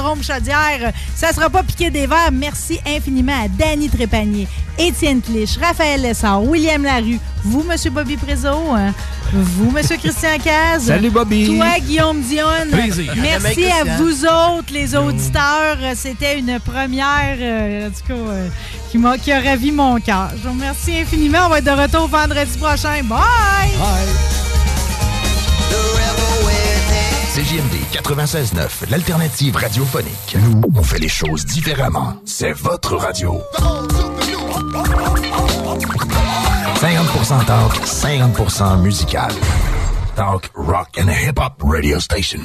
Jérôme Chaudière, ça sera pas piqué des verres. Merci infiniment à Danny Trépanier, Étienne Clich, Raphaël Lessard, William Larue, vous, Monsieur Bobby Prézo, hein, vous, Monsieur Christian Caz. Salut, Bobby. Toi, Guillaume Dionne. Plaisir. Merci à vous autres, les auditeurs. C'était une première, euh, en tout cas, euh, qui, m'a, qui a ravi mon cœur. Je vous remercie infiniment. On va être de retour vendredi prochain. Bye! CJMD 96.9, l'alternative radiophonique. Nous, on fait les choses différemment. C'est votre radio. 50% talk, 50% musical. Talk, rock and hip-hop radio station.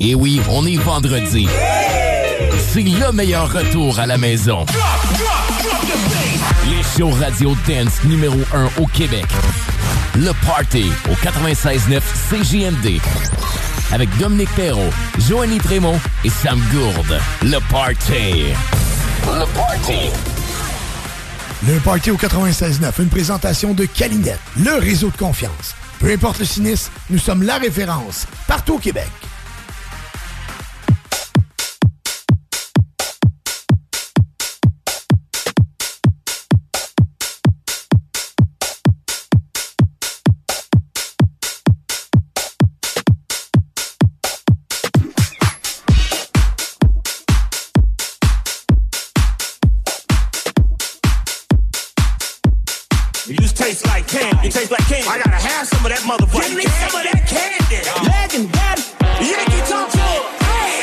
Et oui, on est vendredi. C'est le meilleur retour à la maison. Les shows radio dance numéro 1 au Québec. Le Party au 96.9 CJMD. Avec Dominique Perrault, Joanny Trémont et Sam Gourde. Le Party. Le Party. Le Party au 96.9, une présentation de Calinette, le réseau de confiance. Peu importe le sinistre, nous sommes la référence partout au Québec. Taste like candy. You taste like candy. I gotta have some of that motherfucker. Give me some of that candy. Legendary. Yankee Talk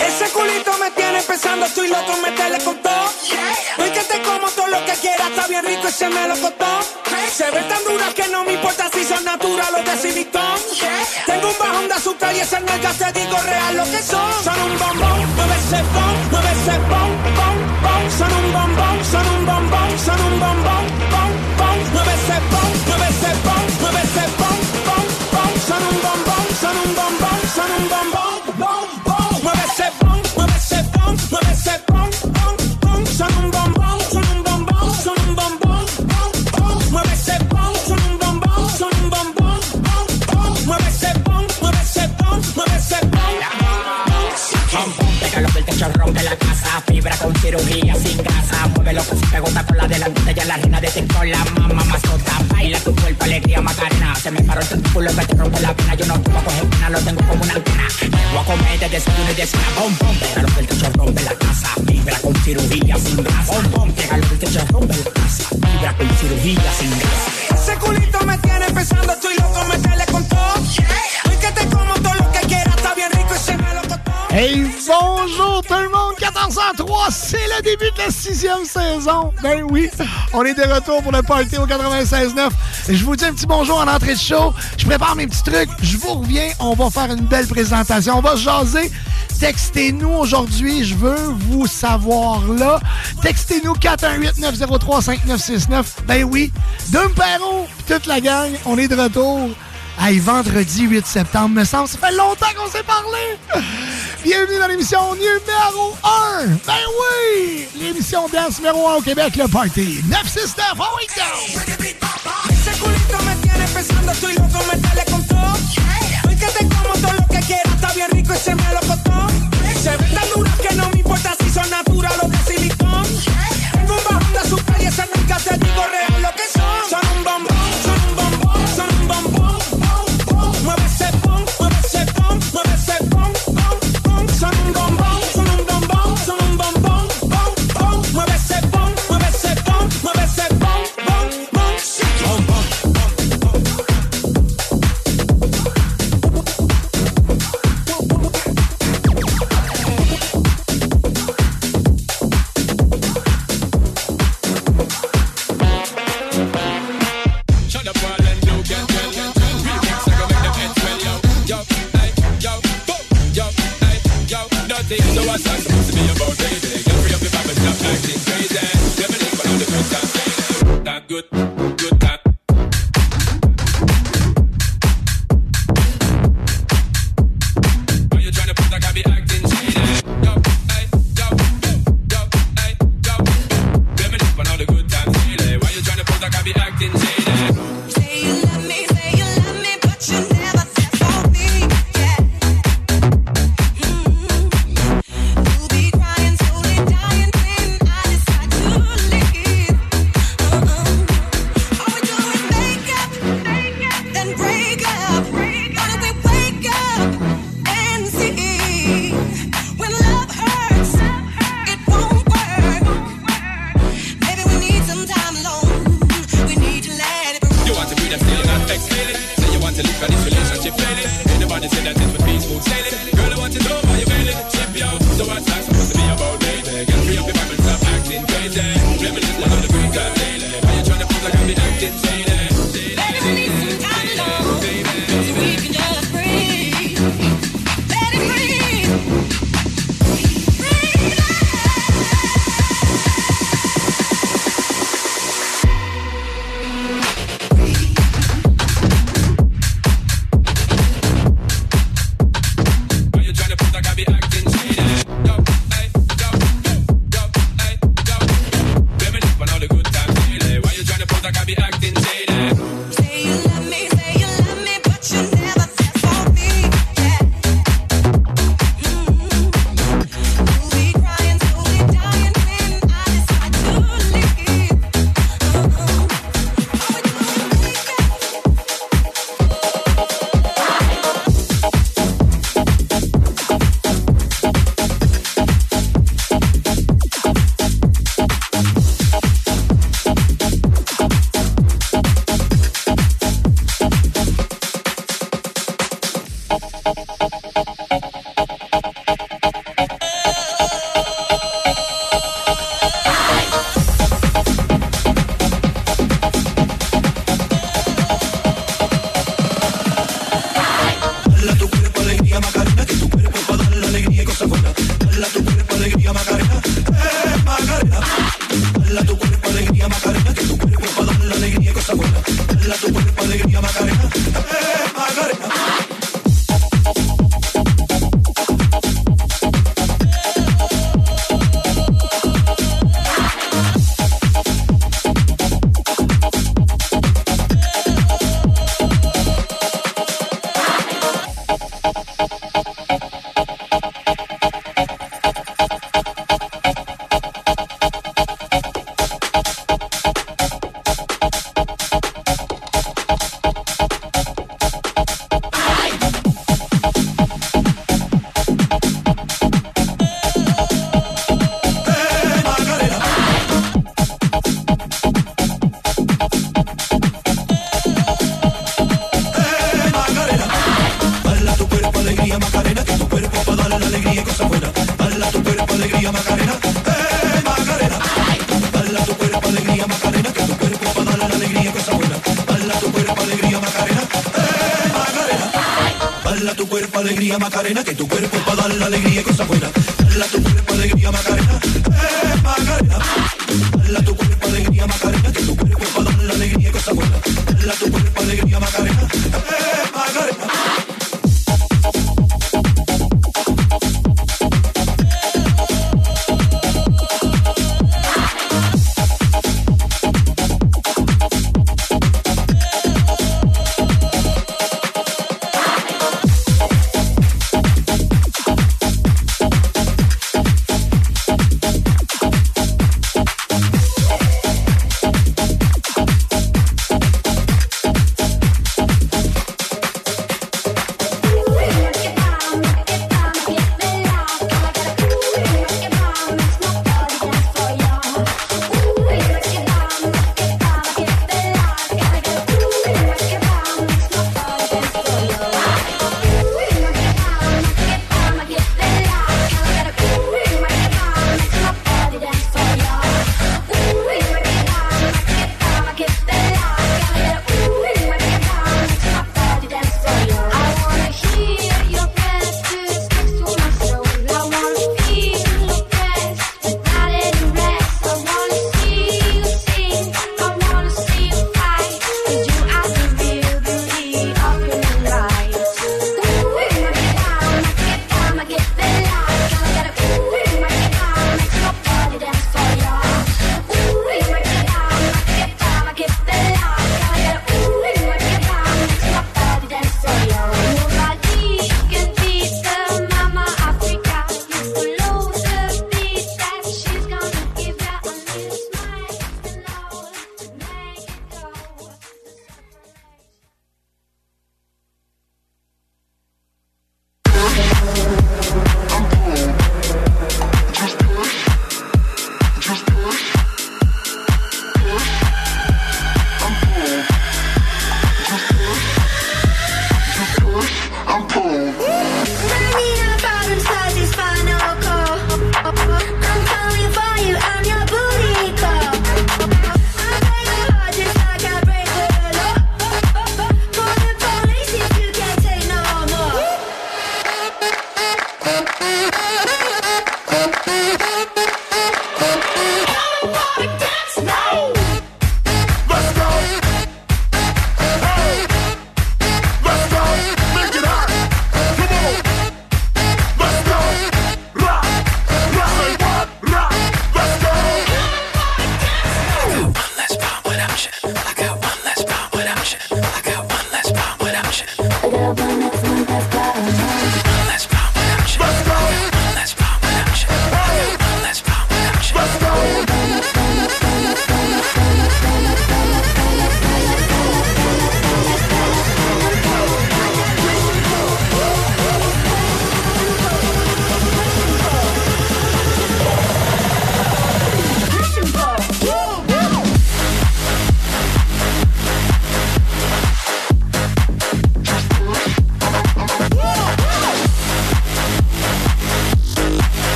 Ese culito me tiene pensando, estoy loco, meterle con todo. Hoy que te como todo lo que quiera, está bien rico y se me lo costó. Se ve tan dura que no me importa si son naturales o de silicón. Tengo un bajón de azúcar y esas nalgas te digo real lo que son. Son un bombón, mueve ese bom, mueve ese bom, bom, bom. Son un bombón, son un bombón, son un bombón, bom, Mueve ese bom, mueve ese bom, mueve ese bom, Rompe la casa. Fibra con cirugía sin grasa. Muévelo con su pegota con la delantera. Ya la reina detectó la mamá mascota. Baila tu cuerpo, alegría, macarena. Se me paró el culo que te rompe la pena. Yo no a coger pena, lo tengo como una antena. Voy a comer de desayuno y de cena. Bom, bom. Pégalo del techo, rompe la casa. Fibra con cirugía sin grasa. Bom, bom. Pégalo del techo, rompe la casa. Fibra con cirugía sin grasa. Ese culito me tiene pensando, estoy loco, meterle con todo. Hoy que te como Hey, bonjour tout le monde! 1403, c'est le début de la sixième saison. Ben oui, on est de retour pour le party au 96.9. Je vous dis un petit bonjour en entrée de show. Je prépare mes petits trucs. Je vous reviens. On va faire une belle présentation. On va se jaser. Textez-nous aujourd'hui. Je veux vous savoir là. Textez-nous 418-903-5969. Ben oui, Dom Perron pis toute la gang, on est de retour. Hey, vendredi 8 septembre, me semble. Ça fait longtemps qu'on s'est parlé. Bienvenue dans l'émission numéro 1. Ben oui, l'émission dance numéro 1 au Québec, le Party. 969, oh oui, go!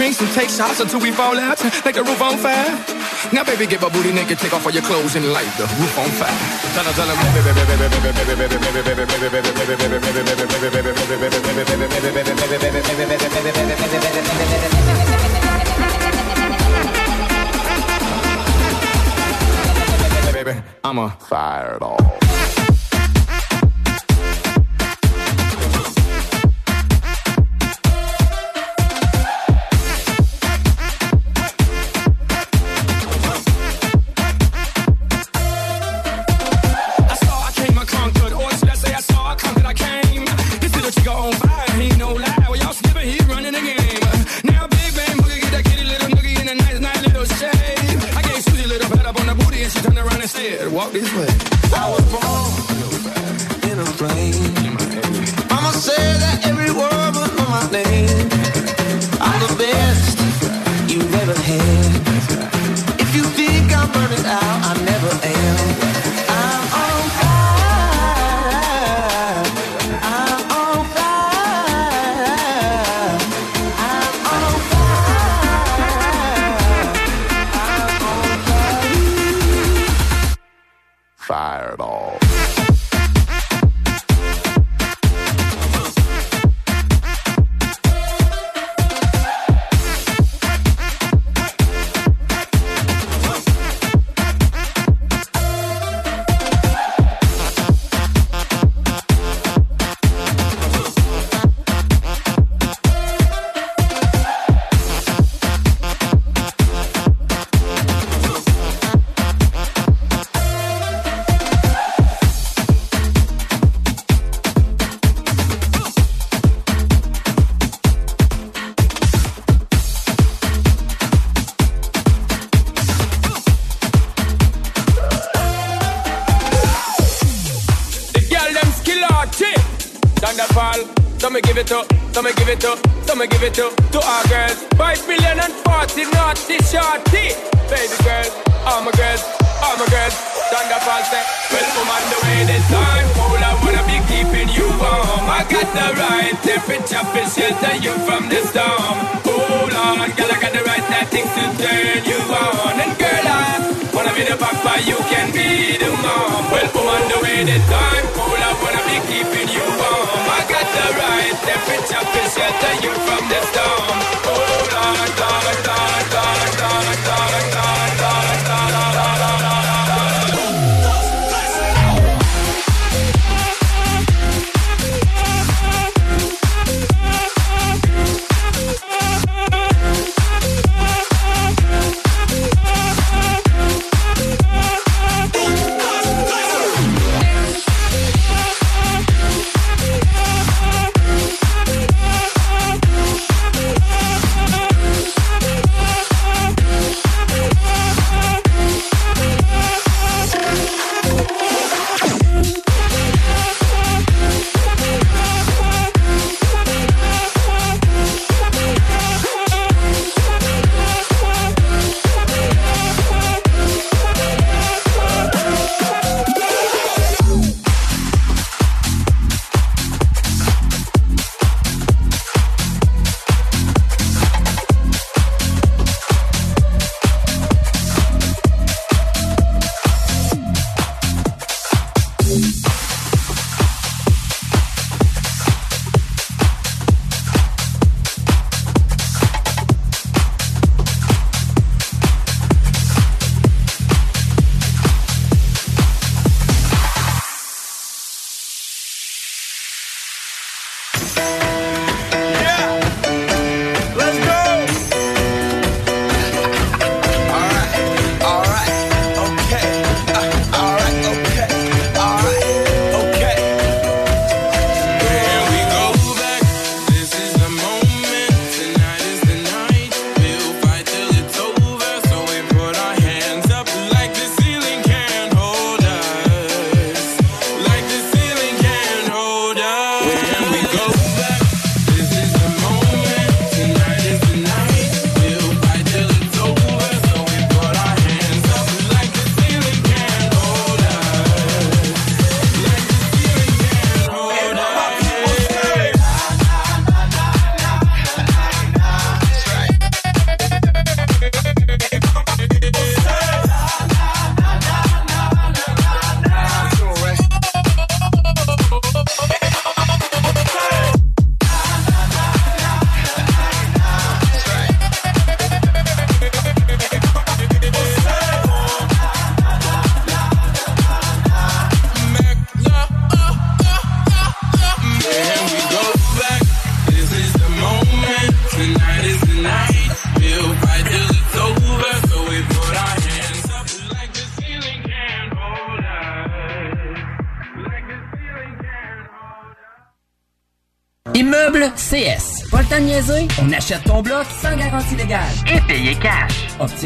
Drinks and take shots until we fall out like the roof on fire. Now, baby, get my booty naked, take off all your clothes and light the roof on fire. Tell 'em, tell 'em, I'ma fire it all.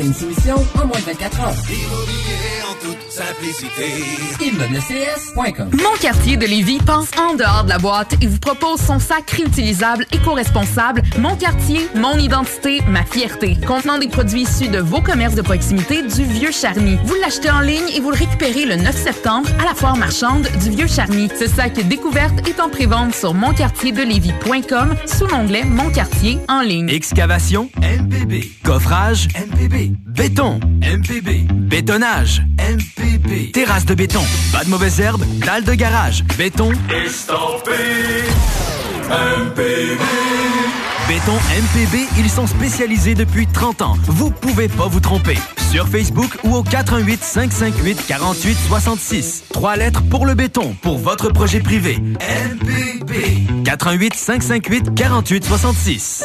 Une soumission en moins de 24 heures. Immobilier en toute simplicité. ImmeublesCS.com Mon quartier de Lévis pense en dehors de la boîte et vous propose son sac réutilisable éco-responsable Mon quartier, mon identité, ma fierté. Contenant des produits issus de vos commerces de proximité du Vieux Charny. Vous l'achetez en ligne et vous le récupérez le 9 septembre à la foire marchande du Vieux Charny. Ce sac découverte est en prévente sur monquartierdelévis.com sous l'onglet Mon quartier en ligne. Excavation MPB. Coffrage MPB. Béton MPB. Bétonnage MPB. Terrasse de béton. Pas de mauvaises herbes. Dalle de garage. Béton. Estampé MPB. Béton MPB, ils sont spécialisés depuis 30 ans. Vous pouvez pas vous tromper. Sur Facebook ou au 418 558 48 66. Trois lettres pour le béton, pour votre projet privé. MPB. 418 558 48 66.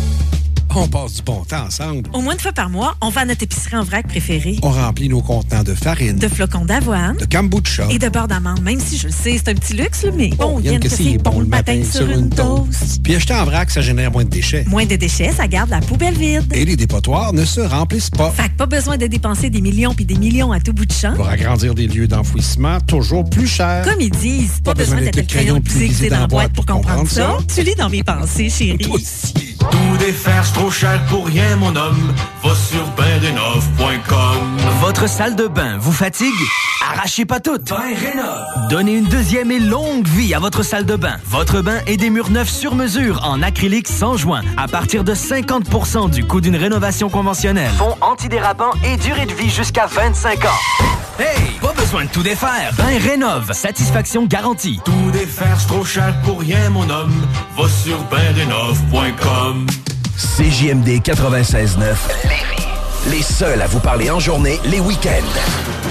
On passe du bon temps ensemble. Au moins une fois par mois, on va à notre épicerie en vrac préférée. On remplit nos contenants de farine, De flocons d'avoine. de kombucha. Et de beurre d'amande, même si je le sais, c'est un petit luxe, mais bon, Yann, que que c'est bon le matin sur une toast. Puis acheter en vrac, ça génère moins de déchets. Moins de déchets, ça garde la poubelle vide. Et les dépotoirs ne se remplissent pas. Fait que pas besoin de dépenser des millions puis des millions à tout bout de champ. Pour agrandir des lieux d'enfouissement toujours plus chers. Comme ils disent, pas, besoin d'être le crayon plus dans la boîte pour comprendre ça. Tu lis dans mes pensées, chérie. Tout défaire, c'est trop cher pour rien, mon homme. Va sur. Votre salle de bain vous fatigue? Arrachez pas toutes. Donnez une deuxième et longue vie à votre salle de bain. Votre bain et des murs neufs sur mesure en acrylique sans joint à partir de 50% du coût d'une rénovation conventionnelle. Fond antidérapant et durée de vie jusqu'à 25 ans. Hey, besoin de tout défaire. Bain rénove, satisfaction garantie. Tout défaire, c'est trop cher pour rien, mon homme. Va sur bendenov.com. CJMD 96.9. Les seuls à vous parler en journée, les week-ends.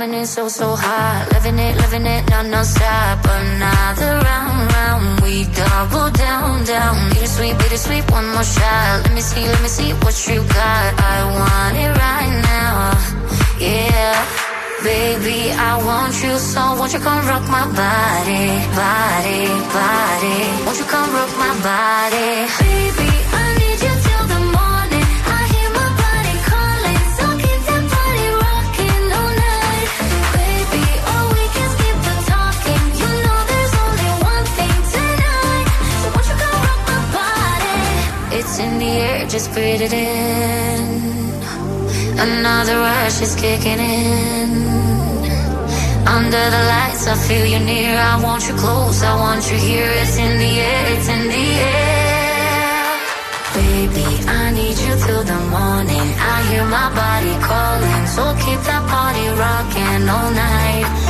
Coming in, so, so hot. Living it, living it, non, non stop. Another round, round. We double down, down. Bittersweet, bittersweet, one more shot. Let me see, let me see what you got. I want it right now. Yeah. Baby, I want you so won't you come rock my body, body, body. Won't you come rock my body? Baby, breathe it in. Another rush is kicking in. Under the lights, I feel you near. I want you close, I want you here. It's in the air, it's in the air. Baby, I need you till the morning. I hear my body calling, so keep that body rocking all night.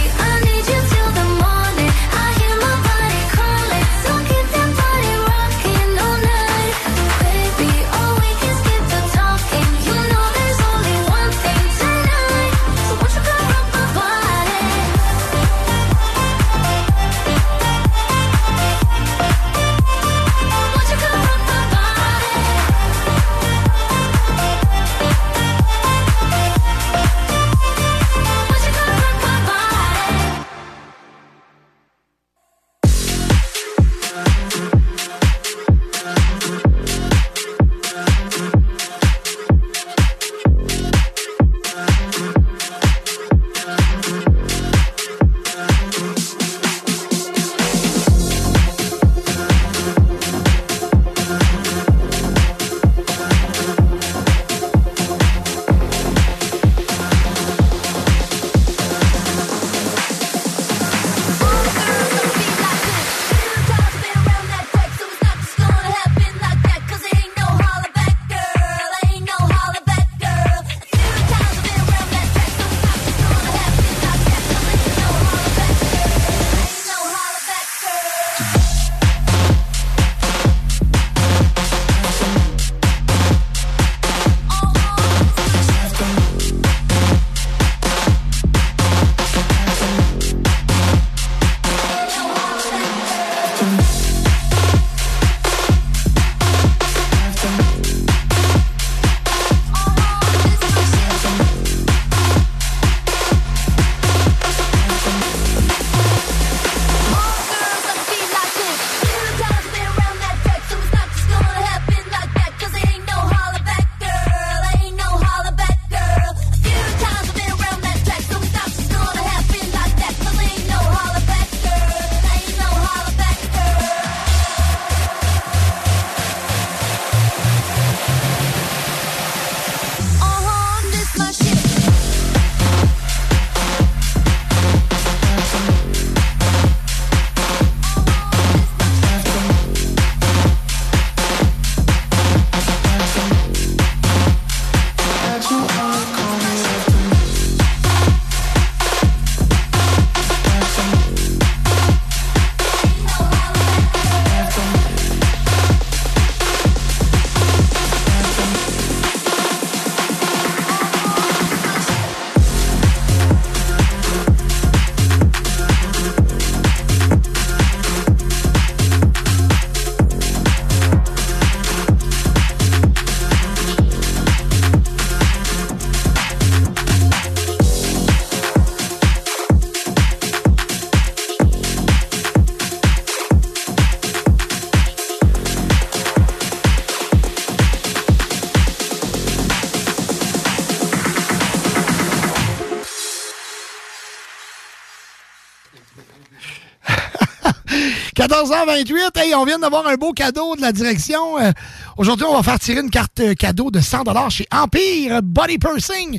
14h28, hey, on vient d'avoir un beau cadeau de la direction. Euh, Aujourd'hui, on va faire tirer une carte euh, cadeau de 100 chez Empire Body Pursing.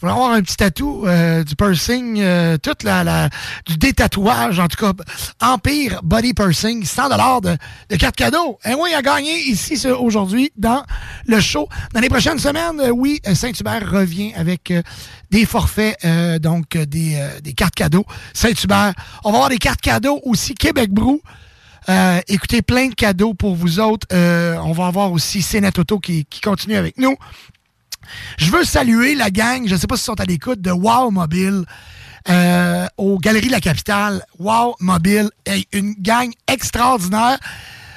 Vous voulez avoir un petit tatou euh, du pursing, euh, toute la, du détatouage, en tout cas. Empire Body Pursing, 100 de, de carte cadeau. Et oui, à gagner ici aujourd'hui dans le show. Dans les prochaines semaines, euh, oui, euh, Saint-Hubert revient avec des forfaits, donc des, des cartes cadeaux. Saint-Hubert. On va avoir des cartes cadeaux aussi Québec Brou. Écoutez, plein de cadeaux pour vous autres. On va avoir aussi Cénet Auto qui, qui continue avec nous. Je veux saluer la gang, je ne sais pas s'ils sont à l'écoute, de Wow Mobile euh, aux Galeries de la Capitale. Wow Mobile, Hey, une gang extraordinaire.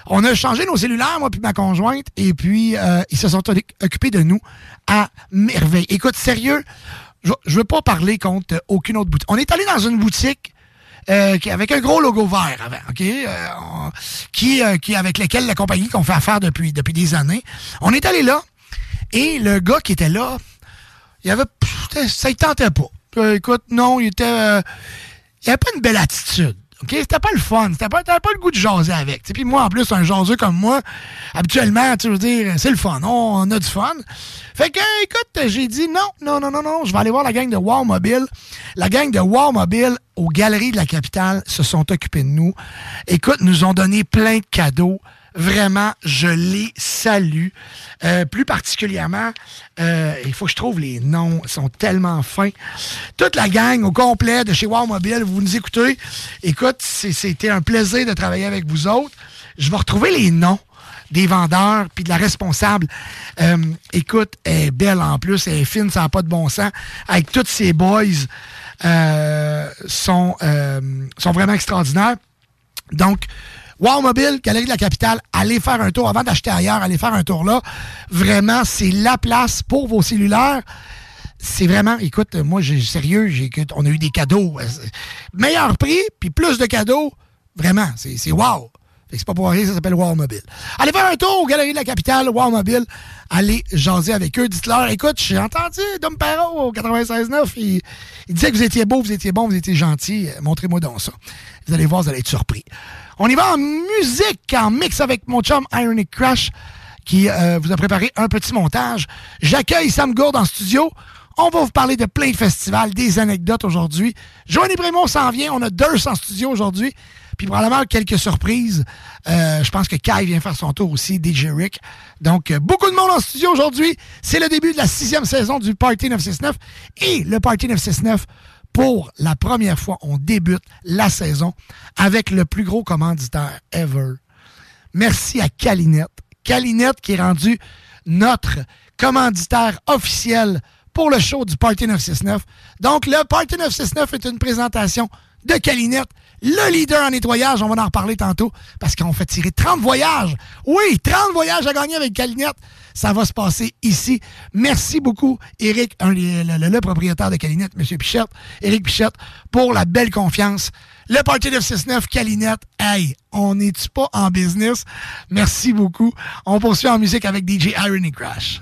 On a changé nos cellulaires, moi puis ma conjointe, et puis euh, ils se sont occupés de nous à merveille. Écoute, sérieux, je ne veux pas parler contre aucune autre boutique. On est allé dans une boutique euh, avec un gros logo vert OK? Euh, qui, euh, qui avec lequel la compagnie qu'on fait affaire depuis, depuis des années. On est allé là, et le gars qui était là, il avait. Ça ne tentait pas. Euh, écoute, non, il était. euh, il avait pas une belle attitude. OK? C'était pas le fun. C'était pas, pas le goût de jaser avec. Puis moi, en plus, un jaseux comme moi, habituellement, tu veux dire, c'est le fun. On, on a du fun. Fait que, écoute, j'ai dit non, non, non, non, non. Je vais aller voir la gang de Wow Mobile. La gang de Wow Mobile aux Galeries de la Capitale se sont occupés de nous. Écoute, nous ont donné plein de cadeaux. Vraiment, je les salue. Euh, plus particulièrement, euh, il faut que je trouve les noms. Ils sont tellement fins. Toute la gang au complet de chez Wow Mobile, vous nous écoutez. Écoute, c'était un plaisir de travailler avec vous autres. Je vais retrouver les noms des vendeurs puis de la responsable. Euh, écoute, elle est belle en plus, elle est fine, ça n'a pas de bon sens. Avec tous ces boys, euh, sont, euh, sont vraiment extraordinaires. Donc, Wow Mobile, Galerie de la Capitale, allez faire un tour avant d'acheter ailleurs, allez faire un tour là. Vraiment, c'est la place pour vos cellulaires. C'est vraiment, écoute, moi, j'ai sérieux, j'ai, on a eu des cadeaux. euh, meilleur prix, puis plus de cadeaux. Vraiment, c'est, wow. C'est pas pour rien, ça s'appelle Wow Mobile. Allez faire un tour aux Galeries de la Capitale, Wow Mobile. Allez jaser avec eux. Dites-leur, écoute, j'ai entendu Dom Perrault au 96.9. Il, il disait que vous étiez beau, vous étiez bon, vous étiez gentil. Euh, Montrez-moi donc ça. Vous allez voir, vous allez être surpris. On y va en musique, en mix avec mon chum Ironic Crash, qui euh, vous a préparé un petit montage. J'accueille Sam Gourde en studio. On va vous parler de plein de festivals, des anecdotes aujourd'hui. Joanie Brémont s'en vient. On a Durst en studio aujourd'hui. Puis probablement quelques surprises. Euh, je pense que Kai vient faire son tour aussi, DJ Rick. Donc, euh, beaucoup de monde en studio aujourd'hui. C'est le début de la sixième saison du Party 969. Et le Party 969, pour la première fois, on débute la saison avec le plus gros commanditaire ever. Merci à Calinette. Calinette qui est rendu notre commanditaire officiel pour le show du Party 969. Donc, le Party 969 est une présentation de Calinette, le leader en nettoyage. On va en reparler tantôt parce qu'on fait tirer 30 voyages. Oui, 30 voyages à gagner avec Calinette. Ça va se passer ici. Merci beaucoup, Eric, le, propriétaire de Calinette, M. Pichette, Eric Pichette, pour la belle confiance. Le Party 969, Calinette, hey, on n'est-tu pas en business? Merci beaucoup. On poursuit en musique avec DJ Irony Crash.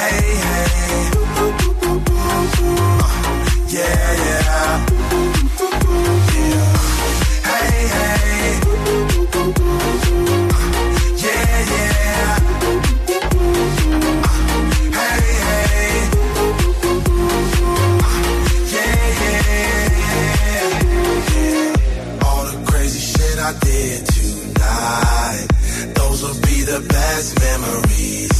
Hey. Uh, yeah, yeah. Uh, hey. Uh, yeah, yeah. All the crazy shit I did tonight. Those will be the best memories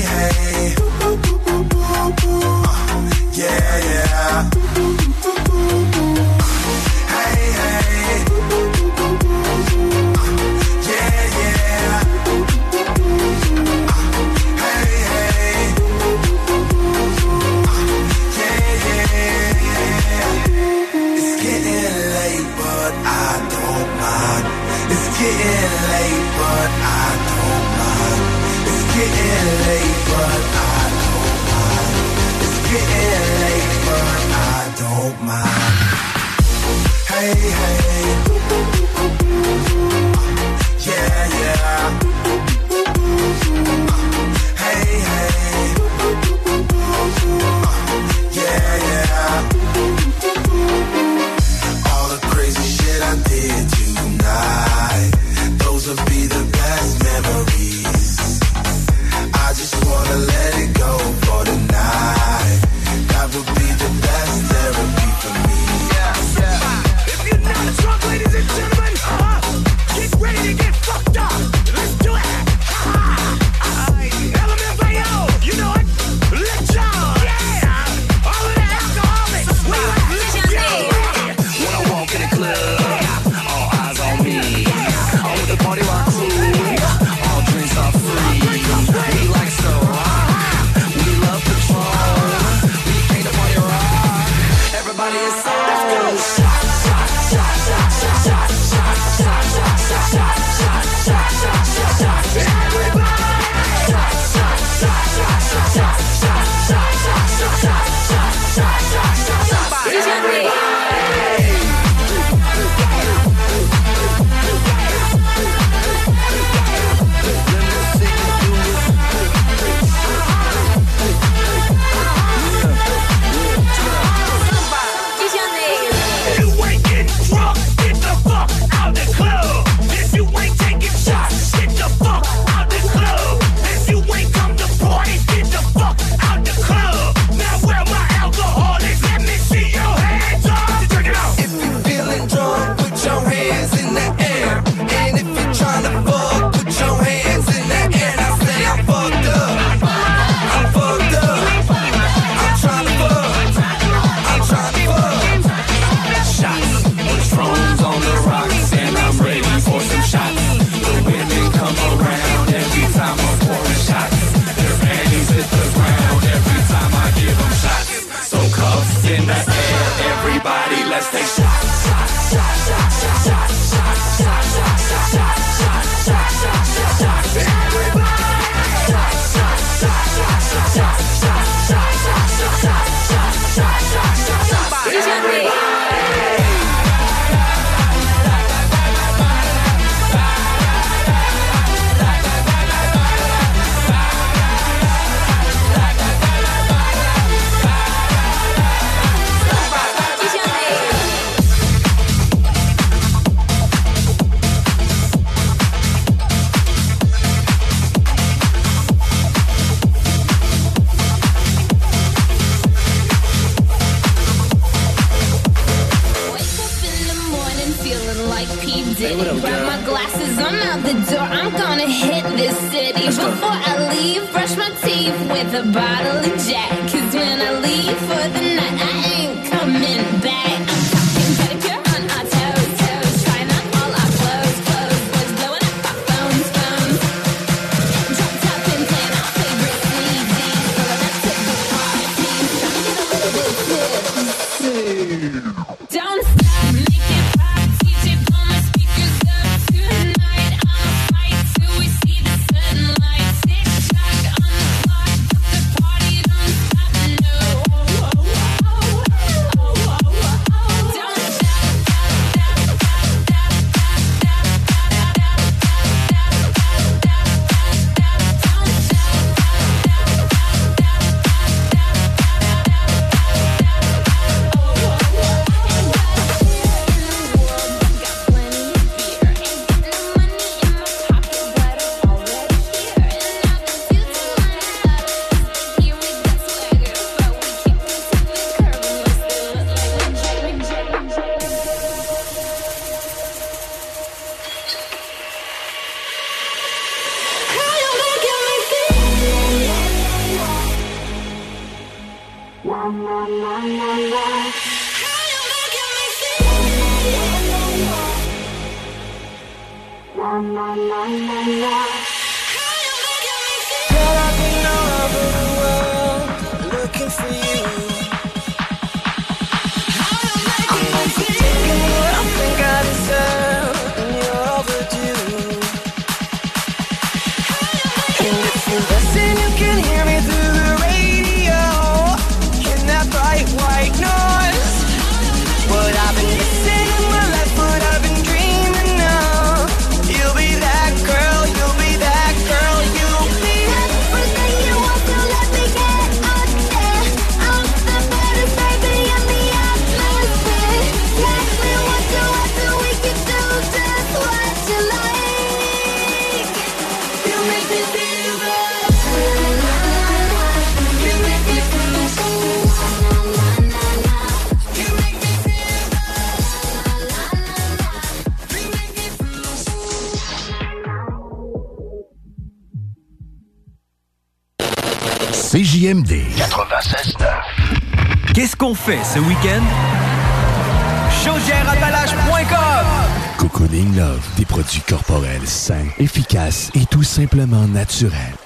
hey. Ooh, ooh, yeah, yeah.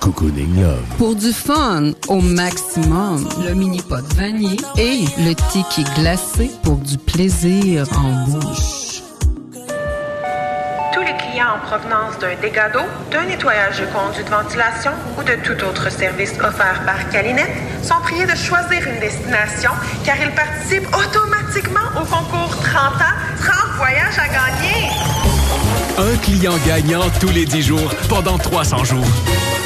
Cocooning Love. Pour du fun au maximum, le mini pot vanille et le tiki glacé pour du plaisir en bouche. Tous les clients en provenance d'un dégât d'eau, d'un nettoyage de conduits de ventilation ou de tout autre service offert par Calinette sont priés de choisir une destination car ils participent automatiquement au concours 30 ans, 30 voyages à gagner. Un client gagnant tous les 10 jours pendant 300 jours.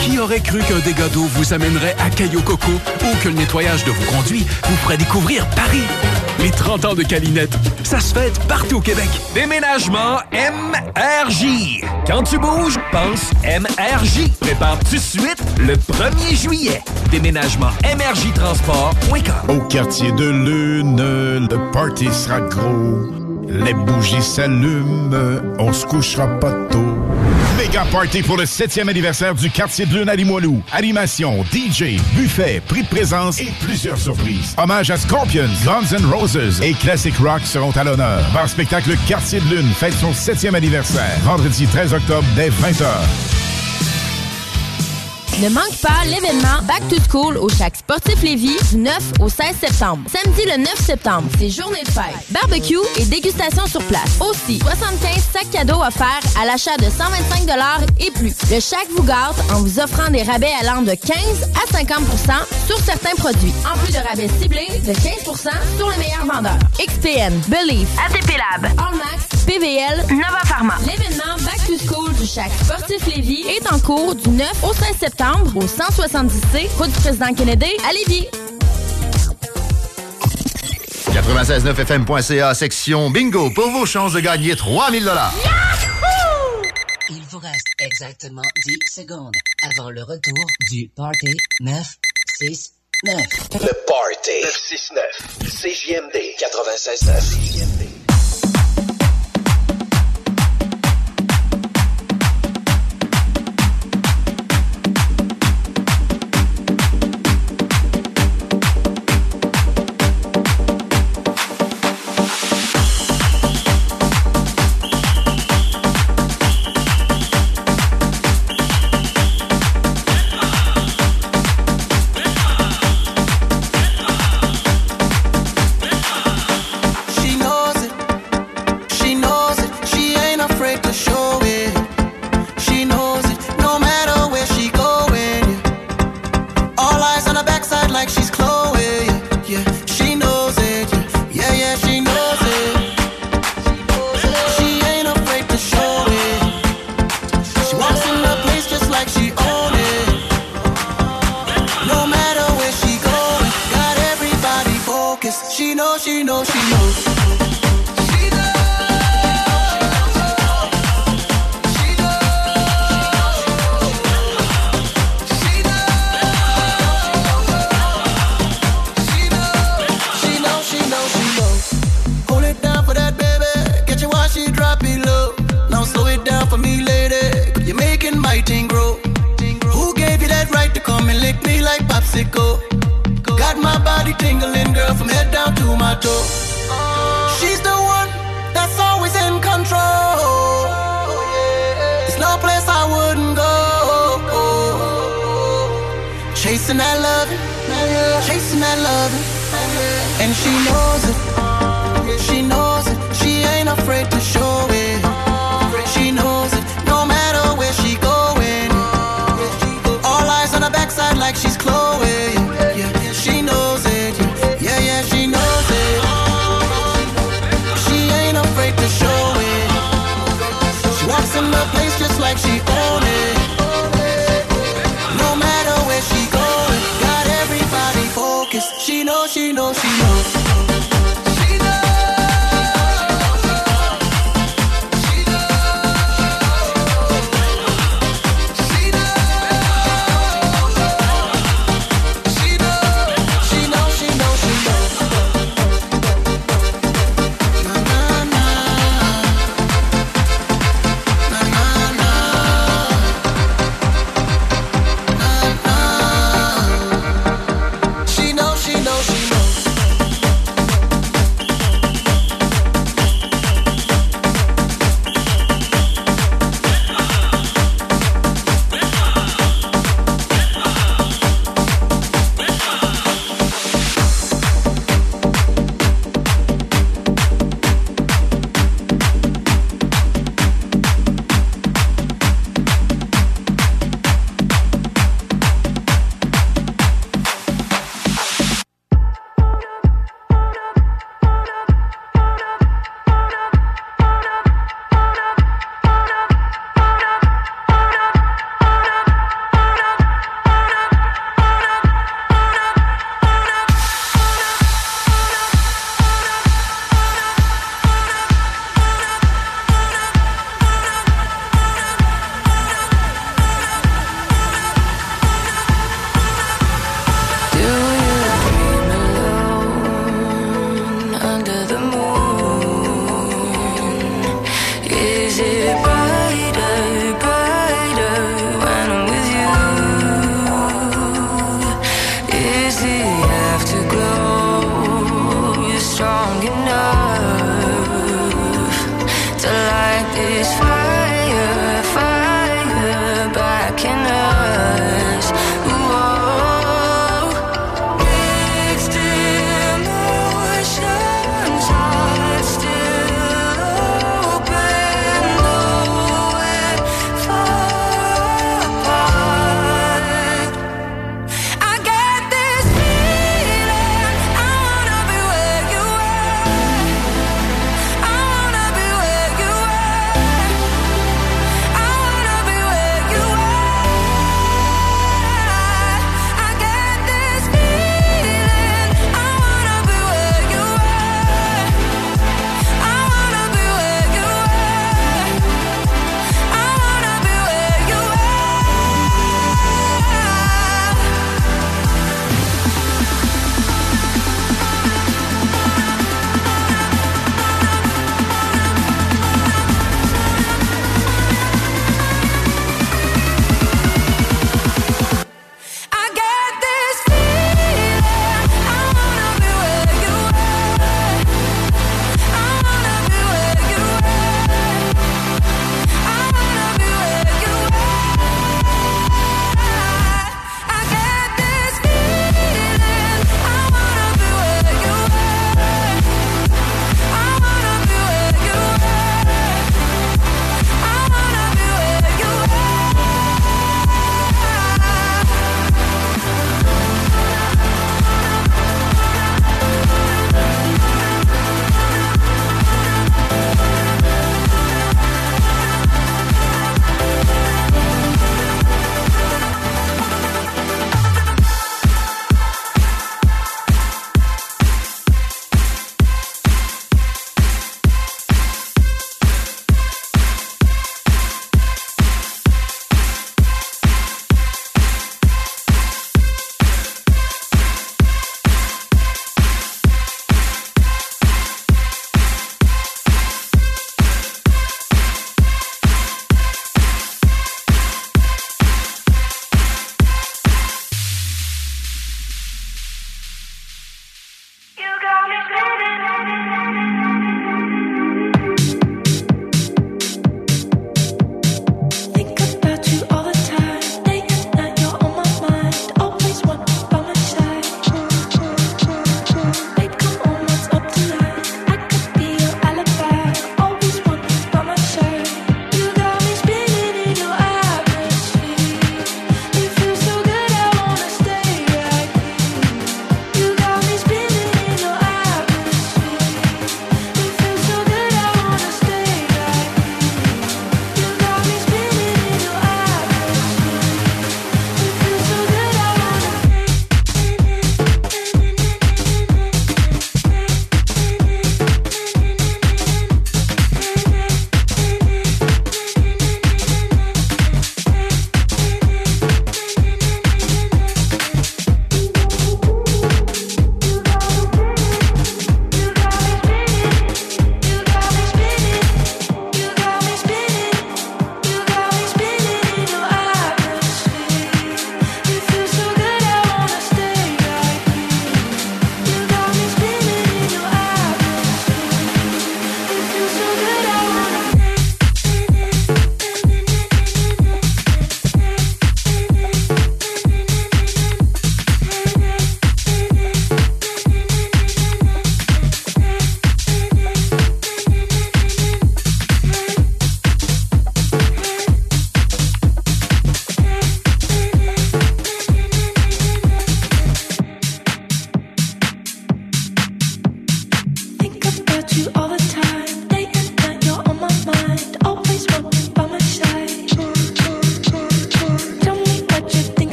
Qui aurait cru qu'un dégât d'eau vous amènerait à Cayo Coco ou que le nettoyage de vos conduits vous ferait découvrir Paris? Les 30 ans de Calinette, ça se fête partout au Québec. Déménagement MRJ. Quand tu bouges, pense MRJ. Prépare tout de suite le 1er juillet. Déménagement MRJ Transport.com. Au quartier de Lune, le party sera gros. Les bougies s'allument, on se couchera pas tôt. Méga party pour le 7e anniversaire du quartier de Lune à Limoilou. Animation, DJ, buffet, prix de présence et plusieurs surprises. Hommage à Scorpions, Guns N' Roses et Classic Rock seront à l'honneur. Bar spectacle Quartier de Lune fête son 7e anniversaire. Vendredi 13 octobre dès 20h. Ne manque pas l'événement Back to School au Chac Sportif Lévis du 9 au 16 septembre. Samedi le 9 septembre, c'est journée de fête. Barbecue et dégustation sur place. Aussi, 75 sacs cadeaux offerts à l'achat de 125 et plus. Le Chac vous gâte en vous offrant des rabais allant de 15 à 50% sur certains produits. En plus de rabais ciblés de 15% sur les meilleurs vendeurs. XPN, Believe, ATP Lab, Allmax, PVL, Nova Pharma. L'événement Back to School du Chac Sportif Lévis est en cours du 9 au 16 septembre au 170C, route du président Kennedy à Lévis. 969fm.ca, section bingo, pour vos chances de gagner 3000 dollars. Il vous reste exactement 10 secondes avant le retour du Party 969. Le Party 969. CJMD 96.9. She down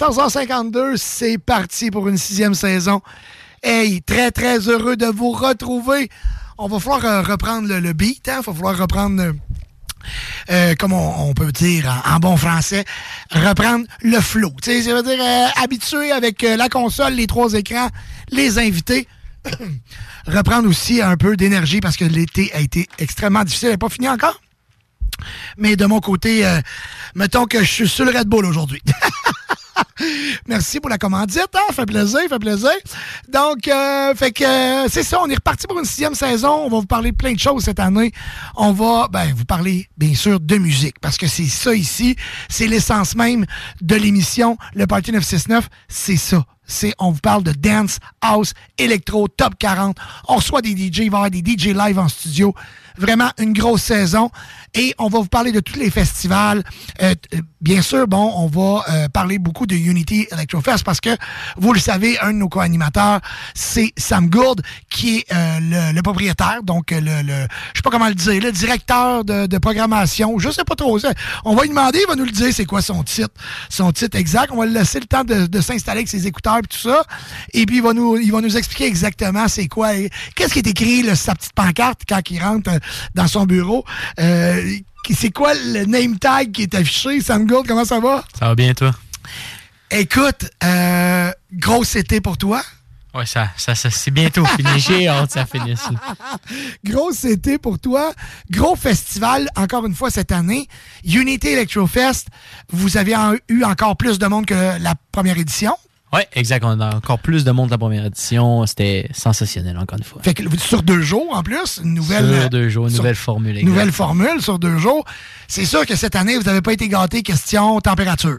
14h52, c'est parti pour une sixième saison. Hey, très, très heureux de vous retrouver. On va falloir euh, reprendre le, beat, hein? Il va falloir reprendre... euh, euh, comme on, peut dire en, bon français, reprendre le flow. Tu ça veut dire habitué avec la console, les trois écrans, les invités. reprendre aussi un peu d'énergie parce que l'été a été extrêmement difficile. Elle n'est pas fini encore. Mais de mon côté, mettons que je suis sur le Red Bull aujourd'hui. Merci pour la commandite, hein? Fait plaisir, fait plaisir. Donc, euh, fait que euh, c'est ça, on est reparti pour une sixième saison. On va vous parler plein de choses cette année. On va, ben, vous parler, bien sûr, de musique, parce que c'est ça ici, c'est l'essence même de l'émission. Le Party 969, c'est ça. C'est, on vous parle de dance, house, électro, top 40. On reçoit des DJ, il va avoir des DJ live en studio. Vraiment une grosse saison. Et on va vous parler de tous les festivals. Euh, euh, bien sûr, bon, on va euh, parler beaucoup de Unity Electrofest parce que, vous le savez, un de nos co-animateurs, c'est Sam Gould, qui est euh, le, le propriétaire, donc euh, le, le je sais pas comment le dire, le directeur de, de programmation. Je sais pas trop. ça. On va lui demander, il va nous le dire c'est quoi son titre. Son titre exact. On va lui laisser le temps de, de s'installer avec ses écouteurs et tout ça. Et puis, il va nous, il va nous expliquer exactement c'est quoi. Qu'est-ce qui est écrit, là, sa petite pancarte, quand il rentre dans son bureau. C'est quoi le name tag qui est affiché? Sam Gould, comment ça va? Ça va bien, toi? Écoute, euh, grosse été pour toi. Ouais, ça, ça, ça c'est bientôt fini. J'ai hâte ça finisse. Grosse été pour toi. Gros festival, encore une fois, cette année. Unity Electrofest, vous avez en- eu encore plus de monde que la première édition. Ouais, exact. On a encore plus de monde de la première édition. C'était sensationnel, encore une fois. Fait que sur deux jours, en plus, une nouvelle... euh, Sur deux jours, une nouvelle formule. exact. Nouvelle formule sur deux jours. C'est sûr que cette année, vous n'avez pas été gâté question température.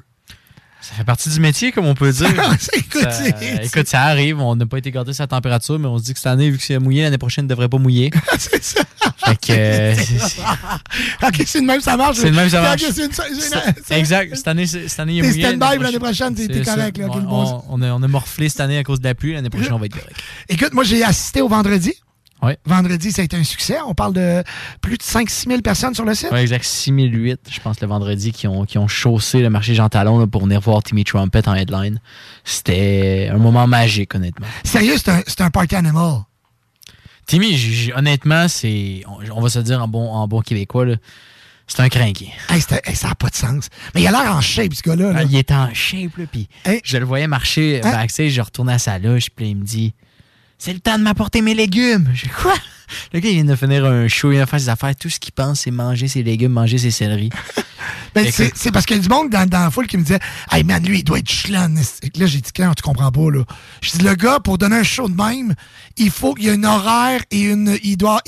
Ça fait partie du métier, comme on peut dire. écoute, ça, écoute, ça arrive. On n'a pas été gardé sa température, mais on se dit que cette année, vu que c'est mouillé, l'année prochaine ne devrait pas mouiller. c'est ça. Fait que. euh, C'est ça. ok, c'est de même, ça marche. C'est de même, ça marche. Exact. Cette année, cette année, il est mouillé. stand-by l'année prochaine, t'es- correct, là, on, on a morflé cette année à cause de la pluie. L'année prochaine, on va être correct. Écoute, moi, j'ai assisté au vendredi. Vendredi, ça a été un succès. On parle de plus de 5-6 000 personnes sur le site. Ouais, exact. 6008, je pense, le vendredi, qui ont, qui ont chaussé le marché Jean Talon là, pour venir voir Timmy Trumpet en headline. C'était un moment magique, honnêtement. Sérieux, c'est un, un party animal. Timmy, j- j- honnêtement, c'est. On, on va se dire en bon, en bon québécois, là, c'est un crinqué. Hey, c'était- hey, ça n'a pas de sens. Mais il a l'air en shape, ce gars-là. là. Ah, il est en shape, là, puis je le voyais marcher Hein? backstage, je retournais à sa loge, puis il me dit C'est le temps de m'apporter mes légumes. J'ai quoi? Le gars, il vient de finir un show, il vient de faire ses affaires, tout ce qu'il pense, c'est manger ses légumes, manger ses céleris. Ben, c'est parce qu'il y a du monde dans, la foule qui me disait Hey man, lui, il doit être chlan. Là, j'ai dit Quand tu comprends pas, là. Je dis le gars, pour donner un show de même, il faut qu'il y ait un horaire et une. Il doit,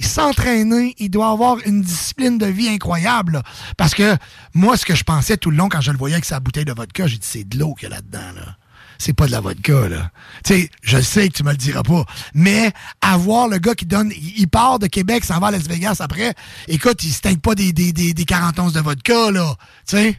s'entraîner, il doit avoir une discipline de vie incroyable. Parce que moi, ce que je pensais tout le long quand je le voyais avec sa bouteille de vodka, j'ai dit c'est de l'eau qu'il y a là-dedans, là. C'est pas de la vodka, là. Tu sais, je sais que tu me le diras pas. Mais avoir le gars qui donne. Il part de Québec, s'en va à Las Vegas après. Écoute, il se teinte pas des, des, des, des 40 onces de vodka, là. Tu sais?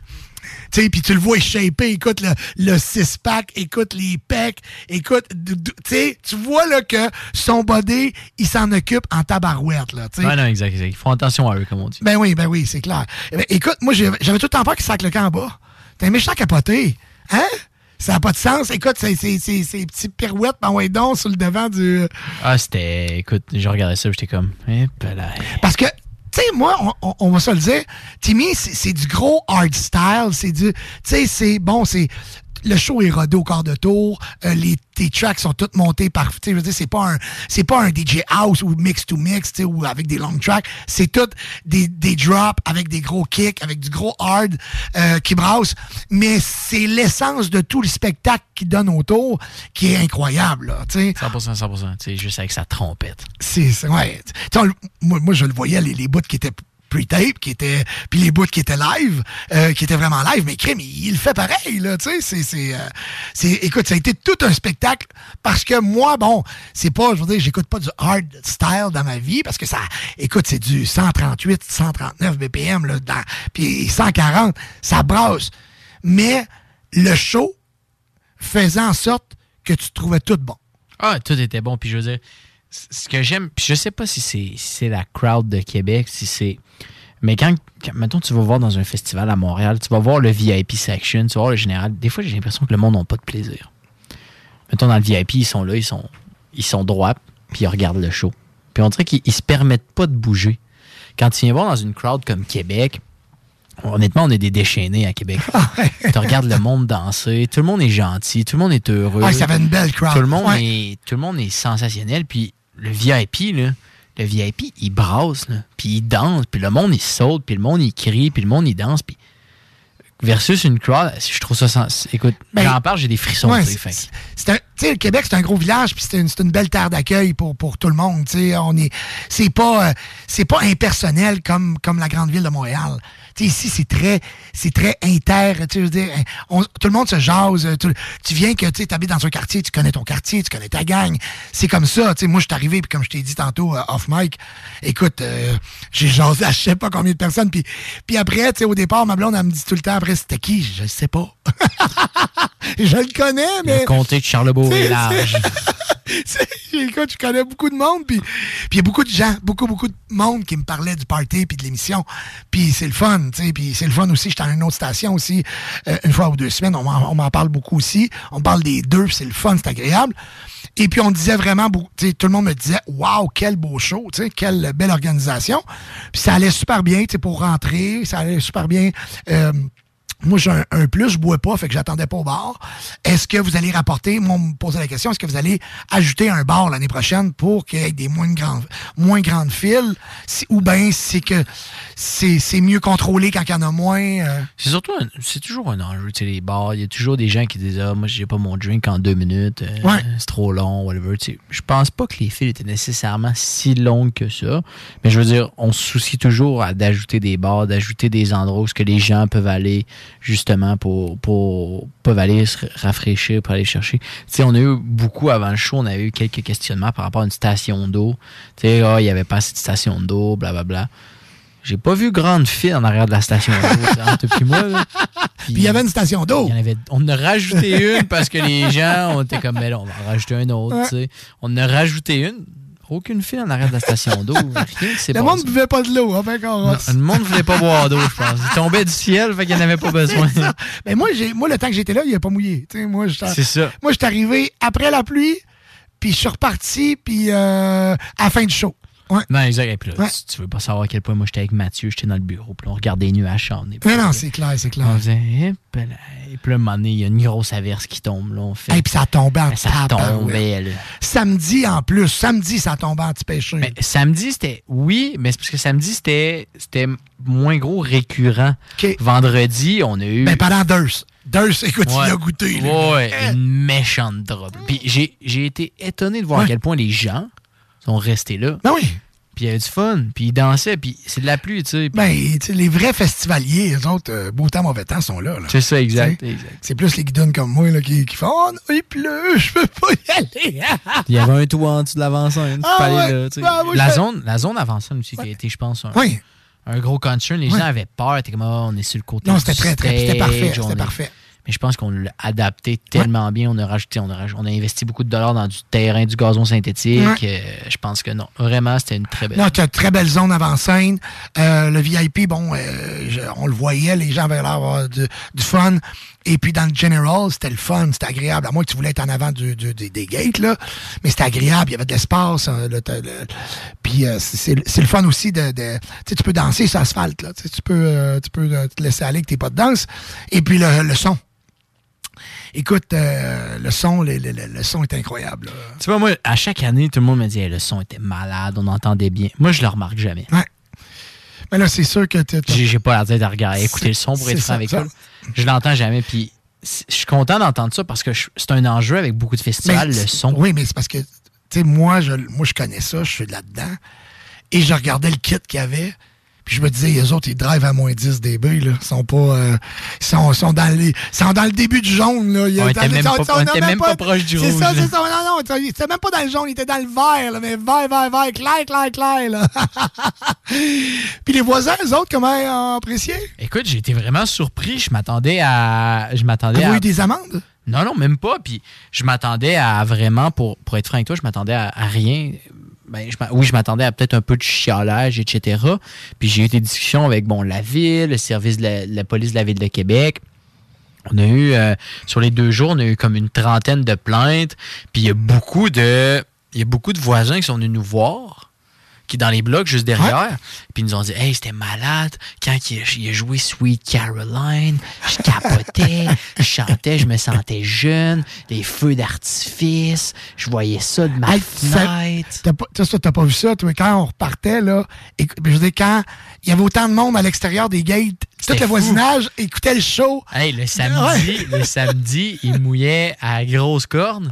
Tu sais, puis tu le vois échappé, écoute le, le six-pack, écoute les pecs, écoute, tu sais, tu vois là que son body, il s'en occupe en tabarouette, là, tu sais. Ouais, non, exact, exact. Ils font attention à eux, comme on dit. Ben oui, ben oui, c'est clair. Eh ben, écoute, moi, j'avais tout le temps peur qu'il sac le camp en bas. T'es un méchant capoté. Hein? Ça n'a pas de sens. Écoute, c'est ces petites pirouettes, ben ouais, donc, sur le devant du. Ah, c'était. Écoute, je regardais ça, j'étais comme. Eh, là. Parce que, tu sais, moi, on, va se le dire, Timmy, c'est c'est du gros hard style. C'est du. Tu sais, c'est. Bon, c'est. Le show est rodé au quart de tour. euh, les, tes tracks sont toutes montées par. Je veux dire, c'est pas un. C'est pas un DJ house ou mix to mix, ou avec des long tracks. C'est tout des, des drops avec des gros kicks, avec du gros hard euh, qui brasse. Mais c'est l'essence de tout le spectacle qu'il donne autour qui est incroyable, là, tu sais. 100%, 100%. Tu sais, juste avec sa trompette. C'est, ouais. On moi, moi, je le voyais, les, les bouts qui étaient pre-tape, qui étaient, puis les bouts qui étaient live, euh, qui étaient vraiment live, mais crème, il, le fait pareil, là, tu sais, c'est, c'est, euh, c'est, écoute, ça a été tout un spectacle, parce que moi, bon, c'est pas, je veux dire, j'écoute pas du hard style dans ma vie, parce que ça, écoute, c'est du 138, 139 BPM, là, puis 140, ça brasse. Mais le show faisait en sorte que tu trouvais tout bon. Ah, tout était bon. Puis je veux dire, ce que j'aime, puis je sais pas si c'est si c'est la crowd de Québec, si c'est. Mais quand, quand- mettons, tu vas voir dans un festival à Montréal, tu vas voir le VIP section, tu vas voir le général. Des fois, j'ai l'impression que le monde n'a pas de plaisir. Mettons, dans le VIP, ils sont là, ils sont, ils sont droits, puis ils regardent le show. Puis on dirait qu'ils ils se permettent pas de bouger. Quand tu viens voir dans une crowd comme Québec, honnêtement, on est des déchaînés à Québec. tu regardes le monde danser, tout le monde est gentil, tout le monde est heureux. Ah, ça fait une belle crowd. Tout le monde, Ouais. est, tout le monde est sensationnel. Puis le VIP, là, le VIP, il brasse, là, puis il danse, puis le monde, il saute, puis le monde, il crie, puis le monde, il danse. Puis versus une crowd, je trouve ça... sens- Écoute, Ben, j'en parle, j'ai des frissons. Ouais, c'est- c'est un- le Québec, c'est un gros village, puis c'est une, une belle terre d'accueil pour, pour tout le monde. tu sais. On est, c'est pas, euh, c'est pas impersonnel comme, comme la grande ville de Montréal. Ici, c'est très, c'est très inter. Tu sais, je veux dire, on- tout le monde se jase. Tu, tu viens que tu habites dans un quartier, tu connais ton quartier, tu connais ta gang. C'est comme ça. Tu sais, moi, je suis arrivé, puis comme je t'ai dit tantôt euh, off mic, écoute, euh, j'ai jasé à je sais pas combien de personnes. Puis, puis après, au départ, ma blonde, elle me dit tout le temps après, c'était qui? Je sais pas. je le connais, mais Le comté de Charlebourg est large. Écoute, je connais beaucoup de monde, puis puis il y a beaucoup de gens, beaucoup, beaucoup de monde qui me parlait du party puis de l'émission. Puis c'est le fun, tu sais, puis c'est le fun aussi. J'étais à une autre station aussi, euh, une fois ou deux semaines, on m'en parle beaucoup aussi. On parle des deux, c'est le fun, c'est agréable. Et puis on disait vraiment, tu sais, tout le monde me disait, waouh, quel beau show, tu quelle belle organisation. Puis ça allait super bien, tu pour rentrer, ça allait super bien. Euh, moi, j'ai un, un plus, je bois pas, fait que j'attendais pas au bar. Est-ce que vous allez rapporter, moi, on me posait la question, est-ce que vous allez ajouter un bar l'année prochaine pour qu'il y ait des moins grandes, moins grandes files, Si- ou bien c'est que c'est mieux contrôlé quand il y en a moins? euh? C'est surtout, un- c'est toujours un enjeu, tu sais, les bars. Il y a toujours des gens qui disent, ah, moi, j'ai pas mon drink en deux minutes, euh, Ouais. c'est trop long, whatever. Tu sais, je pense pas que les files étaient nécessairement si longues que ça. Mais je veux dire, on se soucie toujours d'ajouter des bars, d'ajouter des endroits où ce que les gens peuvent aller, justement, pour, pour peuvent aller se rafraîchir, pour aller chercher. Tu sais, on a eu beaucoup avant le show, on a eu quelques questionnements par rapport à une station d'eau. Tu sais, ah, il y avait pas assez de station d'eau, blablabla. J'ai pas vu grande file en arrière de la station d'eau, entre puis moi. là. Puis il y avait une station d'eau. On en a rajouté une parce que les gens ont été comme, mais là, on va en rajouter un autre. Ouais. tu sais. On en a rajouté une. Aucune file en arrière de la station d'eau. Rien Le monde ne buvait pas de l'eau, hein, ben, Non, le monde voulait pas boire d'eau, je pense. Il tombait du ciel, fait qu'il n'y en avait pas besoin. Mais moi, j'ai, moi, le temps que j'étais là, il n'a pas mouillé. Moi, C'est ça. Moi, je suis arrivé après la pluie, puis je suis reparti, puis euh, à la fin du show. Ouais. Non, exact. Et puis là, Ouais. tu, tu veux pas savoir à quel point moi j'étais avec Mathieu, j'étais dans le bureau, puis on regardait les nuages s'en venir. Non, non, c'est clair, c'est clair. On faisait, et puis là, un moment donné, il y a une grosse averse qui tombe. Là, on fait. Et puis ça tombait en ça tabarouette. tombait, là. Samedi en plus. Samedi, ça tombait anti-pêché. Mais samedi, c'était. Oui, mais c'est parce que samedi, c'était c'était moins gros récurrent. Vendredi, on a eu. Ben, pendant deux. Deux, écoute, Ouais. il a goûté. là. Ouais, une méchante drop. Puis j'ai été étonné de voir à quel point les gens sont restés là. Ben oui. Puis il y avait du fun, puis ils dansaient, puis c'est de la pluie, tu sais. Ben, tu sais, les vrais festivaliers, les autres, euh, beau temps, mauvais temps, sont là. là. C'est ça, exact. C'est plus les guidons comme moi là, qui, qui font Oh non, il pleut, je peux pas y aller. Il y avait un toit en dessous de l'avant-scène. Ah ouais. là, moi, la, je- zone, la zone avant-scène aussi qui a été, je pense, un, Oui. un gros concern. Les Ouais. gens avaient peur. T'es comme, Ah, on est sur le côté. Non, c'était très, très, c'était parfait, c'était parfait. Mais je pense qu'on l'a adapté tellement bien. On a rajouté, on a, on a investi beaucoup de dollars dans du terrain, du gazon synthétique. Ouais. Euh, je pense que non. Vraiment, c'était une très belle. Non, tu as une très belle zone avant-scène. Euh, le VIP, bon, euh, je- on le voyait, les gens avaient l'air d'avoir du, du fun. Et puis dans le General, c'était le fun, c'était agréable. À moins que tu voulais être en avant du, du- des, des gates, là. Mais c'était agréable, il y avait de l'espace. hein, le- puis euh, c'est- le fun aussi de... de- tu sais, tu peux danser sur l'asphalte, là. Tu sais, tu peux, euh, tu peux euh, te laisser aller avec tes pas de danse. Et puis le, le son. Écoute, euh, le son, le, le- le- le son est incroyable. là. Tu vois, moi, à chaque année, tout le monde me dit Hey, le son était malade, on entendait bien. Moi, je le remarque jamais. Ouais. Mais là, c'est sûr que tu J'ai pas la tête à regarder, écouter le son pour être ça, franc avec ça. eux. Je l'entends jamais. Puis je suis content d'entendre ça parce que c'est un enjeu avec beaucoup de festivals, Mais le son. Oui, mais c'est parce que, tu sais, moi je, moi, je connais ça, je suis là-dedans. Et je regardais le kit qu'il y avait. Puis je me disais, les autres, ils drivent à moins 10 dB, là. Ils sont pas. euh, ils sont, sont dans les, ils sont dans le début du jaune, là. Ils- On était même pas- ils sont on était même pas proche du C'est rouge, ça, là. c'est ça. Non, non, ils étaient même pas dans le jaune, ils étaient dans le vert, là. Mais vert, vert, vert, clair, clair, clair, là. Puis les voisins, eux autres, comment ils ont apprécié? Écoute, j'ai été vraiment surpris. Je m'attendais à. Je m'attendais à. eu des amendes? Non, non, même pas. Puis je m'attendais à vraiment, pour, pour être franc avec toi, je m'attendais à, à rien. Ben, oui, je m'attendais à peut-être un peu de chiolage, etc. Puis j'ai eu des discussions avec bon, la ville, le service de la, la police de la ville de Québec. On a eu, euh, sur les deux jours, on a eu comme une trentaine de plaintes. Puis il y a beaucoup de, il y a beaucoup de voisins qui sont venus nous voir, qui dans les blocs juste derrière. Puis ils nous ont dit, hey, c'était malade. Quand il a, il a joué Sweet Caroline, je capotais, je chantais, je me sentais jeune, les feux d'artifice, je voyais ça de ma Hey, fenêtre. T'as pas, t'as pas vu ça, toi, quand on repartait, là, et, je veux dire, quand il y avait autant de monde à l'extérieur des gates, tout le fou. voisinage écoutait le show. Hey, le samedi, le samedi, il mouillait à grosse corne.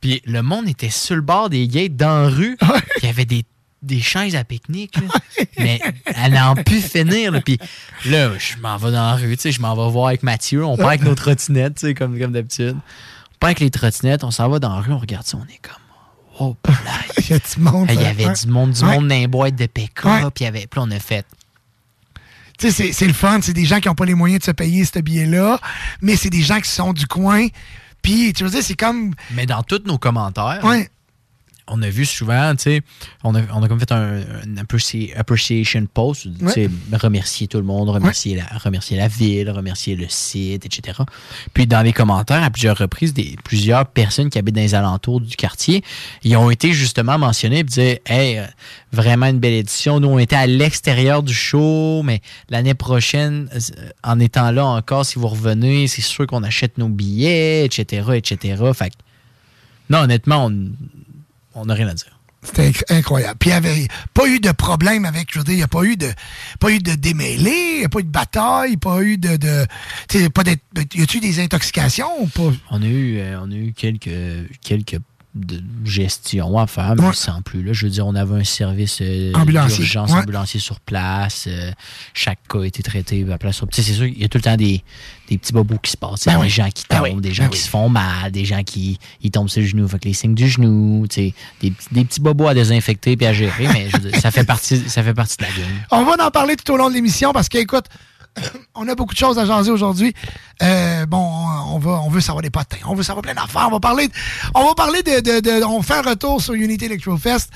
Puis le monde était sur le bord des gates dans la rue. Il y avait des, des chaises à pique-nique. Mais elle n'en pu finir. là. Puis là, je m'en vais dans la rue. tu sais, Je m'en vais voir avec Mathieu. On part avec nos trottinettes, tu sais, comme, comme d'habitude. On part avec les trottinettes. On s'en va dans la rue. On regarde ça. On est comme. Oh, Il y a du monde. Il y avait du monde, du Ouais. monde dans les boîtes de PK. Ouais. Puis il y avait, puis on a fait. Tu sais, c'est- c'est le fun. C'est des gens qui n'ont pas les moyens de se payer ce billet-là, mais c'est des gens qui sont du coin. Puis, tu veux dire, c'est comme. Mais dans tous nos commentaires, Ouais. On a vu souvent, tu sais, on a, on a comme fait un, un appreci- appreciation post, tu sais, remercier tout le monde, remercier, la, remercier la ville, remercier le site, etc. Puis dans les commentaires, à plusieurs reprises, des, plusieurs personnes qui habitent dans les alentours du quartier, ils ont été justement mentionnés et disaient Hey, euh, vraiment une belle édition. Nous, on était à l'extérieur du show, mais l'année prochaine, euh, en étant là encore, si vous revenez, c'est sûr qu'on achète nos billets, etc., etc. Fait que, non, honnêtement, on on n'a rien à dire. C'était inc- incroyable. Puis il n'y avait pas eu de problème avec, je veux dire, il n'y a pas eu de pas eu de démêlés, il n'y a pas eu de bataille, pas eu de. de pas y a-tu eu des intoxications ou pas? On a eu, euh, on a eu quelques, quelques de gestion à faire, mais sans plus. Là, je veux dire, on avait un service euh, d'urgence ouais. ambulancier sur place. euh, chaque cas a été traité à place. Tu sais, c'est sûr, il y a tout le temps des, des petits bobos qui se passent. Ben des gens qui Ben tombent, des gens Ben qui oui. se font mal, des gens qui ils tombent sur le genou. Fait que les signes du genou, tu sais, des, petits- des petits bobos à désinfecter puis à gérer, mais je veux dire, ça fait partie, ça fait partie de la game. On va en parler tout au long de l'émission parce qu'écoute, on a beaucoup de choses à jaser aujourd'hui. Euh, bon, on, va, veut savoir des potins, on veut savoir plein d'affaires. On va parler, de- on va parler de, on fait un retour sur Unity Electrofest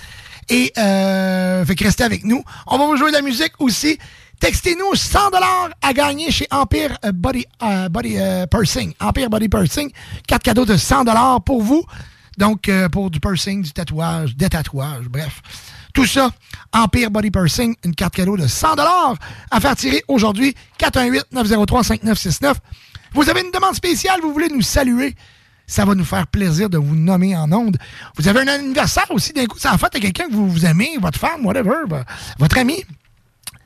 et euh, fait que restez avec nous. On va vous jouer de la musique aussi. Textez-nous 100 dollars à gagner chez Empire Body, euh, Pursing. Empire Body Pursing. Quatre cadeaux de 100 dollars pour vous. Donc, pour du pursing, du tatouage, des tatouages, bref. Tout ça, Empire Body Pursing, une carte cadeau de 100 à faire tirer aujourd'hui. 418-903-5969. Vous avez une demande spéciale, vous voulez nous saluer. Ça va nous faire plaisir de vous nommer en ondes. Vous avez un anniversaire aussi, d'un coup, ça en fait à quelqu'un que vous, vous aimez, votre femme, whatever, votre ami.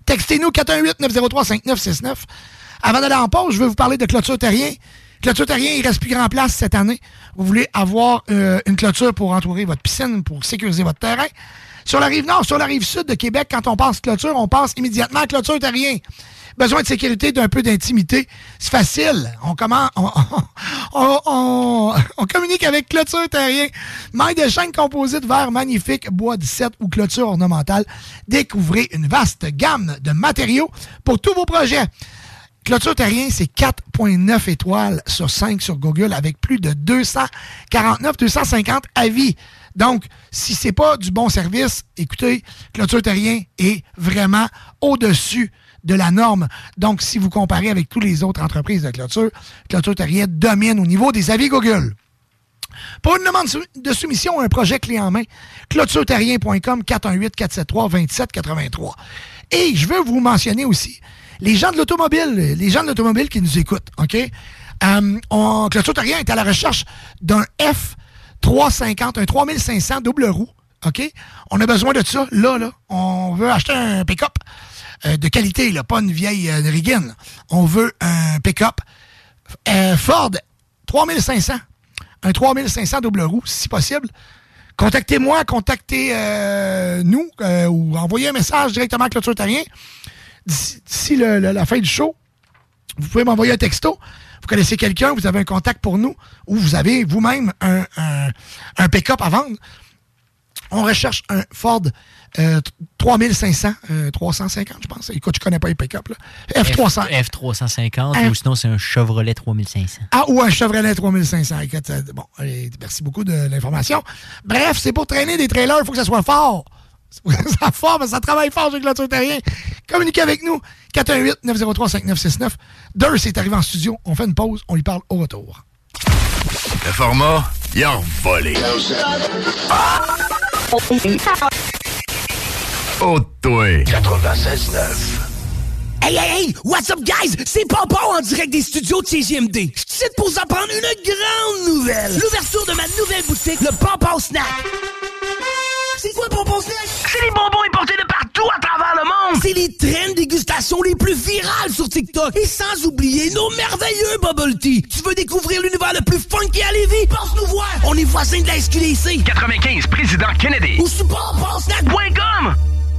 Textez-nous 418-903-5969. Avant d'aller en pause, je vais vous parler de clôture terrien. Clôture terrien, il reste plus grand place cette année. Vous voulez avoir euh, une clôture pour entourer votre piscine, pour sécuriser votre terrain? Sur la rive nord, sur la rive sud de Québec, quand on pense clôture, on pense immédiatement à clôture terrien. Besoin de sécurité, d'un peu d'intimité. C'est facile. On, commence, on, communique avec Clôture Terrien. Maille de chaîne composite verre magnifique, bois 17 ou clôture ornementale. Découvrez une vaste gamme de matériaux pour tous vos projets. Clôture Terrien, c'est 4,9 étoiles sur 5 sur Google avec plus de 249, 250 avis. Donc, si c'est pas du bon service, écoutez, Clôture Terrien est vraiment au-dessus de la norme. Donc, si vous comparez avec toutes les autres entreprises de clôture, Clôture Terrien domine au niveau des avis Google. Pour une demande de soumission ou un projet clé en main, clôtureterrien.com 418-473-2783. Et je veux vous mentionner aussi les gens de l'automobile, les gens de l'automobile qui nous écoutent, OK? Euh, on, Clôture Terrien est à la recherche d'un F350, un 3500 double roue, OK? On a besoin de ça, là, là. On veut acheter un pick-up euh, de qualité, là, pas une vieille euh. On veut un pick-up euh, Ford 3500. Un 3500 double roue, si possible. Contactez-moi, contactez euh, nous ou envoyez un message directement à Clôture Terrien. D'ici la fin du show, vous pouvez m'envoyer un texto. Connaissez quelqu'un, vous avez un contact pour nous, ou vous avez vous-même un, un- un pick-up à vendre. On recherche un Ford euh, 3500, euh, 350, je pense. Écoute, je connais pas les pick-up. là. F300. F, 350 F- ou sinon c'est un Chevrolet 3500. Ah, ou un Chevrolet 3500. Écoute, euh, bon, allez, merci beaucoup de l'information. Bref, c'est pour traîner des trailers, il faut que ça soit fort. Ça mais ça travaille fort chez Clôture Terrien. Communiquez avec nous. 418-903-5969. Durst est arrivé en studio. On fait une pause. On lui parle au retour. Le format, il a volé. Oh, toi. 96.9. Hey, hey, hey! What's up, guys? C'est Pompon en direct des studios de CGMD. Je suis pour vous apprendre une grande nouvelle. L'ouverture de ma nouvelle boutique, le Pompon Snack. C'est quoi, Pompon Snack? C'est les bonbons importés de partout à travers le monde. C'est les traînes dégustation les plus virales sur TikTok. Et sans oublier nos merveilleux bubble tea. Tu veux découvrir l'univers le plus funky à Lévis? Pense nous voir. On est voisins de la SQDC. 95, président Kennedy. Ou pomponsnack.com.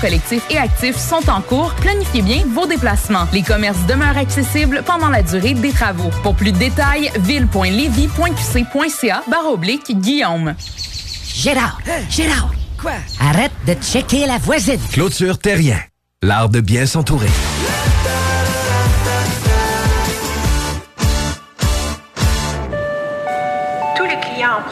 collectif et actif sont en cours. Planifiez bien vos déplacements. Les commerces demeurent accessibles pendant la durée des travaux. Pour plus de détails, ville.levy.qc.ca barre oblique Guillaume. Gérard, Gérard. Quoi? Arrête de checker la voisine. Clôture Terrien. L'art de bien s'entourer.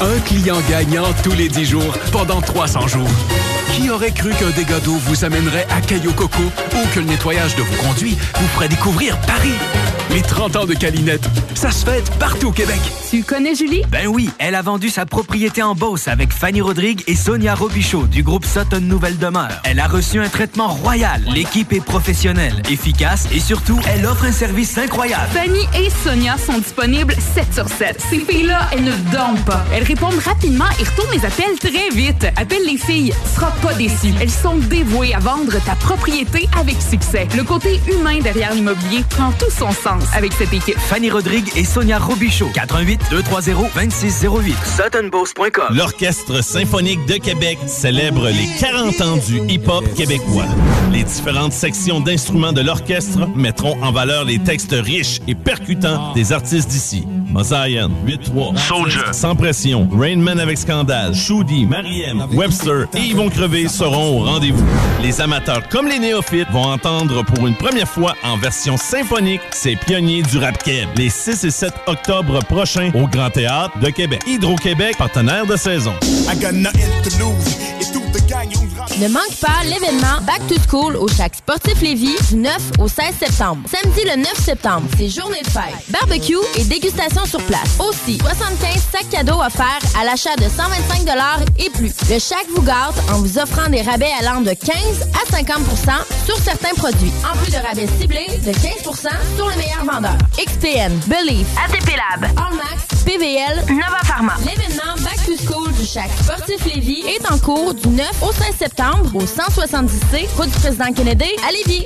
Un client gagnant tous les 10 jours pendant 300 jours. Qui aurait cru qu'un dégât d'eau vous amènerait à Cayo Coco ou que le nettoyage de vos conduits vous ferait découvrir Paris? Les 30 ans de Calinette, ça se fête partout au Québec. Tu connais Julie? Ben oui, elle a vendu sa propriété en Beauce avec Fanny Rodrigue et Sonia Robichaud du groupe Sutton Nouvelle Demeure. Elle a reçu un traitement royal. L'équipe est professionnelle, efficace et surtout, elle offre un service incroyable. Fanny et Sonia sont disponibles 7 sur 7. Ces filles-là, elles ne dorment pas. Elles répondent rapidement et retournent les appels très vite. Appelle les filles, tu seras pas déçu. Elles sont dévouées à vendre ta propriété avec succès. Le côté humain derrière l'immobilier prend tout son sens avec cette équipe. Fanny Rodrigue et Sonia Robichaud. 88 230 2608. SuttonBeauce.com. L'Orchestre symphonique de Québec célèbre les 40 ans du hip-hop québécois. Les différentes sections d'instruments de l'orchestre mettront en valeur les textes riches et percutants des artistes d'ici. Mosaïen, 8-3, Soldier, Sans Pression, Rainman avec Scandale, Shoudi, Mariem, Webster et Yvon Crevé seront au rendez-vous. Les amateurs comme les néophytes vont entendre pour une première fois en version symphonique ces pionniers du rap keb les 6 et 7 octobre prochains au Grand Théâtre de Québec. Hydro-Québec, partenaire de saison. Ne manque pas l'événement Back to School au Chac Sportif Lévis du 9 au 16 septembre. Samedi le 9 septembre, c'est journée de fête. Barbecue et dégustation sur place. Aussi, 75 sacs cadeaux offerts à l'achat de 125 et plus. Le Chac vous gâte en vous offrant des rabais allant de 15 à 50% sur certains produits. En plus de rabais ciblés de 15% sur les meilleurs vendeurs. XPN, Believe, ATP Lab, Allmax, PVL, Nova Pharma. L'événement Back to School du Chac Sportif Lévis est en cours du 9 au 16 septembre au 170C, route du président Kennedy à Lévis.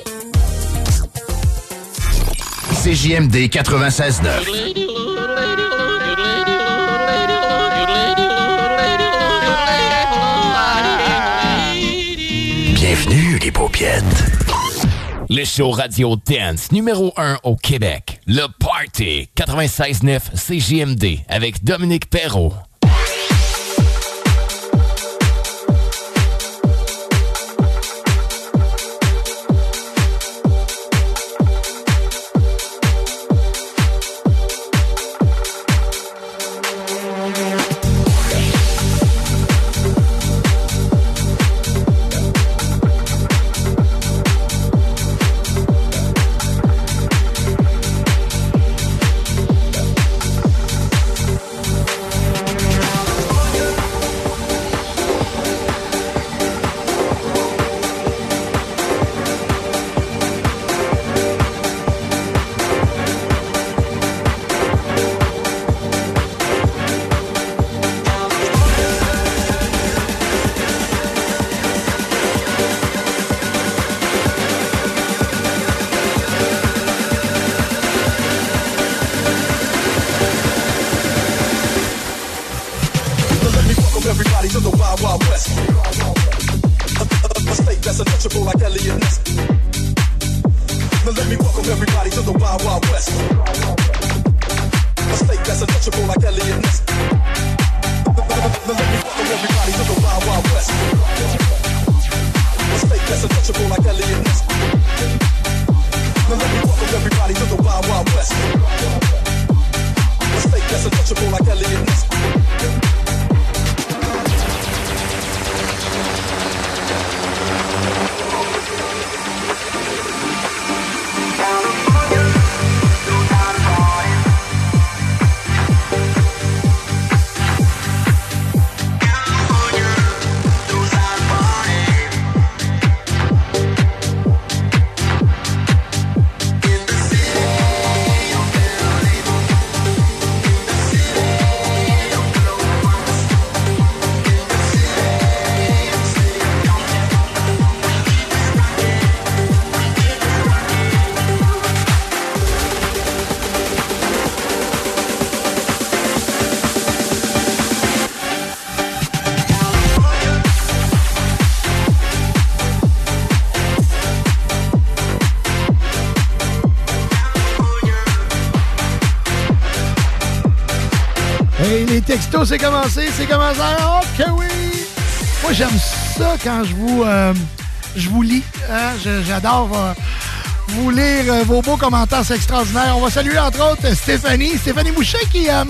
CJMD 96.9. Bienvenue, les paupiètes. Le show radio dance numéro 1 au Québec. Le Party 96.9 CJMD avec Dominique Perrault. C'est commencé, c'est commencé. OK, oh, oui! Moi, j'aime ça quand je vous, euh, vous lis. Hein? J'adore euh, vous lire euh, vos beaux commentaires, c'est extraordinaire. On va saluer, entre autres, Stéphanie. Stéphanie Mouchet qui, elle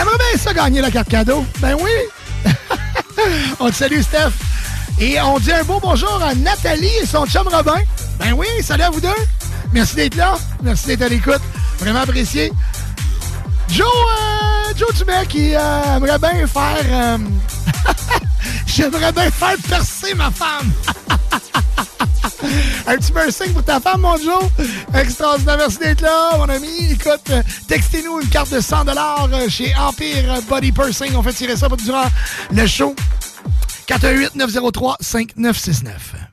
aimerait bien ça gagner la carte cadeau. Ben oui! on te salue, Steph. Et on dit un beau bonjour à Nathalie et son chum Robin. Ben oui, salut à vous deux. Merci d'être là. Merci d'être à l'écoute. Vraiment apprécié. Joe Joe Dumais qui euh, aimerait bien faire. Euh, j'aimerais bien faire percer ma femme. Un petit piercing pour ta femme, mon Joe. Extraordinaire. Merci d'être là, mon ami. Écoute, euh, textez-nous une carte de 100 chez Empire Body Pursing. On fait tirer ça durant le show. 418-903-5969.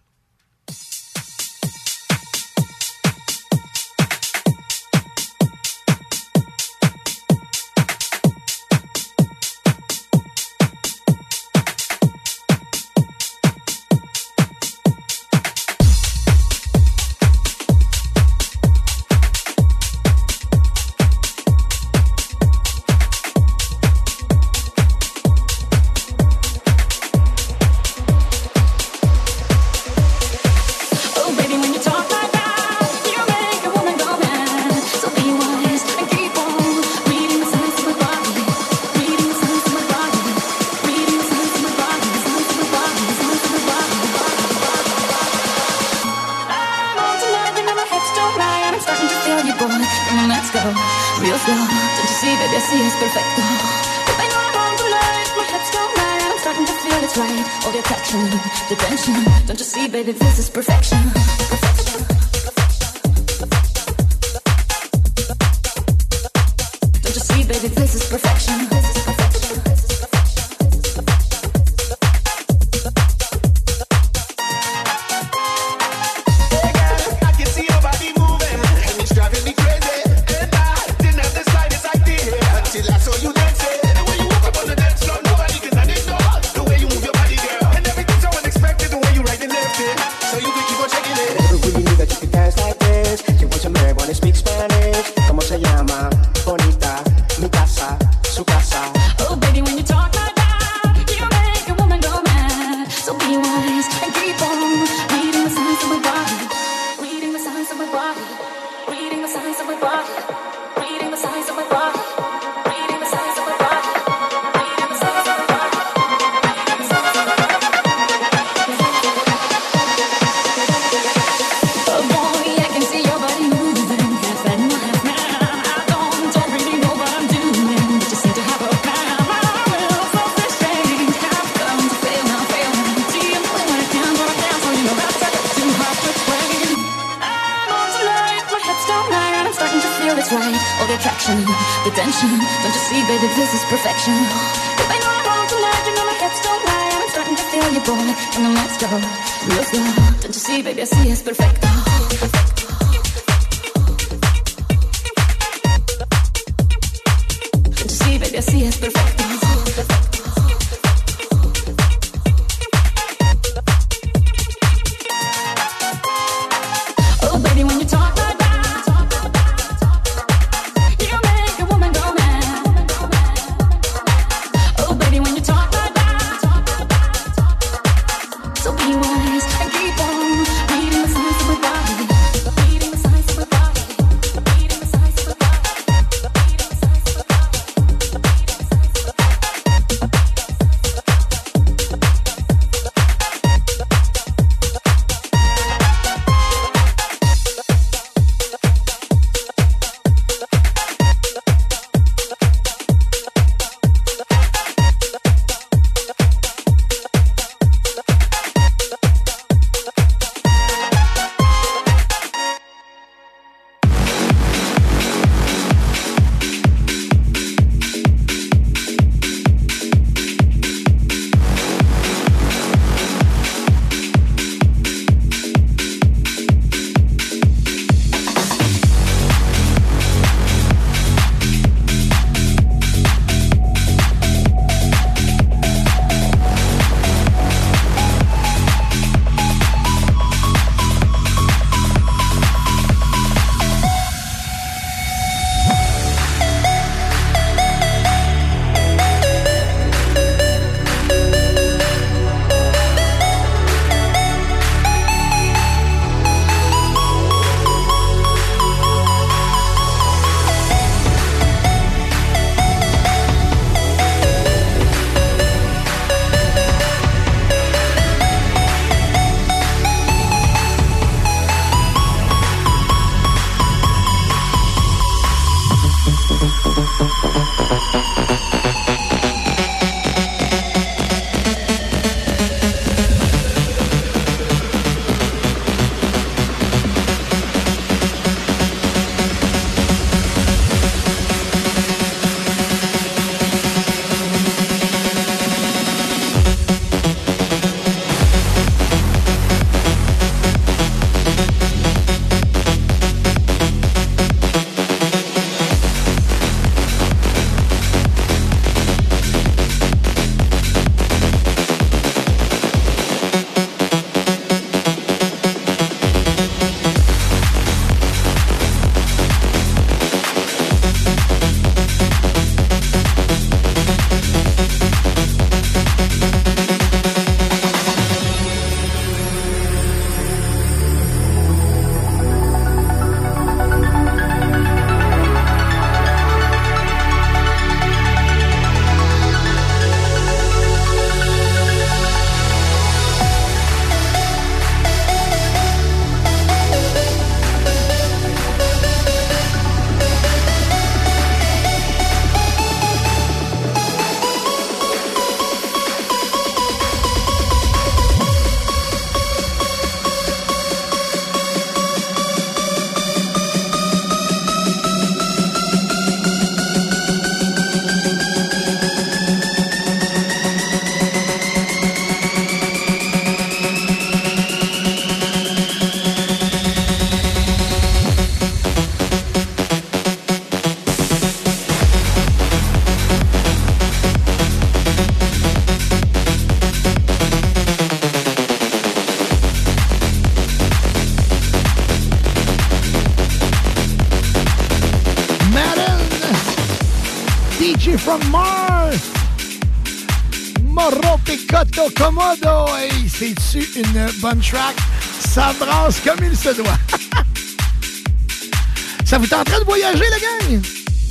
C'est-tu une bonne track? Ça brasse comme il se doit. Ça vous tenterait de voyager, la gang?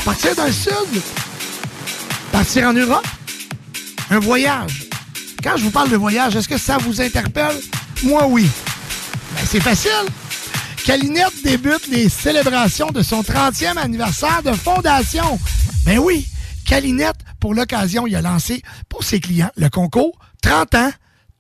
Partir dans le sud? Partir en Europe? Un voyage? Quand je vous parle de voyage, est-ce que ça vous interpelle? Moi, oui. Ben, c'est facile. Calinette débute les célébrations de son 30e anniversaire de fondation. Ben oui, Calinette, pour l'occasion, il a lancé pour ses clients le concours 30 ans,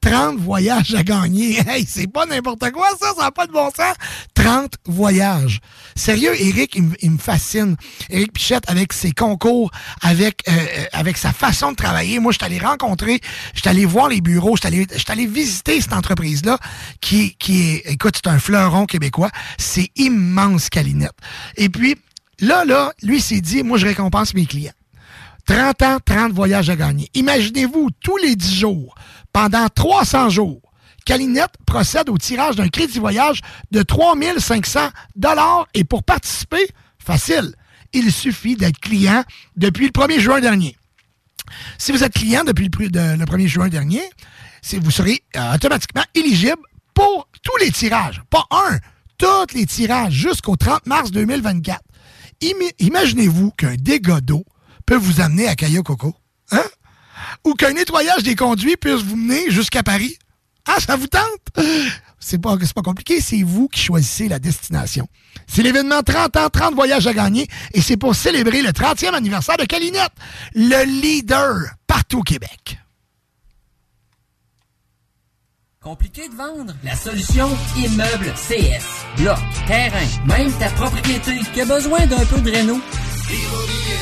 30 voyages à gagner. Hey, c'est pas n'importe quoi, ça, ça n'a pas de bon sens. 30 voyages. Sérieux, Eric, il, me- fascine. Eric Pichette, avec ses concours, avec, euh, euh, avec sa façon de travailler. Moi, je suis allé rencontrer, je suis allé voir les bureaux, je suis allé visiter cette entreprise-là, qui, qui est, écoute, c'est un fleuron québécois. C'est immense, Calinette. Et puis, là, là, lui s'est dit, moi, je récompense mes clients. 30 ans, 30 voyages à gagner. Imaginez-vous, tous les 10 jours, pendant 300 jours, Calinette procède au tirage d'un crédit voyage de 3500 dollars et pour participer, facile, il suffit d'être client depuis le 1er juin dernier. Si vous êtes client depuis le, pr- de- le 1er juin dernier, vous serez euh, automatiquement éligible pour tous les tirages. Pas un, tous les tirages jusqu'au 30 mars 2024. Imi- Imaginez-vous qu'un dégât d'eau peut vous amener à Cayo Coco. Hein? Ou qu'un nettoyage des conduits puisse vous mener jusqu'à Paris. Ah, ça vous tente? C'est pas, pas compliqué, c'est vous qui choisissez la destination. C'est l'événement 30 ans, 30 voyages à gagner et c'est pour célébrer le 30e anniversaire de Calinette, le leader partout au Québec. Compliqué de vendre? La solution Immeuble CS. Bloc, terrain, même ta propriété qui a besoin d'un peu de réno?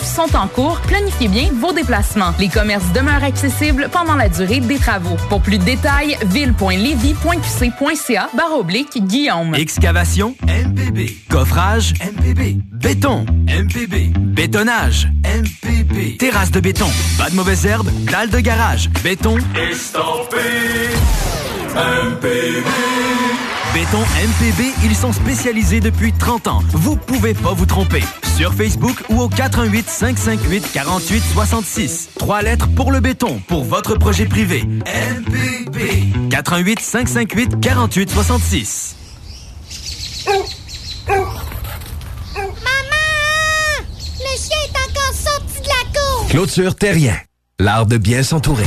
sont en cours. Planifiez bien vos déplacements. Les commerces demeurent accessibles pendant la durée des travaux. Pour plus de détails, ville.levy.qc.ca barre oblique Guillaume. Excavation MPB. Coffrage MPB. Béton MPB. Bétonnage MPB. Terrasse de béton. Pas de mauvaises herbes. Dalle de garage. Béton. Estampé MPB. Béton MPB, ils sont spécialisés depuis 30 ans. Vous pouvez pas vous tromper. Sur Facebook ou au 418 558 48 66. Trois lettres pour le béton, pour votre projet privé. MPB. 418 558 48 66. Le chien est encore sorti de la cour! Clôture Terrien. L'art de bien s'entourer.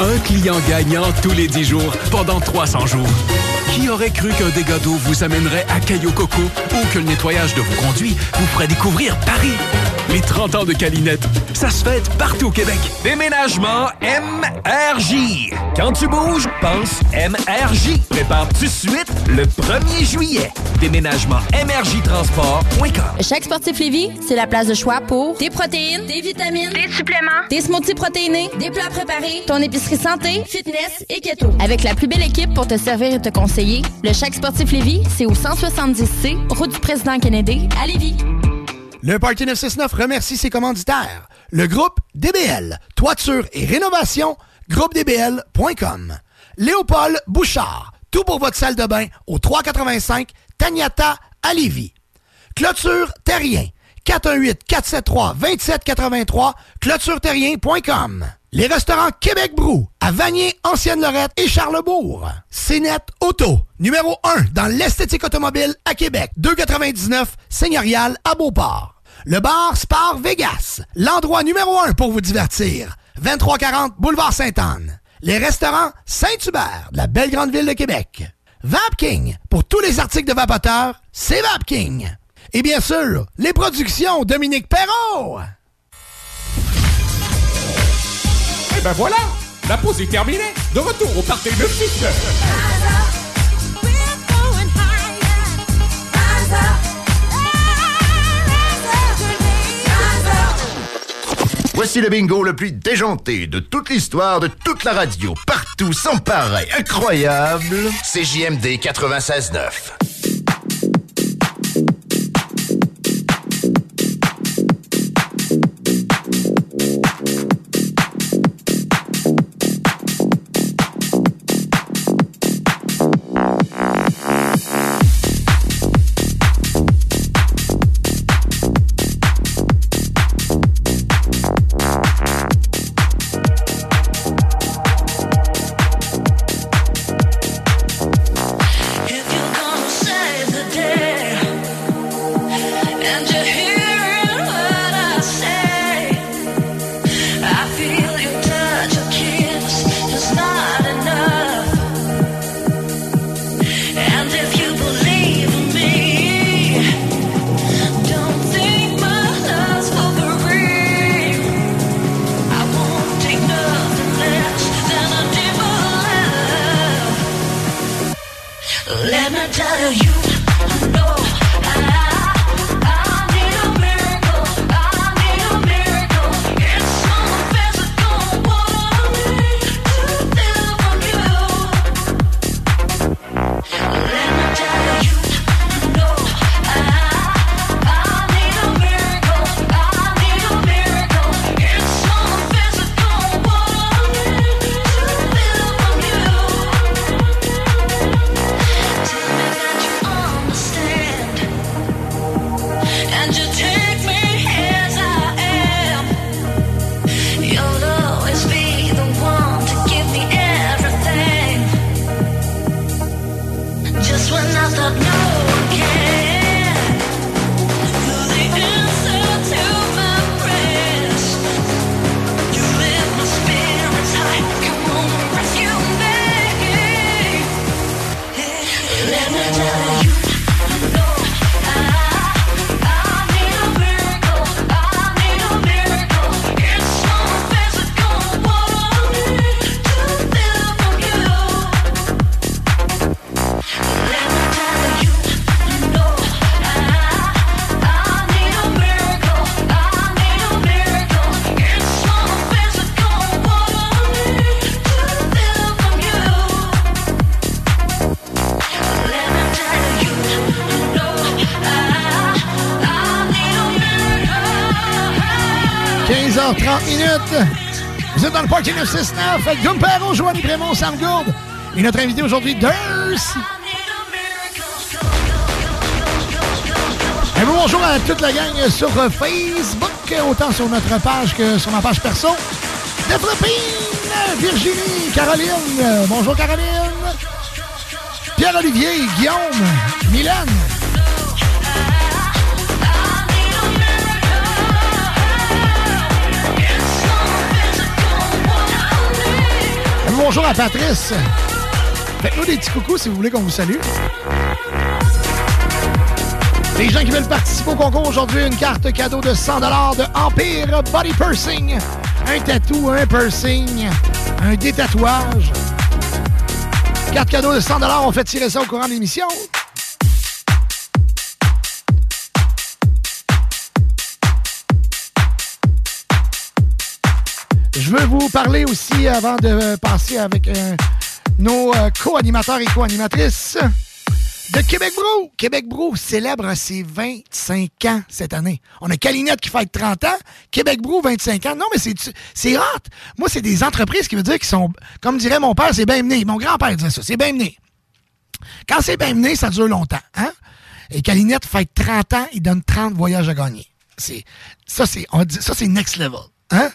Un client gagnant tous les 10 jours pendant 300 jours. Qui aurait cru qu'un dégât d'eau vous amènerait à Cayo Coco ou que le nettoyage de vos conduits vous ferait découvrir Paris? Les 30 ans de Calinette, ça se fête partout au Québec. Déménagement MRJ. Quand tu bouges, pense MRJ. Prépare tout de suite le 1er juillet. Déménagement MRJtransport.com. Chaque sportif Lévis, c'est la place de choix pour des protéines, des vitamines, des suppléments, des smoothies protéinés, des plats préparés, ton épicerie santé, fitness et keto. Avec la plus belle équipe pour te servir et te conseiller, le Chaque sportif Lévis, c'est au 170C, route du président Kennedy, à Lévis. Le Party 969 remercie ses commanditaires. Le groupe DBL, toiture et rénovation, groupedbl.com. Léopold Bouchard, tout pour votre salle de bain au 385 Taniata à Lévis. Clôture Terrien. 418-473-2783, clôtureterrien.com. Les restaurants Québec Brou, à Vanier, Ancienne-Lorette et Charlebourg. CNET Auto, numéro 1 dans l'esthétique automobile à Québec. 299 Seigneurial à Beauport. Le bar Spar Vegas, l'endroit numéro 1 pour vous divertir. 2340 Boulevard Sainte-Anne. Les restaurants Saint-Hubert, de la belle grande ville de Québec. Vapking, pour tous les articles de vapoteurs, c'est Vapking. Et bien sûr, les productions Dominique Perrault. Ben voilà, la pause est terminée. De retour au party de suite. Voici le bingo le plus déjanté de toute l'histoire de toute la radio, partout, sans pareil, incroyable. CJMD 96.9. 15h30 minutes. Vous êtes dans le Party 969 avec Perrault, Joanny Prémont, Sam Gourde et notre invité aujourd'hui, Durst. Un bonjour à toute la gang sur Facebook, autant sur notre page que sur ma page perso. Delphine, Virginie, Caroline. Bonjour Caroline. Pierre-Olivier, Guillaume, Mylène. Bonjour à Patrice. Faites-nous des petits coucous si vous voulez qu'on vous salue. Les gens qui veulent participer au concours aujourd'hui, une carte cadeau de 100 de Empire Body Pursing. Un tatou, un piercing, un détatouage. Carte cadeau de 100 on fait tirer ça au courant de l'émission. Veux vous parler aussi, avant de passer avec euh, nos euh, co-animateurs et co-animatrices, de Québec Brou. Québec Brou célèbre ses 25 ans cette année. On a Calinette qui fête 30 ans, Québec Brou 25 ans. Non, mais c'est hot. Moi, c'est des entreprises qui veut dire qu'ils sont, comme dirait mon père, c'est bien mené. Mon grand-père disait ça, c'est bien mené. Quand c'est bien mené, ça dure longtemps. Hein? Et Calinette fait 30 ans, il donne 30 voyages à gagner. Ça, c'est next level. Hein?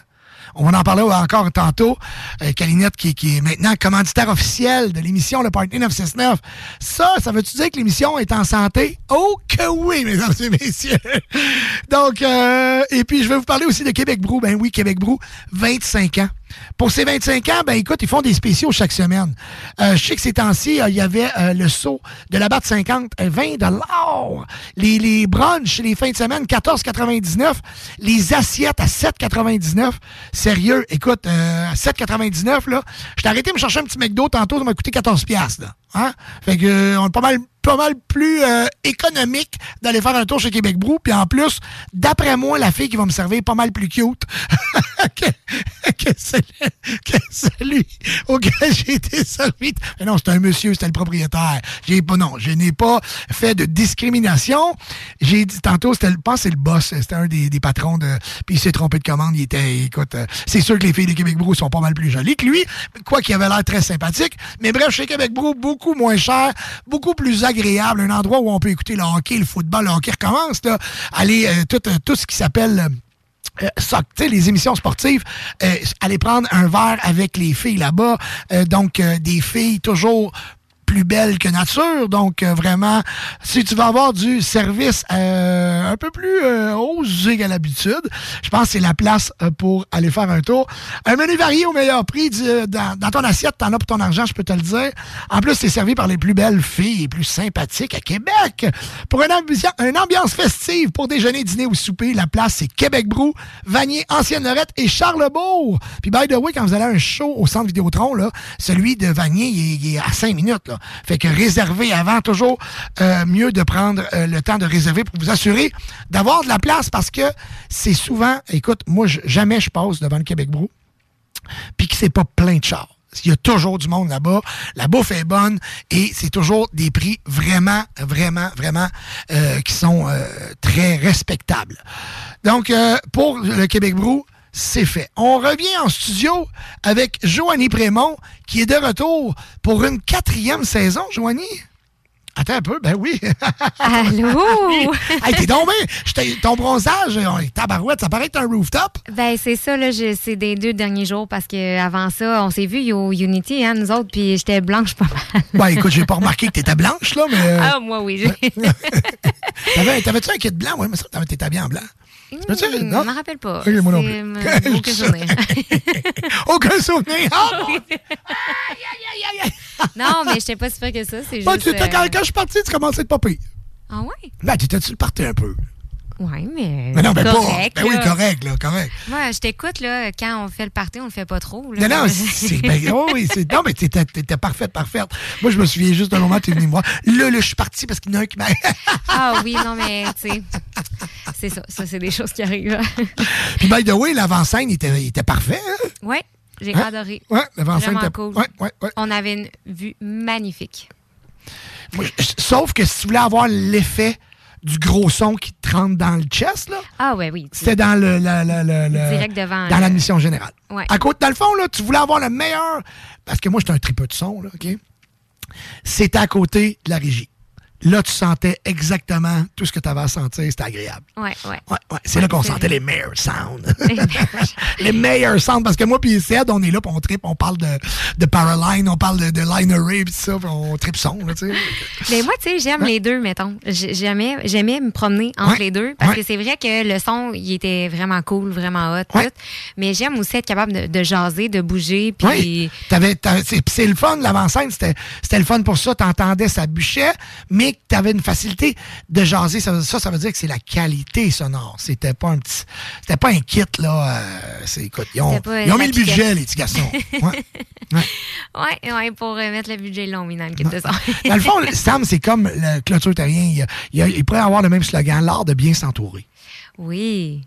On va en parler encore tantôt. Euh, qui est maintenant commanditaire officiel de l'émission Le Party 969. Ça, ça veut-tu dire que l'émission est en santé? Oh que oui, mesdames et messieurs! Donc, euh, et puis je vais vous parler aussi de Québec Brou. Ben oui, Québec Brou, 25 ans. Pour ces 25 ans, ben écoute, ils font des spéciaux chaque semaine. Euh, je sais que ces temps-ci, euh, il y avait euh, le saut de la batte 50, euh, 20 dollars. Les, les brunchs, les fins de semaine, 14,99. Les assiettes à 7,99. Sérieux, écoute, euh, à 7,99, là, je t'ai arrêté de me chercher un petit McDo tantôt, ça m'a coûté 14 piastres, là. Hein? Fait que, euh, on est pas mal pas mal plus euh, économique d'aller faire un tour chez Québec Brou. Puis en plus, d'après moi, la fille qui va me servir est pas mal plus cute que, que, celui, que celui auquel j'ai été servi. Mais non, c'était un monsieur, c'était le propriétaire. J'ai pas, non, je n'ai pas fait de discrimination. J'ai dit tantôt, c'était, je pense c'est le boss, c'était un des, des patrons de. Puis il s'est trompé de commande. Il était, écoute, euh, c'est sûr que les filles de Québec Brou sont pas mal plus jolies que lui, quoi qu'il avait l'air très sympathique. Mais bref, chez Québec Brou, moins cher, beaucoup plus agréable, un endroit où on peut écouter le hockey, le football, le hockey recommence, là. Aller, euh, tout, euh, tout ce qui s'appelle. euh, sais, les émissions sportives, euh, aller prendre un verre avec les filles là-bas. Euh, donc, euh, des filles toujours plus belles que nature. Donc, euh, vraiment, si tu vas avoir du service euh, un peu plus euh, osé qu'à l'habitude, je pense que c'est la place euh, pour aller faire un tour. Un menu varié au meilleur prix. du- euh, dans, dans ton assiette, t'en as pour ton argent, je peux te le dire. En plus, c'est servi par les plus belles filles et plus sympathiques à Québec. Pour une, une ambiance festive pour déjeuner, dîner ou souper, la place, c'est Québec Brou, Vanier, Ancienne-Lorette et Charlebourg. Puis, by the way, quand vous allez à un show au centre Vidéotron, là, celui de Vanier, il est, il est à 5 minutes. Là. Fait que réserver avant, toujours euh, mieux de prendre euh, le temps de réserver pour vous assurer d'avoir de la place parce que c'est souvent, écoute, moi, jamais je passe devant le Québec Brou puis que c'est pas plein de chars. Il y a toujours du monde là-bas. La bouffe est bonne et c'est toujours des prix vraiment, vraiment, vraiment euh, qui sont très respectables. Donc, pour le Québec Brou, c'est fait. On revient en studio avec Joanie Prémont qui est de retour pour une quatrième saison, Joanie. Attends un peu, ben oui. Allô? hey, t'es bien. J'étais- Ton bronzage, euh, tabarouette, ça paraît être un rooftop. Ben, c'est ça, là, c'est des deux derniers jours parce que avant ça, on s'est vu au Unity, hein, nous autres, puis j'étais blanche pas mal. Ben écoute, j'ai pas remarqué que t'étais blanche, là, mais. euh, Ah, moi, oui. T'avais-tu un kit blanc? Oui, mais ça, t'avais- t'étais habillé en blanc. Tu Non? Je m'en rappelle pas. Ok, moi non plus. Aucun souvenir. Aucun souvenir. Ah, bon. non, mais j'étais pas super que ça. C'est Ben, juste. tu- euh, quand, quand je suis parti, tu commençais de pas pire. Ah, ouais? Ben, t'étais-tu le parti un peu? Ouais, mais. Mais non, ben correct, pas. Ben oui, correct, là, correct. Moi, je t'écoute, là, quand on fait le party, on le fait pas trop. Là. Non, non, c'est. Ben, oh oui, c'est. Non, mais t'étais, t'étais parfaite, parfaite. Moi, je me souviens juste d'un moment, t'es venu me voir. Là, là, je suis parti parce qu'il y en a un qui m'a. ah oui, non, mais, tu sais. C'est ça. Ça, c'est des choses qui arrivent. Puis, by the way, l'avant-scène, était, était parfait, hein? ouais, j'ai Hein? adoré. Ouais, l'avant-scène était- cool. ouais, ouais, ouais. On avait une vue magnifique. Moi, je- Sauf que si tu voulais avoir l'effet du gros son qui te rentre dans le chest, là, Ah ouais, oui. c'était dans le, le- le- le- le- Direct devant, dans l'admission générale. Ouais. À côté, dans le fond, là, tu voulais avoir le meilleur. Parce que moi, j'étais un tripeux de son, là, OK? C'était à côté de la régie. Là, tu sentais exactement tout ce que tu avais à sentir. C'était agréable. Ouais, ouais. Ouais, ouais. C'est là qu'on sentait vrai. les meilleurs sounds. les meilleurs sounds. Parce que moi, puis Ced, on est là, puis on tripe, on parle de, de Paraline, on parle de, de Line Array, puis ça, puis on tripe son, là, tu sais. Mais moi, tu sais, j'aime les deux, mettons. J'ai- J'aimais, j'aimais me promener entre les deux parce que c'est vrai que le son, il était vraiment cool, vraiment hot, tout. Mais j'aime aussi être capable de, de jaser, de bouger, puis... C'est, le fun, l'avant-scène, c'était, c'était le fun pour ça. T'entendais, ça bûchait, mais que t'avais une facilité de jaser. Ça, ça, ça veut dire que c'est la qualité sonore. C'était pas un petit, c'était pas un kit, là. euh, c'est, écoute, ils ont, ils mis le budget, les petits garçons. Ouais. Ouais, ouais, pour euh, mettre le budget long, dans le kit de son. Dans le fond, Sam, c'est comme le clôture terrien. Il, il, il pourrait avoir le même slogan, l'art de bien s'entourer. oui,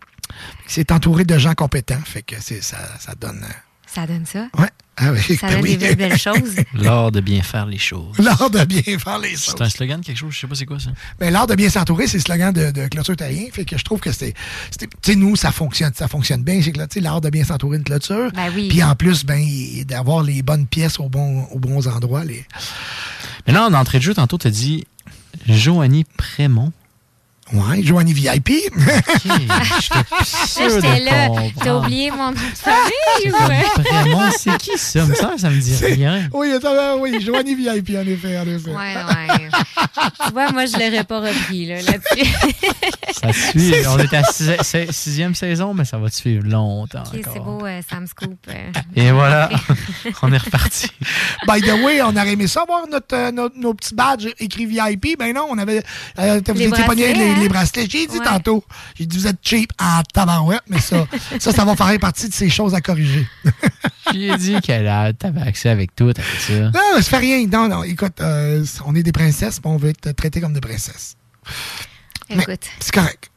C'est entouré de gens compétents. Fait que ça, ça donne. euh, ça donne ça? Ouais. Ah oui, Ça ben oui. des belles, belles choses. L'art de bien faire les choses. L'art de bien faire les choses. C'est un slogan de quelque chose, je sais pas c'est quoi ça. Ben, l'art de bien s'entourer, c'est le slogan de, de Clôture Terrien. Fait que je trouve que c'est. c'est- Tu sais, nous, ça fonctionne, ça fonctionne bien. C'est que là, tu sais, l'art de bien s'entourer une clôture. Ben oui. Puis en plus, ben, d'avoir les bonnes pièces au bon, aux bons endroits. Les... Mais là, en entrée de jeu, tantôt, tu as dit Joanie Prémont. Ouais, Joanie VIP. J'étais là. T'as oublié mon nom de famille ou c'est qui ça? Me semble que ça me dit C'est- rien. Oui, attends, oui, Joanie VIP, en effet, en effet. Ouais, ouais. tu vois, moi, je l'aurais pas repris là, là-dessus. Ça suit. On est à six- six- sixième saison, mais ça va te suivre longtemps. C'est beau, euh, Sam Scoop. euh. Et voilà, on est reparti. By the way, on aurait aimé ça avoir notre, euh, notre- nos petits badges écrits VIP. Ben non, on avait. euh, vous Les étiez les? Les bracelets. J'ai dit Ouais. tantôt. J'ai dit, vous êtes cheap en tabarouette, mais ça, ça, ça va faire partie de ces choses à corriger. J'ai dit qu'elle a- t'avais accès avec tout, avec ça. Non, ça fait rien. Non, non, écoute, euh, on est des princesses, puis on veut être traités comme des princesses. Écoute, C'est correct.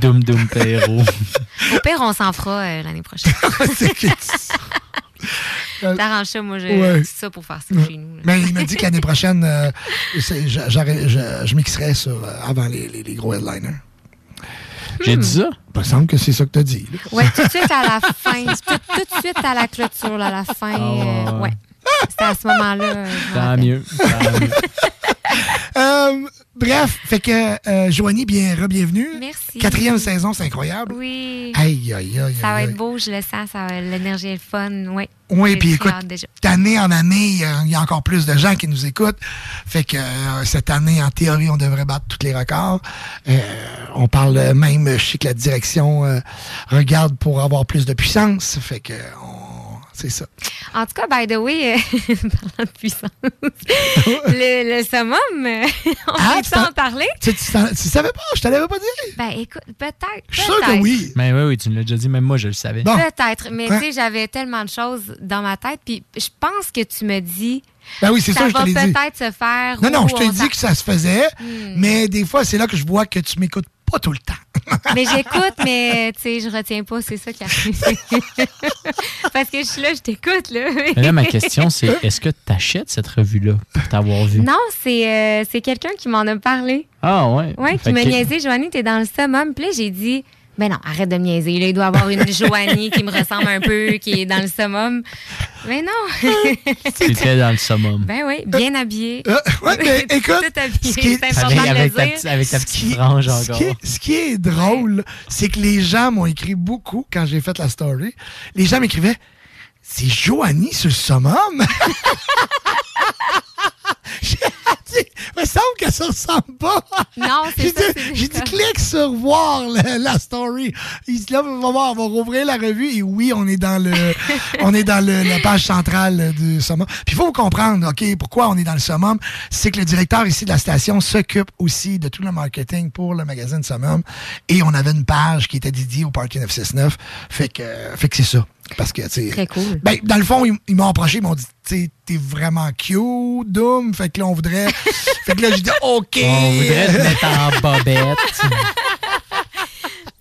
Doum Doum Perro. au pire, on s'en fera euh, l'année prochaine. T'arranges ça, moi, j'ai Ouais. ça pour faire ça chez nous. là. Mais il m'a dit que l'année prochaine, euh, je, je mixerais sur, euh, avant les, les- les gros headliners. J'ai dit ça? Il me semble que c'est ça que tu as dit. Ouais, tout de suite à la fin. Tout, tout de suite à la clôture, là, à la fin. Euh, ouais. C'était à ce moment-là. euh, Tant mieux. tant mieux. Euh, bref, fait que euh, Joanie, bien, bienvenue. Merci. Quatrième saison, c'est incroyable. Oui. Aïe, aïe, aïe. Ça va être beau, je le sens. Ça va- L'énergie est le fun. Oui. Oui, puis écoute, d'année en année, il y a- il y a encore plus de gens qui nous écoutent. Fait que euh, cette année, en théorie, on devrait battre tous les records. Euh, on parle même, je sais que la direction euh, regarde pour avoir plus de puissance. Fait que on- c'est ça. En tout cas, by the way, euh, parlant de puissance, le, le summum, euh, on Ah, peut en parler? Tu, tu, savais pas? Je te l'avais pas dit? Ben, écoute, peut-être. Je suis sûr que oui. Mais oui, oui, tu me l'as déjà dit, même moi, je le savais. Peut-être, mais Hein? tu sais, j'avais tellement de choses dans ma tête, puis je pense que tu me dis. Ben oui, c'est ça ça, je te va l'ai dit. peut-être se faire. Non, non, je dis s'en- que ça se faisait, Hmm. mais des fois, c'est là que je vois que tu m'écoutes pas tout le temps. Mais j'écoute, mais tu sais, je retiens pas, c'est ça qui arrive. Parce que je suis là, je t'écoute, là. Mais là, ma question, c'est est-ce que tu achètes cette revue-là pour t'avoir vu? Non, c'est euh, c'est quelqu'un qui m'en a parlé. Ah, ouais. Ouais, qui m'a que- niaisé. Joanie, t'es dans le summum. Puis là, j'ai dit, ben non, arrête de me niaiser. Là, il doit y avoir une Joanie qui me ressemble un peu, qui est dans le summum. Mais non. T'étais dans le summum. ben oui, bien habillé. Euh, ouais, mais écoute, Tout habillé, ce qui est- c'est important Avec, de le dire. avec ta petite frange ce encore. qui, est, ce qui est drôle, c'est que les gens m'ont écrit beaucoup quand j'ai fait la story. Les gens m'écrivaient C'est Joanie sur le summum. Dit, il me semble que ça ressemble pas. Non, c'est J'ai ça. dit, j'ai dit, clique sur voir la, la story. Il se là, on va voir, on va rouvrir la revue et oui, on est dans le, on est dans le- la page centrale du summum. Puis il faut vous comprendre, OK, pourquoi on est dans le summum? C'est que le directeur ici de la station s'occupe aussi de tout le marketing pour le magazine Summum. Et on avait une page qui était dédiée au Party 969. Fait que, fait que c'est ça. Parce que, tu sais. Très cool. Ben, dans le fond, ils, ils m'ont approché, ils m'ont dit, tu sais, t'es vraiment cute, Doom. Fait que là, on voudrait. fait que là, j'ai dit, OK. On voudrait te mettre en bobette.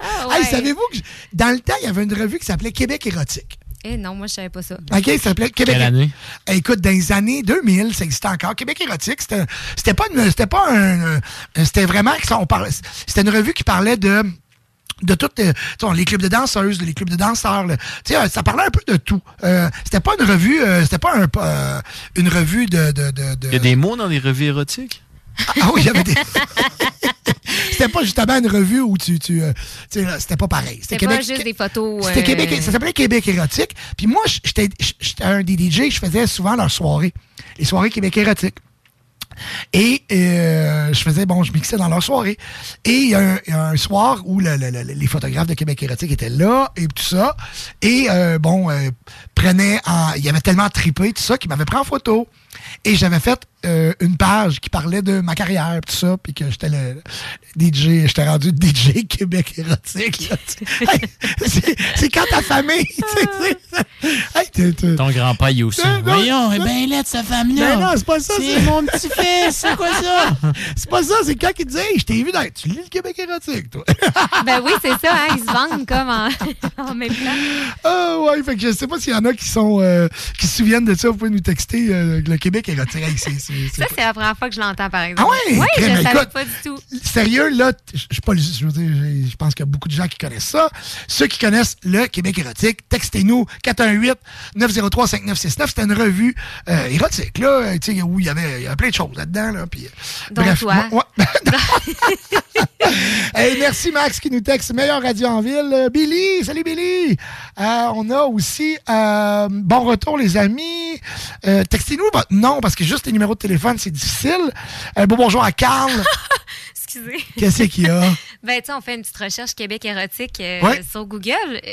Ah, Hey, savez-vous que dans le temps, il y avait une revue qui s'appelait Québec érotique. Eh non, moi, je savais pas ça. OK, ça s'appelait Québec. Quelle année? Eh, Écoute, dans les années 2000, ça existait encore. Québec érotique, c'était c'était pas une- c'était pas un, c'était vraiment que ça, on parlait c'était une revue qui parlait de de toutes euh, tu sais, les clubs de danseuses, les clubs de danseurs, là. Tu sais, euh, ça parlait un peu de tout. Euh, c'était pas une revue, euh, c'était pas un, euh, une revue de, de, de, de- Il y a des mots dans les revues érotiques? Ah oui, il y avait des. c'était pas justement une revue où tu. tu, euh, tu sais, là, c'était pas pareil. C'était pas juste des photos. C'était euh, Québec, ça s'appelait Québec érotique. Puis moi, j'étais j'étais un des DJ, je faisais souvent leurs soirées. Les soirées Québec érotique. Et euh, je faisais, bon, je mixais dans leur soirée. Et il y, a un- soir où le- le- le- les photographes de Québec érotique étaient là et tout ça. Et euh, bon, euh, prenaient en. Il y avait tellement trippé, tout ça, qu'ils m'avaient pris en photo. Et j'avais fait euh, une page qui parlait de ma carrière, tout ça, puis que j'étais le, le DJ, j'étais rendu DJ Québec érotique. là, tu sais. Hey, c'est- quand ta famille, tu sais, c'est- hey, t'es- t'es- Ton grand-père, il est aussi. Non, non, Voyons, eh ben laide sa femme-là. Ben non, c'est pas ça. C'est mon petit-fils, c'est quoi ça? C'est pas ça, c'est quand il disait, hey, je t'ai vu dans. Tu lis le Québec érotique, toi. Ben oui, c'est ça, hein, ils se vendent comme en. en même temps. Ah ouais, fait que je sais pas s'il y en a qui sont euh, qui se souviennent de ça. Vous pouvez nous texter. euh, le Québec c'est- c'est Ça, c'est la première fois que je l'entends, par exemple. Ah ouais? Oui, je ne savais écoute, pas du tout. Sérieux, là, je pas le- je veux dire, j'ai- je pense qu'il y a beaucoup de gens qui connaissent ça. Ceux qui connaissent le Québec érotique, textez-nous 418-903-5969. C'était une revue euh, érotique, là, tu sais, où il y avait, il y avait plein de choses là-dedans, là. Puis, euh, Dont toi. moi- ouais. Hey, merci Max qui nous texte meilleure radio en ville. Euh, Billy, salut Billy. Euh, on a aussi euh, bon retour les amis. Euh, Textez-nous votre nom parce que juste les numéros de téléphone c'est difficile. Euh, bon bonjour à Carl. Excusez. Qu'est-ce qu'il y a? Ben, tu sais, on fait une petite recherche Québec érotique euh, Ouais. sur Google.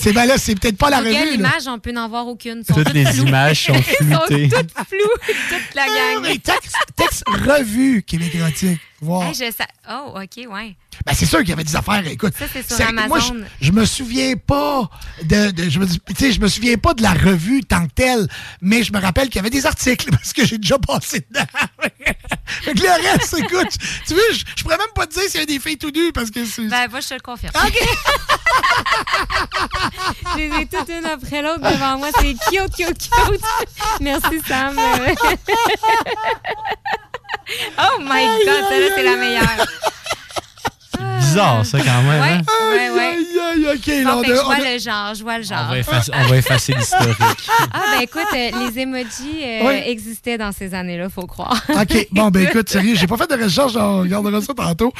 C'est ben là, c'est peut-être pas la Google revue. là. Images, on peut n'en voir aucune. Ils sont Toutes toutes les floues. images sont floutées. toutes floues, toute la Ah, gang. mais texte, texte revue Québec érotique. Voir. Hey, je sa- Oh, OK, ouais. Ben, c'est sûr qu'il y avait des affaires. Écoute, Ça, c'est sur sérieux, moi, je, Amazon. je me souviens pas de, de- je me, dis- tu sais, je me souviens pas de la revue tant que telle, mais je me rappelle qu'il y avait des articles parce que j'ai déjà passé dedans. fait que le reste, écoute, tu veux, je, je pourrais même pas te dire s'il y a des filles tout nues parce que c'est. Ben, moi, je te le confirme. je les ai toutes une après l'autre devant moi. C'est cute, cute, cute. Merci, Sam. oh my God, celle-là, c'est la meilleure. Bizarre, ça, quand même. Ouais, hein? ouais, ouais. Aïe, aïe, ok, là, Bon, on fait que a- je vois le genre, je vois le genre. On va effacer, effacer l'historique. Ah, ben écoute, euh, les emojis euh, Oui. existaient dans ces années-là, faut croire. OK. Bon, ben écoute, sérieux, j'ai pas fait de recherche, on regardera ça tantôt.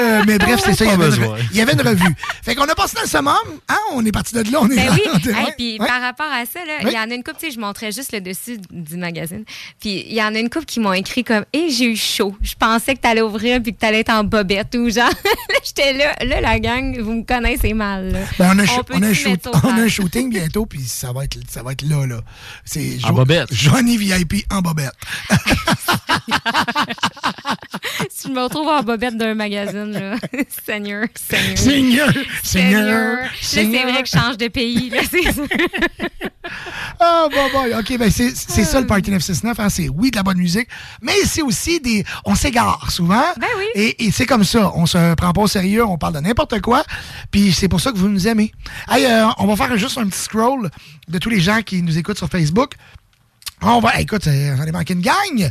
Euh, mais bref, c'est ça, il y, avait une, il y avait une revue. Fait qu'on a passé dans le summum, hein, on est parti de là, on est Ben oui, on est- Hey, puis ouais. par rapport à ça, là, il Oui. y en a une couple, tu sais, je montrais juste le dessus du magazine. Puis il y en a une couple qui m'ont écrit comme Hé, j'ai eu chaud. Je pensais que t'allais ouvrir puis que t'allais être en bobette ou genre. Là, J'étais là, là, la gang, vous me connaissez mal. là. Ben, on, a un on a shoot- on a shooting bientôt, puis ça va être, ça va être là, là. C'est En bobette. Johnny VIP en bobette. si je me retrouve en bobette d'un magazine, là. Seigneur, Seigneur. Seigneur, Seigneur, c'est vrai que je change de pays, là. Ah, bon, bon, OK, ben c'est c'est ça le Party 969, hein, c'est oui de la bonne musique, mais c'est aussi des... On s'égare souvent. Ben oui. Et, et c'est comme ça, on se prend pas au sérieux, on parle de n'importe quoi, puis c'est pour ça que vous nous aimez. Euh, on va faire juste un petit scroll de tous les gens qui nous écoutent sur Facebook. On va, écoute, j'en ai manqué une gang.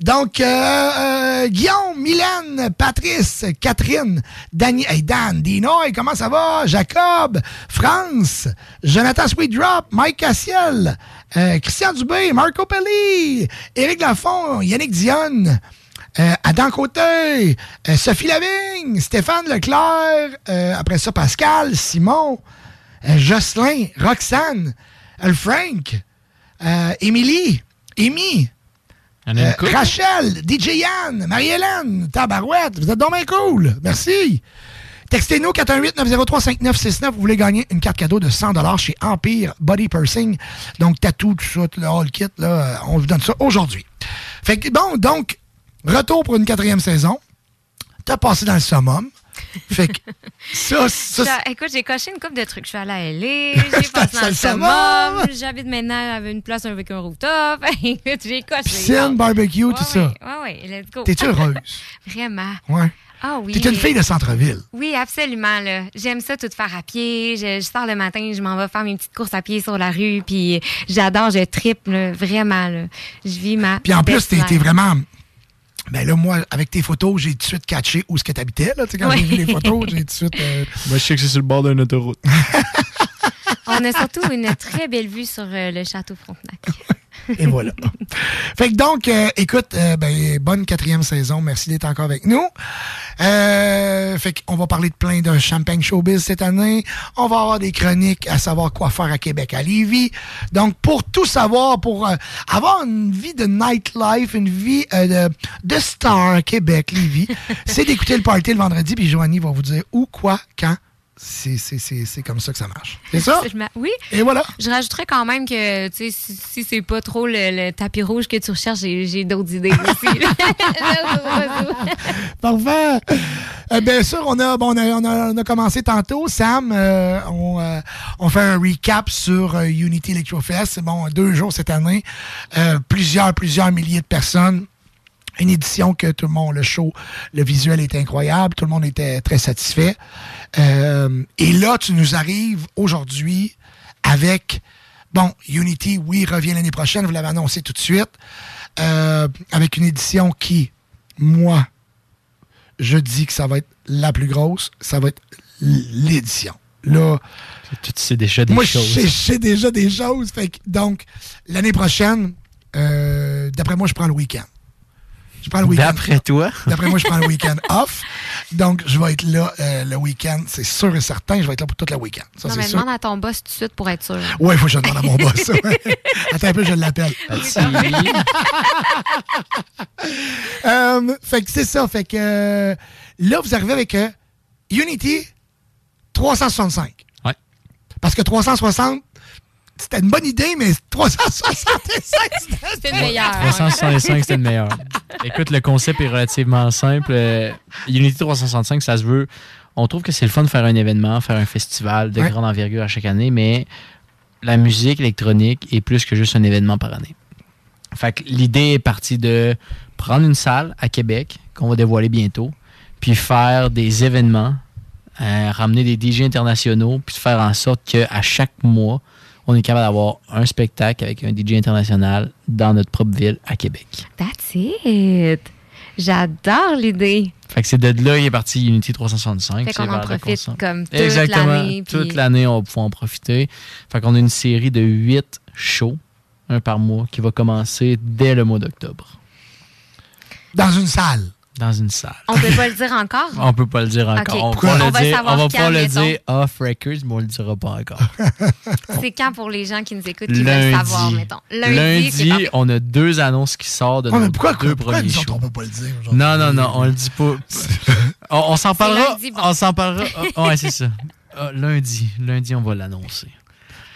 Donc, euh, euh, Guillaume, Mylène, Patrice, Catherine, Dani, hey, Dan, Dinoy, comment ça va? Jacob, France, Jonathan Sweetdrop, Mike Cassiel, Christian Dubé, Marco Pelli, Éric Lafont, Yannick Dionne, euh, Adam Côté, euh, Sophie Lavigne, Stéphane Leclerc, euh, après ça Pascal, Simon, Jocelyn, Roxane, Frank, Émilie, Amy. Rachel, DJ Yann, Marie-Hélène, Tabarouette, vous êtes donc bien cool. Merci. Textez-nous 418-903-5969. Vous voulez gagner une carte cadeau de 100 chez Empire Body Pursing. Donc, tatou, tout ça, tout le all kit, là, on vous donne ça aujourd'hui. Fait que, bon, donc, retour pour une quatrième saison. T'as passé dans le summum. Fait que, ça, ça, Écoute, j'ai coché une couple de trucs. Je suis allée à LA, j'ai passé dans le le summum, j'habite maintenant avec une place avec un rooftop. J'ai coché. piscine, barbecue, Ouais, tout ça. Ouais, ouais, let's go. T'es-tu heureuse? Vraiment. Ouais. Ah oui. T'es une fille de centre-ville. Oui, absolument. là. J'aime ça tout faire à pied. Je, je sors le matin, je m'en vais faire mes petites courses à pied sur la rue, puis j'adore, je tripe, là, vraiment. Là. Je vis ma. Puis en plus, t'es t'es life. Vraiment. Ben là, moi, avec tes photos, j'ai tout de suite catché où est-ce que t'habitais. Là, Tu sais, quand j'ai vu les photos, j'ai tout de suite. euh, Moi, je sais que c'est sur le bord d'une autoroute. On a surtout une très belle vue sur euh, le château Frontenac. Et voilà. fait que donc, euh, écoute, euh, ben, bonne quatrième saison. Merci d'être encore avec nous. Euh, fait qu'on va parler de plein de champagne showbiz cette année. On va avoir des chroniques à savoir quoi faire à Québec, à Lévis. Donc, pour tout savoir, pour euh, avoir une vie de nightlife, une vie euh, de, star à Québec, Lévis, c'est d'écouter le party le vendredi, puis Joanie va vous dire où, quoi, quand. C'est comme ça que ça marche. C'est ça? Oui. Et voilà. Je rajouterais quand même que, tu sais, si, si c'est pas trop le, le tapis rouge que tu recherches, j'ai d'autres idées aussi. Parfait. Euh, bien sûr, on a, bon, on, a, on, a, on a commencé tantôt. Sam, euh, on, euh, on fait un recap sur euh, Unity Electrofest. C'est bon, deux jours cette année. Plusieurs, plusieurs milliers de personnes. Une édition que tout le monde, le show, le visuel est incroyable. Tout le monde était très satisfait. Euh, et là, tu nous arrives aujourd'hui avec, bon, Unity, oui, revient l'année prochaine, vous l'avez annoncé tout de suite, euh, avec une édition qui, moi, je dis que ça va être la plus grosse, ça va être l'édition. Là, tu sais déjà des moi, choses. sais- je sais déjà des choses. Fait que, donc, l'année prochaine, euh, d'après moi, je prends le week-end. Je prends le week-end. D'après toi? D'après moi, je prends le week-end off. Donc, je vais être là euh, le week-end, c'est sûr et certain. Je vais être là pour tout le week-end. Ça, non, mais sûr. demande à ton boss tout de suite pour être sûr. Ouais, il faut que je demande à mon boss. Attends un peu, je l'appelle. Euh, fait que c'est ça. Fait que euh, là, vous arrivez avec euh, Unity 365. Ouais. Parce que 360, c'était une bonne idée, mais 365, c'était le meilleur. 365, c'était le meilleur. Écoute, le concept est relativement simple. Euh, Unity 365, ça se veut. On trouve que c'est le fun de faire un événement, faire un festival de Ouais. grande envergure à chaque année, mais la musique électronique est plus que juste un événement par année. Fait que l'idée est partie de prendre une salle à Québec, qu'on va dévoiler bientôt, puis faire des événements, euh, ramener des DJ internationaux, puis faire en sorte qu'à chaque mois, on est capable d'avoir un spectacle avec un DJ international dans notre propre ville à Québec. That's it. J'adore l'idée. Fait que c'est de là qu'il est parti Unity 365. Fait qu'on c'est en profite comme toute Exactement. l'année, puis- Toute l'année, on va pouvoir en profiter. Fait qu'on a une série de huit shows, un par mois, qui va commencer dès le mois d'octobre. Dans une salle. Dans une salle. On peut pas le dire encore? On peut pas le dire encore. On, Pourquoi? va On le va dire, savoir on va quand, pouvoir le mettons. dire off records, mais on le dira pas encore. C'est quand pour les gens qui nous écoutent qui veulent savoir, mettons? Lundi, Lundi, on a deux annonces qui sortent de nos pourquoi- deux pourquoi premiers autres, shows. on peut pas le dire aujourd'hui? Non, non, non, on le dit pas. on on s'en parlera. lundi, bon. On s'en parlera. Ah, ouais, c'est ça. Ah, lundi. Lundi, on va l'annoncer.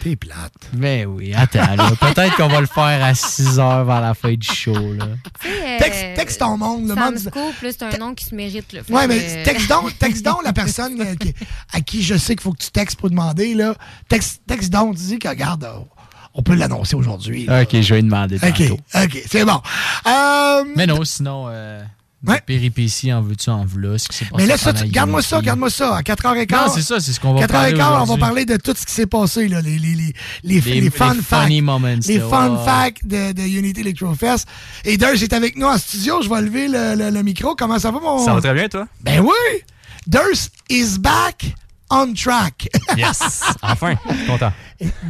T'es plate. Mais oui, attends, là. Peut-être qu'on va le faire à 6 heures vers la fin du show, là. Euh, Texte, texte ton monde. Le monde Scoop, là, c'est un nom qui se mérite. Là. Ouais, mais euh, texte donc, texte donc la personne euh, qui- à qui je sais qu'il faut que tu textes pour demander. Là. Texte, texte donc, dis que regarde, euh, on peut l'annoncer aujourd'hui. là. Ok, je vais lui demander OK. OK, c'est bon. Euh, Mais non, sinon, euh, des péripéties, en veux-tu, en veux ce qui s'est passé. mais là, ça, tu- garde-moi ça, garde-moi ça. À 4h15. Non, c'est ça, c'est ce qu'on va 4h15, parler on va parler de tout ce qui s'est passé, là, les, les, les, les, Les- les fun les facts. funny moments, Les là, fun ouais. facts de, de Unity Electrofest. Et Durs est avec nous en studio. Je vais lever le, le- le micro. Comment ça va, mon? Ça va très bien, toi? Ben oui! Durs is back on track. Yes! Enfin, je suis content.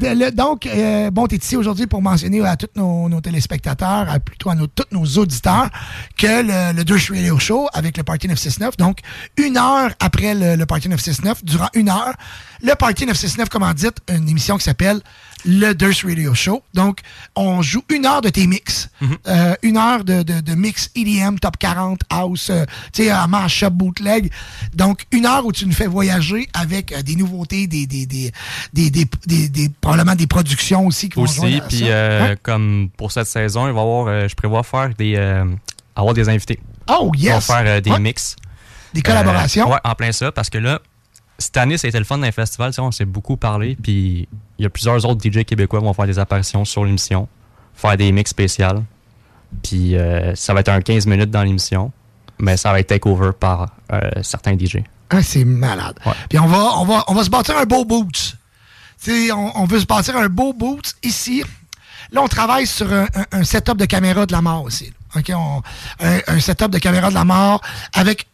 Le- donc, euh, bon, tu es ici aujourd'hui pour mentionner à tous nos, nos téléspectateurs, à, plutôt à nos, tous nos auditeurs, que le, le Durst Radio Show avec le Party 969, donc une heure après le, le Party 969, durant une heure, le Party 969 commandite une émission qui s'appelle le Durst Radio Show. Donc, on joue une heure de tes mix. Euh, une heure de, de, de mix EDM, Top 40, House, euh, tu sais, mashup, bootleg. Donc, une heure où tu nous fais voyager avec euh, des nouveautés, des, des, des, des, des, des- des- probablement des productions aussi qui Aussi, puis Ouais. comme pour cette saison, il va avoir, je prévois faire des, avoir des invités. Oh, yes! On va faire des mix. Des collaborations. Ouais, en plein ça, parce que là, cette année, ça a été le fun dans les festivals, tu sais, on s'est beaucoup parlé, puis il y a plusieurs autres DJ québécois qui vont faire des apparitions sur l'émission, faire des mix spéciales, puis euh, ça va être un 15 minutes dans l'émission, mais ça va être takeover par euh, certains DJ. Ah, c'est malade. Puis on va, on, va, on va se bâtir un beau boot. On, on veut se bâtir un beau boot ici. Là, on travaille sur un, un- un setup de caméra de la mort aussi. On- un, un setup de caméra de la mort avec.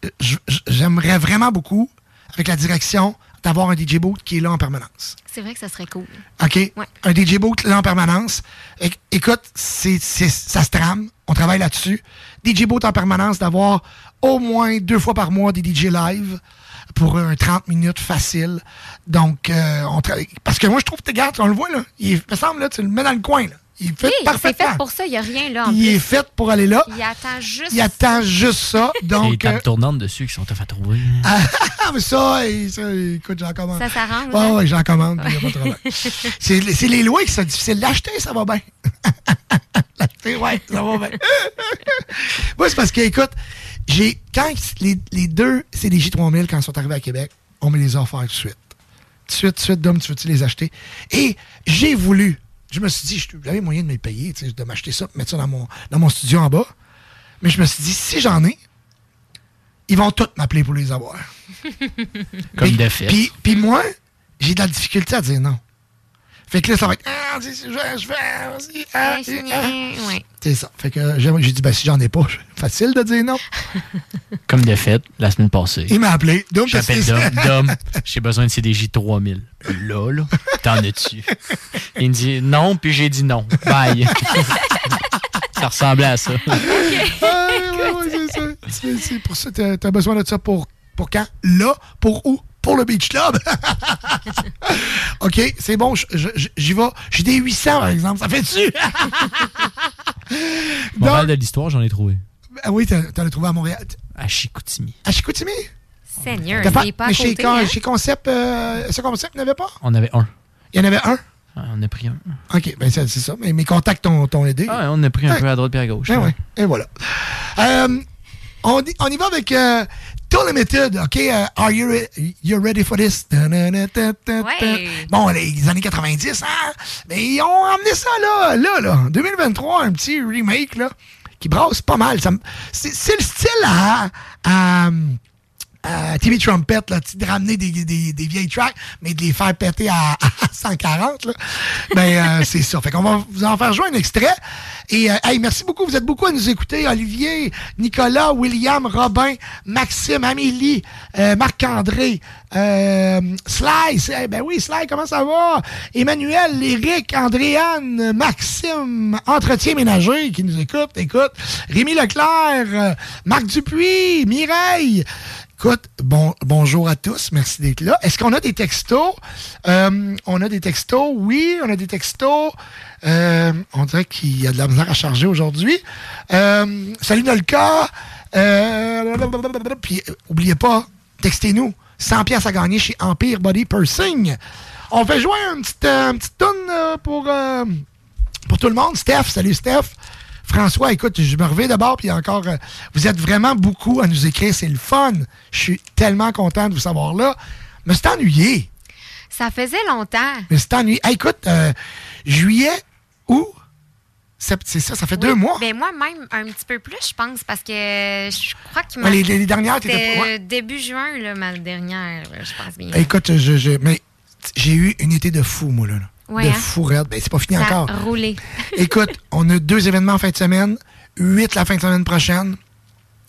J'aimerais vraiment beaucoup, avec la direction, d'avoir un DJ boot qui est là en permanence. C'est vrai que ça serait cool. OK? Un DJ boot là en permanence. É- écoute, c'est, ça se trame. On travaille là-dessus. DJ boot en permanence, d'avoir au moins deux fois par mois des DJ live pour un 30 minutes facile. Donc, euh, on travaille. Parce que moi, je trouve que, regarde, on le voit, là. Il me semble, là, tu le mets dans le coin, là. Il est fait Oui, c'est fait pour ça. Il n'y a rien là en Il est fait pour aller là. Il attend juste. Il attend juste ça. Les Donc, tables euh, tournantes dessus qui sont à trouver. ah, mais ça, ça, écoute, j'en commande. Ça s'arrange, Ouais, hein? ouais, j'en commande, y a c'est, c'est les lois qui sont difficiles d'acheter, ça va bien. L'acheter, ouais, ça va bien. Moi, c'est parce que, écoute, j'ai, quand les, les deux CDJ 3000, quand ils sont arrivés à Québec, on me les a offerts tout de suite. Tout de suite, tout de suite, Dom, tu veux-tu les acheter? Et j'ai voulu. Je me suis dit, j'avais moyen de me les payer, tu sais, de m'acheter ça, de mettre ça dans mon, dans mon studio en bas. Mais je me suis dit, si j'en ai, ils vont tous m'appeler pour les avoir. Comme de fait. Puis, puis moi, j'ai de la difficulté à dire non. Fait que là, ça va être. Ah, je, fais. vas-y, ah, ah. Ouais. C'est ça. Fait que j'ai dit, ben, si j'en ai pas, c'est facile de dire non. Comme de fait, la semaine passée. Il m'a appelé. Dom, J'appelle Dom. Dom, j'ai besoin de CDJ 3000. Là, là, t'en as-tu? Il me dit non, puis j'ai dit non. Bye. ça ressemblait à ça. Ah, ouais, ouais, c'est ça. C'est- C'est pour ça t'as besoin de ça pour, pour quand? Là? Pour où? Pour le Beach Club. OK, c'est bon, je- je- j'y vais. J'ai des 800, par exemple. Ça fait-tu? Morale de l'histoire, j'en ai trouvé. Ah oui, t'en as trouvé à Montréal. À Chicoutimi. À Chicoutimi? Seigneur, pas- il mais chez, côté, Con- hein? chez Concept, euh, ce Concept, il n'y en avait pas? On avait un. Il y en avait un? On a pris un. OK, ben c'est c'est ça. Mais mes contacts t'ont aidé. Ah, on a pris un Ouais. peu à droite et à gauche. Ben ouais, et voilà. Euh, on, y- on y va avec euh, Tool Limited, OK? euh, are you, re- you ready for this? Ouais. Bon, les années 90, hein? Mais ils ont emmené ça là, là, là. En 2023, un petit remake, là, qui brasse pas mal. C'est c'est le style à... à à TV Trumpet, là, de ramener des, des, des vieilles tracks, mais de les faire péter à, à 140. Là. Ben, euh, c'est ça. Fait qu'on va vous en faire jouer un extrait. Et, euh, hey, merci beaucoup. Vous êtes beaucoup à nous écouter. Olivier, Nicolas, William, Robin, Maxime, Amélie, euh, Marc-André, euh, Sly. c'est- Ben oui, Sly, comment ça va? Emmanuel, Eric, Andréane, Maxime, Entretien ménager qui nous écoute. Écoute, Rémi Leclerc, euh, Marc Dupuis, Mireille. Écoute, bon, bonjour à tous, merci d'être là. Est-ce qu'on a des textos? Euh, on a des textos, oui, on a des textos. Euh, on dirait qu'il y a de la misère à charger aujourd'hui. Euh, salut Nolka. Puis, oubliez pas, textez-nous. 100 pièces à gagner chez Empire Body Pursing. On fait jouer un petit, une petite toune euh, pour, pour tout le monde. Steph, salut Steph. François, écoute, je me reviens d'abord, puis encore, euh, vous êtes vraiment beaucoup à nous écrire, c'est le fun. Je suis tellement content de vous savoir là. Mais c'est ennuyé. Ça faisait longtemps. Mais c'est ennuyé. Hey, écoute, euh, juillet, août, c'est ça, ça fait deux mois. Ben moi, même un petit peu plus, je pense, parce que je crois que Ouais, les- les dernières, t'étais ouais. début juin, là, ma dernière, je pense bien. Écoute, je, je- mais j'ai eu une été de fou, moi, là. là. Ouais, de hein? fou raide. Ben, c'est pas fini Ça encore. roulé. Écoute, on a deux événements en fin de semaine, huit la fin de semaine prochaine.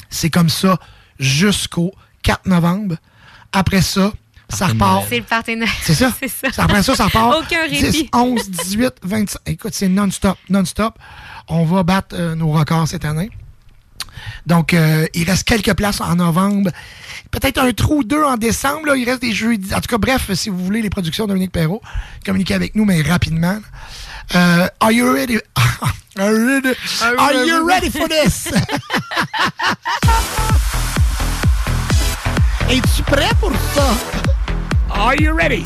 C'est comme ça jusqu'au 4 novembre. Après ça, ça repart. C'est le partenaire. C'est ça? c'est ça. Ça Après ça, ça repart. Aucun 10, répit. 11, 18, 25. Écoute, c'est non-stop, non-stop. On va battre euh, nos records cette année. Donc, euh, il reste quelques places en novembre. Peut-être un trou ou deux en décembre. là. Il reste des jeudis. En tout cas, bref, si vous voulez les productions de Dominique Perrault, communiquez avec nous, mais rapidement. Euh, are you ready? Are you ready, are you ready? for this? Es-tu prêt pour ça? Are you ready?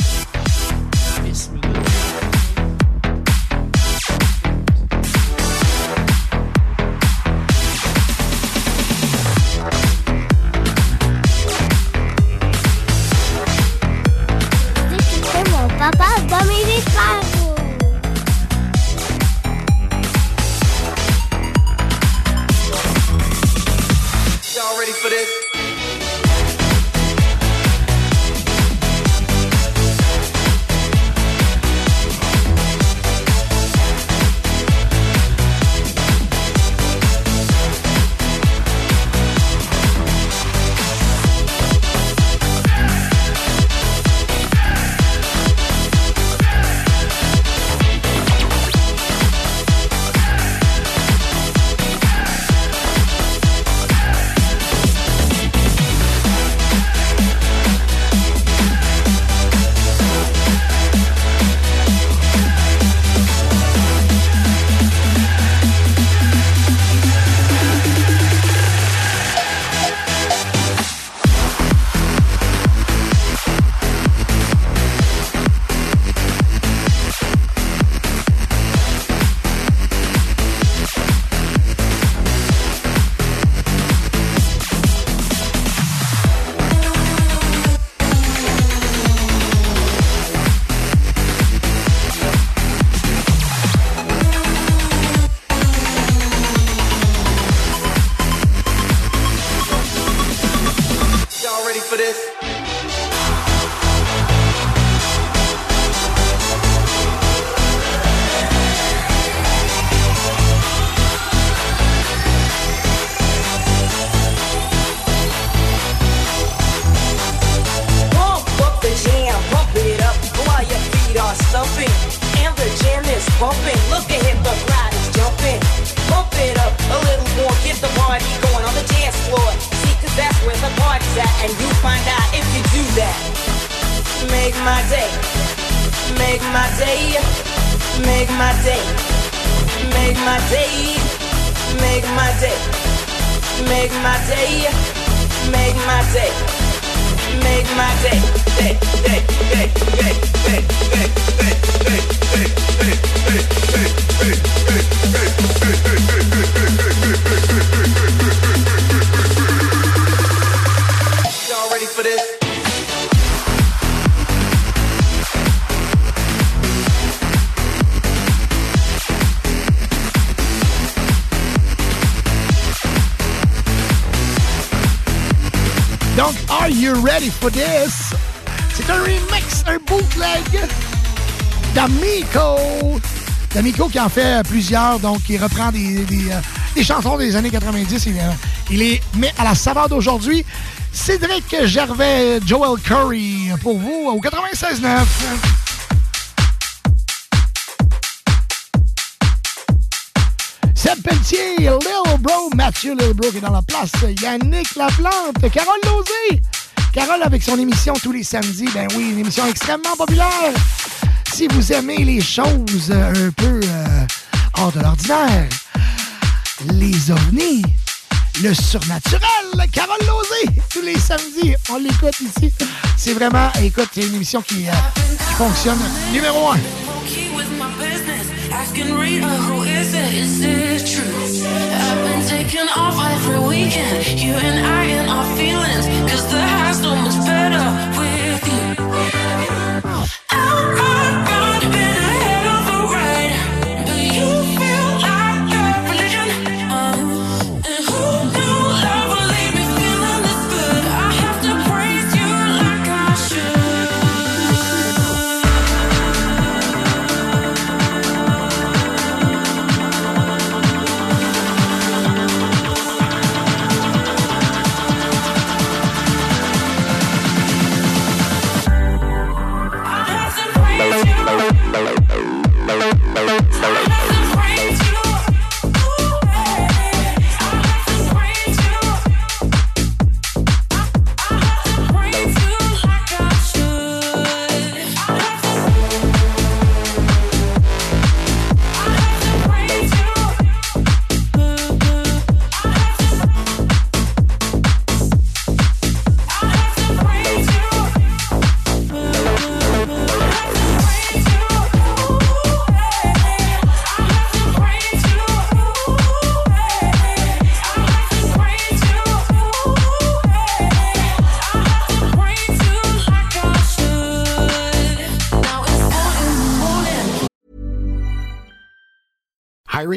En fait plusieurs, donc il reprend des, des, euh, chansons des années 90 et euh, il les met à la saveur d'aujourd'hui. Cédric Gervais, Joel Curry pour vous au 96.9. Seb Pelletier, Lil Bro, Mathieu Lil Bro qui est dans la place, Yannick Laplante, Carole Lozé. Carole avec son émission tous les samedis, ben oui, une émission extrêmement populaire. Si vous aimez les choses euh, un peu euh, hors de l'ordinaire, les ovnis, le surnaturel, Carole Lozé, tous les samedis, on l'écoute ici. C'est vraiment, écoute, c'est une émission qui, euh, qui fonctionne numéro un. Asking Rita, who is it? Is it true? I've been taking off every weekend. You and I and our feelings. Cause the high's so much better with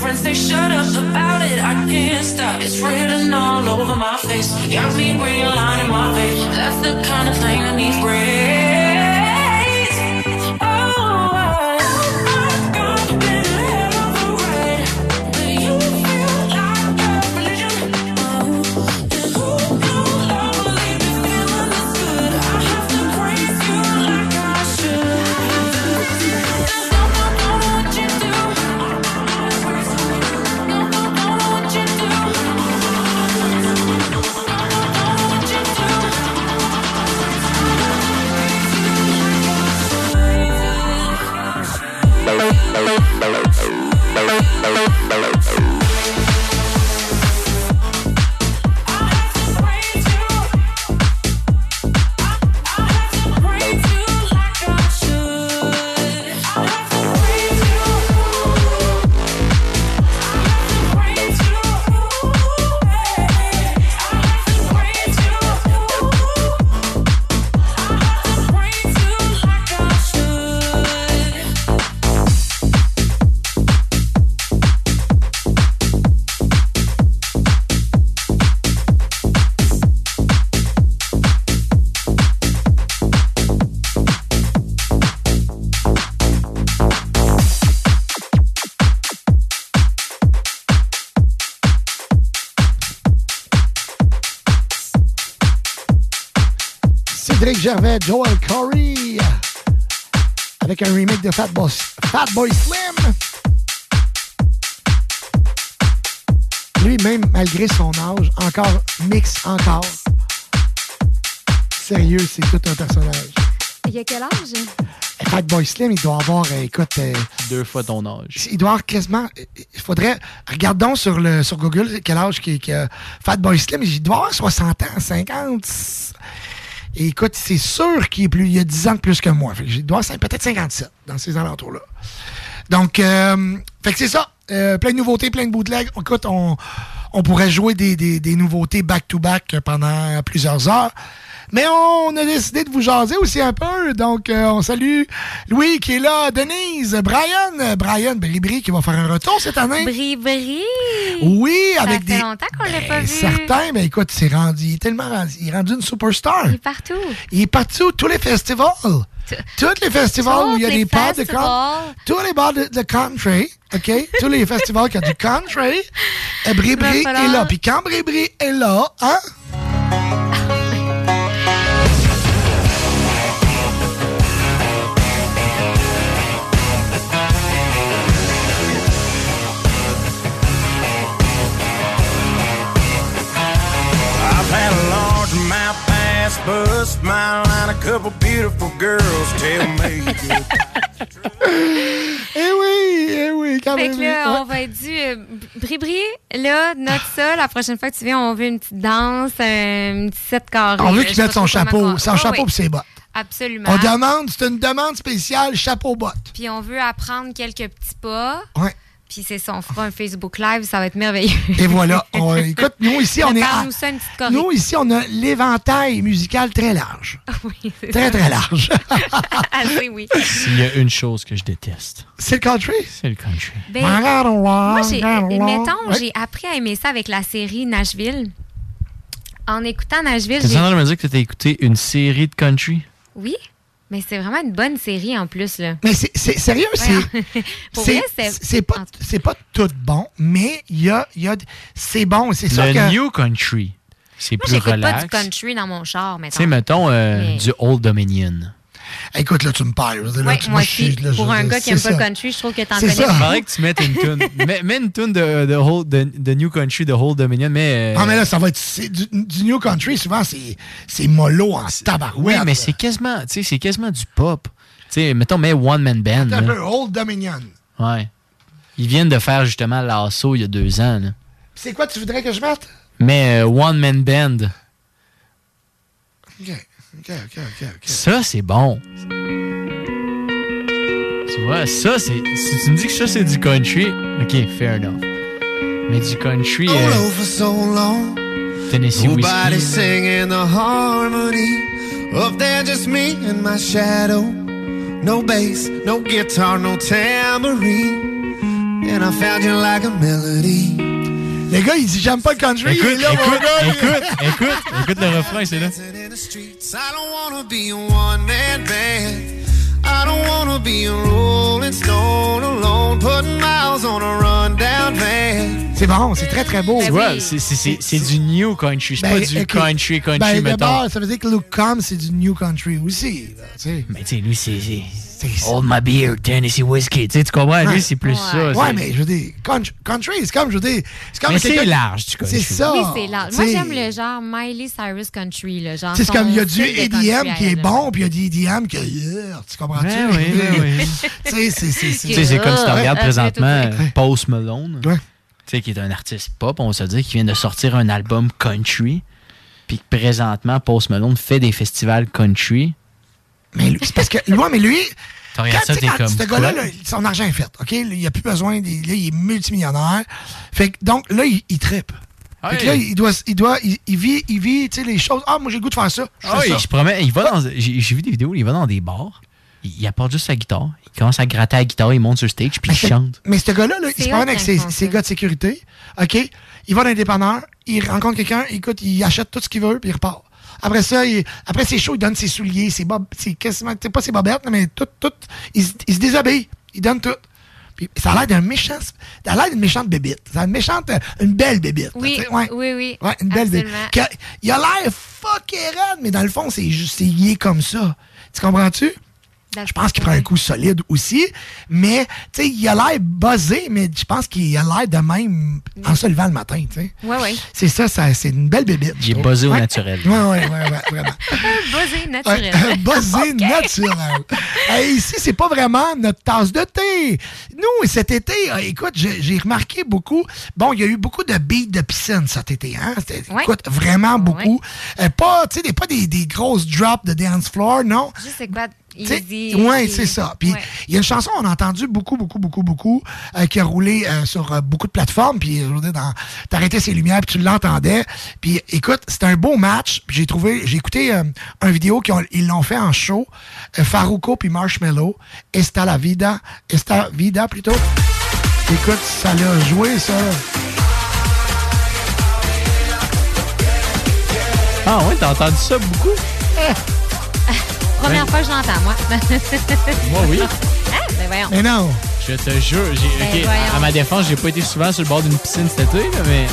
Friends say shut up about it. I can't stop. It's written all over my face. Got me in my face. That's the kind of thing that needs praise. Gervais, Joel Corey. Avec un remake de Fat Boy, Fat Boy Slim. Lui, même malgré son âge, encore mix encore. Sérieux, c'est tout un personnage. Il y a quel âge? Fat Boy Slim, il doit avoir, euh, écoute, euh, Deux fois ton âge. il doit avoir quasiment. Il faudrait. Regardons sur, le, sur Google quel âge qu'il qu'il a Fat Boy Slim. Il doit avoir 60 ans, 50. Et écoute, c'est sûr qu'il est plus. Il a 10 ans de plus que moi. Fait que avoir peut-être 57 dans ces alentours-là. Donc, euh, fait que c'est ça. Euh, plein de nouveautés, plein de bootlegs. Écoute, on, on pourrait jouer des nouveautés back-to-back pendant plusieurs heures. Mais on a décidé de vous jaser aussi un peu. Donc, euh, on salue Louis qui est là, Denise, Brian, Brian Bribri qui va faire un retour cette année. Bri-bri! Oui, Ça avec fait des. longtemps qu'on l'a pas vu. Certains, mais écoute, c'est rendu, il est tellement rendu, il est rendu une superstar. Il est partout. Il est partout, tous les festivals. Tous les festivals où il y a des bars de country. Tous les bars de, de country, OK? tous les festivals qui ont du country. Bribri est là. Puis quand Bribri est là, hein? Bus, smile, and a couple beautiful girls tell me. Eh oui, eh oui, quand Fait même. que là, Ouais. on va être dû. euh, Bri-bri, là, note ça. La prochaine fois que tu viens, on veut une petite danse, un petit set carré. On veut qu'il mette son chapeau, son Ah chapeau oui, et ses bottes. Absolument. On demande, c'est une demande spéciale, chapeau bottes. Puis on veut apprendre quelques petits pas. Ouais. Puis c'est ça, on fera un Facebook Live, ça va être merveilleux. Et voilà. On- écoute, nous ici, on est. à- Parle-nous ça, une petite choré. Nous, ici, on a l'éventail musical très large. Oui, c'est Très, ça. très large. Assez, oui. S'il y a une chose que je déteste, C'est le country? c'est le country. Ben, moi, j'ai, mettons, j'ai appris à aimer ça avec la série Nashville. En écoutant Nashville, T'es j'ai... en train de me dire que t'as écouté une série de country? Oui, mais c'est vraiment une bonne série en plus, là. Mais c'est sérieux, c'est. Pour c'est- pas, c'est pas tout bon, mais il y a, il y a. C'est bon, c'est sûr Le que. New Country, c'est plus relax. pas du country dans mon char, Tu mettons. sais, mettons euh, Mais- du Old Dominion. Écoute, là, tu me parles. Là, Ouais, moi aussi. là, Pour un gars qui aime pas le country, je trouve que t'en connais. Il faudrait que tu mettes une tune. mets, mets une tune de, de, de- de New Country de Old Dominion, mais. euh, Ah, mais là, ça va être. Du, du New Country, souvent, c'est c'est mollo en oui, tabarouette. mais c'est quasiment, tu sais, c'est quasiment du pop. Tu sais, mettons, mets One Man Band. C'est un peu Old Dominion. Ouais. Ils viennent de faire justement l'assaut il y a deux ans. C'est quoi tu voudrais que je mette? Mais euh, One Man Band, OK, OK, OK, OK. ok. ça, c'est bon. Tu vois, ça, c'est. Si tu me dis que ça, c'est du country, ok, fair enough. Mais du country. All euh, over so long. Tennessee Nobody Whiskey. singing the harmony. Up there, just me and my shadow. No bass, no guitar, no tambourine. And I found you like a melody. Les gars, il dit j'aime pas le country. Écoute, là, écoute, écoute, écoute le refrain, c'est là. The streets, I don't wanna be a one-man band. I don't wanna be a rolling stone alone, putting miles on a rundown van. C'est bon, c'est très, très beau. Tu vois, c'est- du new country, c'est Ben, pas du écoute, country country, ben, mettons. d'abord, ça veut dire que Luke Combs, c'est du New Country aussi. là, tu sais. Mais tu sais, lui, c'est. C'est- Hold my beer, Tennessee Whiskey. Tu sais, tu comprends? Lui, c'est plus ça. Ouais, mais je veux dire, country, country, c'est comme, je veux dire, c'est comme Mais c'est large, du country. C'est ça. Oui, c'est large. Moi, Tu j'aime le genre Miley Cyrus Country, le genre. Tu c'est comme il y a du EDM country qui est bon, puis il y a du EDM qui est. yeah, Tu comprends-tu? Ben oui, ben oui. Tu sais, c'est. c'est- Tu c'est- sais, c'est comme si tu regardes Ouais. présentement Ouais. euh, Post Malone, Ouais. tu sais, qui est un artiste pop, on va se dire, qui vient de sortir un album country, puis que présentement, Post Malone fait des festivals country. Mais lui, c'est parce que. Ouais, mais lui. Quand, ça, comme. ce gars-là, là, son argent est fait, OK? Il n'y a plus besoin, des, là, il est multimillionnaire. Fait que, donc, là, il, il trippe. Fait que là, il doit, il doit, il, il vit, il vit, tu sais, les choses. Ah, moi, j'ai le goût de faire ça. Je Ah fais oui, ça. je promets, il va dans. J'ai vu des vidéos, il va dans des bars, il, il apporte juste sa guitare, il commence à gratter la guitare, il monte sur stage, puis il chante. Mais ce gars-là, là, il se promène avec ses, gars de sécurité. OK? Il va dans un dépanneur, il rencontre quelqu'un, écoute, il achète tout ce qu'il veut, puis il repart. Après ça, il- après c'est chaud, il donne ses souliers, ses bob, ses quasiment, c'est pas ses bobettes, mais tout, tout. Il, se- il se déshabille, il donne tout. Puis ça a l'air d'un méchant. Ça a l'air d'une méchante bébite. Ça a une méchante. euh, Une belle bébite. Oui, ouais. oui, oui. Ouais, une belle bébite. Il a l'air fucké raide, mais dans le fond, c'est juste, c'est il est comme ça. Tu comprends-tu? Je pense qu'il prend un coup solide aussi, mais tu sais, il a l'air buzzé, mais je pense qu'il a l'air de même en se levant le matin, tu sais. Ouais, ouais. C'est ça, ça c'est une belle bébite. Il est buzzé au naturel. Ouais, ouais, ouais, ouais, vraiment. Buzzé Ouais, naturel. buzzé naturel. Hey, ici, c'est pas vraiment notre tasse de thé. Nous, cet été, euh, écoute, j'ai remarqué beaucoup. Bon, il y a eu beaucoup de beats de piscine cet été, hein? C'était- Ouais. Écoute, vraiment beaucoup. Euh, pas, tu sais, des- pas des, des grosses drops de dance floor, non. Juste c'est Easy. ouais, c'est ça. Puis il Ouais. y a une chanson qu'on a entendu beaucoup, beaucoup, beaucoup, beaucoup, euh, qui a roulé euh, sur euh, beaucoup de plateformes. Puis je veux dire, dans- t'arrêtais ses lumières, puis tu l'entendais. Puis écoute, c'était un beau match. Puis j'ai trouvé, j'ai écouté euh, un vidéo qu'ils ont- ils l'ont fait en show. Euh, Farouko puis Marshmello. Esta la vida, Esta vida plutôt. Écoute, ça l'a joué ça. Ah ouais, t'as entendu ça beaucoup? Première fois que je l'entends, moi. Moi, oui. Ah, ben voyons. Mais non. Je te jure, j'ai, Ben à ma défense, j'ai pas été souvent sur le bord d'une piscine cet été, là, mais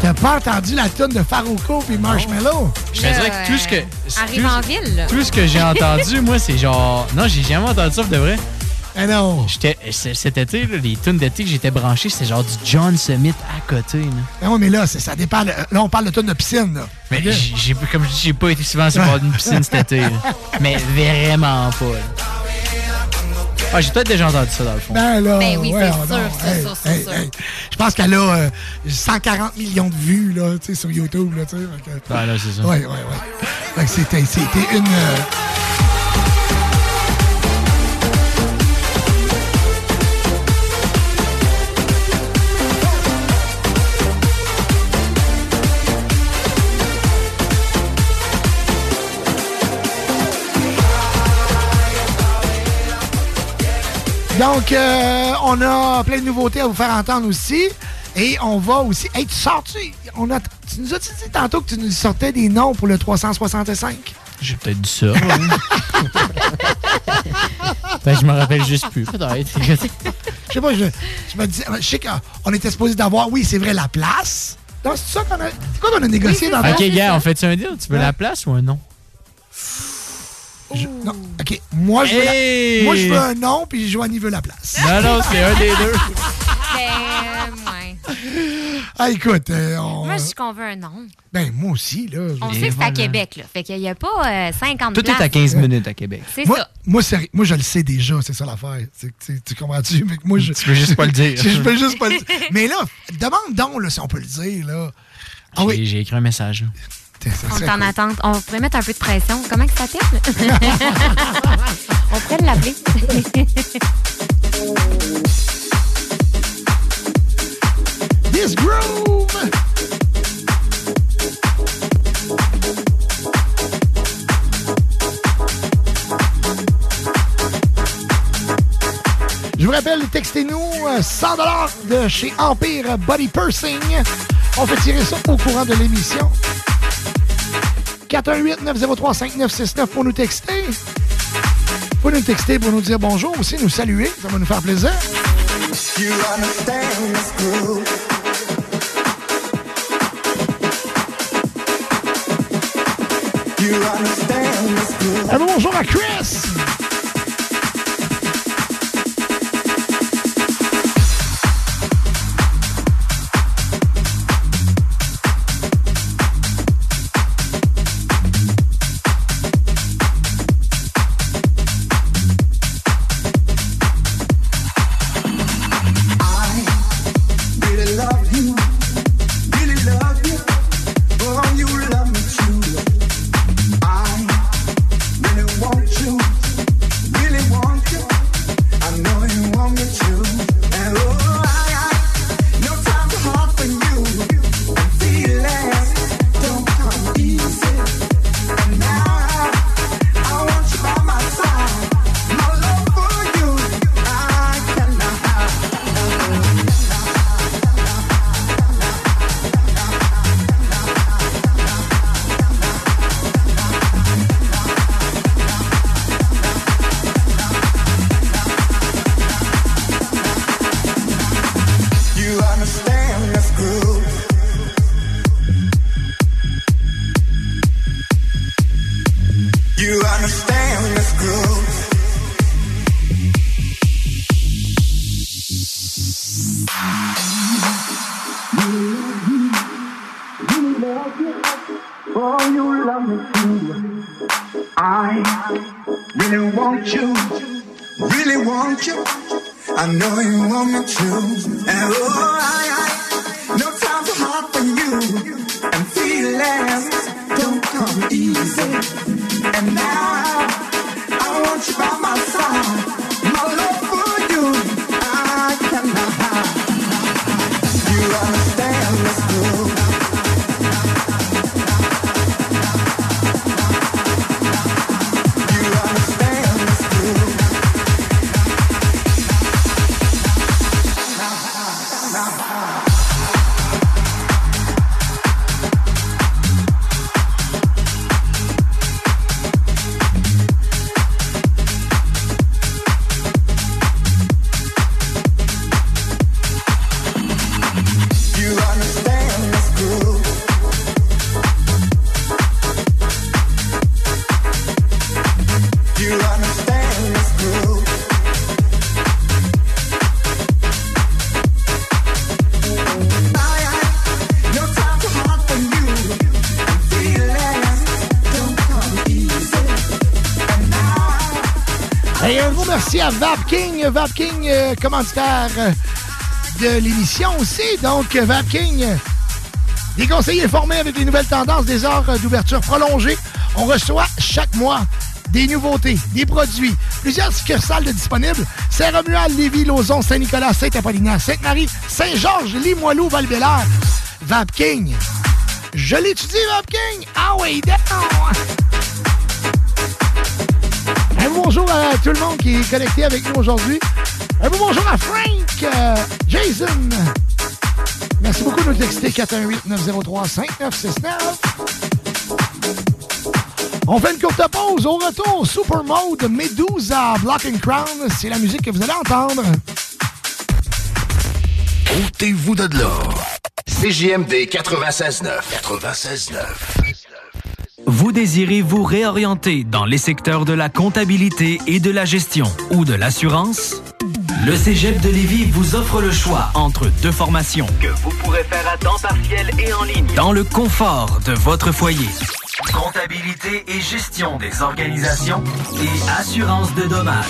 T'as pas entendu la tune de Farouko puis Marshmello? je te dirais que tout ce que. Arrive tout- en ville, là. Tout ce que j'ai entendu, moi, c'est genre. Non, j'ai jamais entendu ça de vrai. Ah non. Cet été, là, les tunes d'été que j'étais branché, c'était genre du John Summit à côté. Là. Non, mais là, ça dépend. Là, on parle de tune de piscine, là. Mais j'ai, comme je dis, j'ai pas été souvent sur d'une piscine cet été. là. Mais vraiment pas. Ah, j'ai peut-être déjà entendu ça dans le fond. Ben là, Ben oui, c'est sûr, c'est hey, sûr, c'est hey, sûr. hey. Je pense qu'elle a euh, 140 millions de vues là, tu sais, sur YouTube. Là, tu sais, fait que- Ah, là, c'est ça. Ouais, ouais, ouais. Fait que c'était, c'était une. euh, Donc, euh, on a plein de nouveautés à vous faire entendre aussi. Et on va aussi. Hey, tu sors-tu? On a, tu nous as dit tantôt que tu nous sortais des noms pour le 365? J'ai peut-être dit ça. ben, je me rappelle juste plus. Peut-être. Je sais pas, je, je me dis, je sais qu'on était supposé d'avoir, oui, c'est vrai, la place. Donc, c'est ça qu'on a. C'est quoi qu'on a négocié dans ok, gars, on fait-tu un deal? Tu veux la place ou un nom? Je- non, OK. Moi, je veux, la- Hey! moi, je veux un nom, puis Joanie veut la place. Non, non, c'est un des deux. Ben, ouais. Ah, écoute, euh, on- Moi, je dis qu'on veut un nom. ben, moi aussi, là. On sait que c'est à Québec, là. Fait qu'il n'y a pas euh, 50 Tout est à 15 minutes à Québec. C'est moi, ça. Moi, je le sais déjà, c'est ça l'affaire. Tu comprends-tu? Mais moi, je, Tu peux juste pas le dire. je peux juste pas le dire. Mais là, demande donc là, si on peut le dire. Là. Ah oui. J'ai- J'ai écrit un message. On est en cool. attente. On pourrait mettre un peu de pression. Comment que ça s'appelle? On pourrait l'appeler. This groove! Je vous rappelle, textez-nous euh, 100 de chez Empire Body Pursing. On fait tirer ça au courant de l'émission. 418-903-5969 pour nous texter. Pour nous texter, pour nous dire bonjour aussi, nous saluer. Ça va nous faire plaisir. You. You understand this. Un bonjour à Chris! À Vap King. Vap King, euh, commanditaire euh, de l'émission aussi. Donc, Vap King, euh, des conseillers formés avec les nouvelles tendances des heures d'ouverture prolongées. On reçoit chaque mois des nouveautés, des produits, plusieurs succursales disponibles. Saint-Romuald, Lévis, Lauson, Saint-Nicolas, Saint-Apollinaire, Sainte-Marie, Saint-Georges, Limoilou, val Vap King. Je l'étudie, Vap King. Ah oui, down! Un bonjour à tout le monde qui est connecté avec nous aujourd'hui. Un bonjour à Frank, euh, Jason. Merci beaucoup de nous texter 418-903-5969. On fait une courte pause. Au retour, Super Mode, Medusa, Block and Crown. C'est la musique que vous allez entendre. Ôtez-vous de là. CJMD 96.9. 96.9. Vous désirez vous réorienter dans les secteurs de la comptabilité et de la gestion ou de l'assurance? Le Cégep de Lévis vous offre le choix entre deux formations que vous pourrez faire à temps partiel et en ligne dans le confort de votre foyer. Comptabilité et gestion des organisations et assurance de dommages.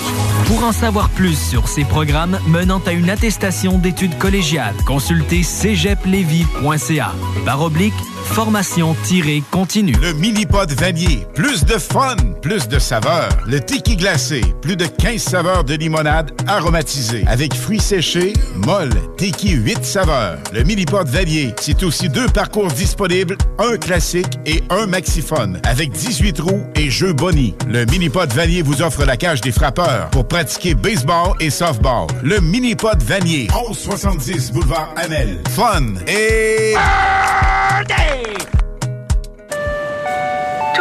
Pour en savoir plus sur ces programmes menant à une attestation d'études collégiales, consultez cégeplevy.ca. Barre oblique, formation-continue. Le mini-pod vanier. Plus de fun, plus de saveurs. Le tiki glacé. Plus de 15 saveurs de limonade aromatisée. Avec fruits séchés, molle, tiki 8 saveurs. Le mini-pod vanier. C'est aussi deux parcours disponibles, un classique et un maxiphone. Avec 18 roues et jeux boni. Le mini-pod vanier vous offre la cage des frappeurs pour pratiquer baseball et softball. Le mini-pod vanier. 1170 boulevard Amel. Fun et...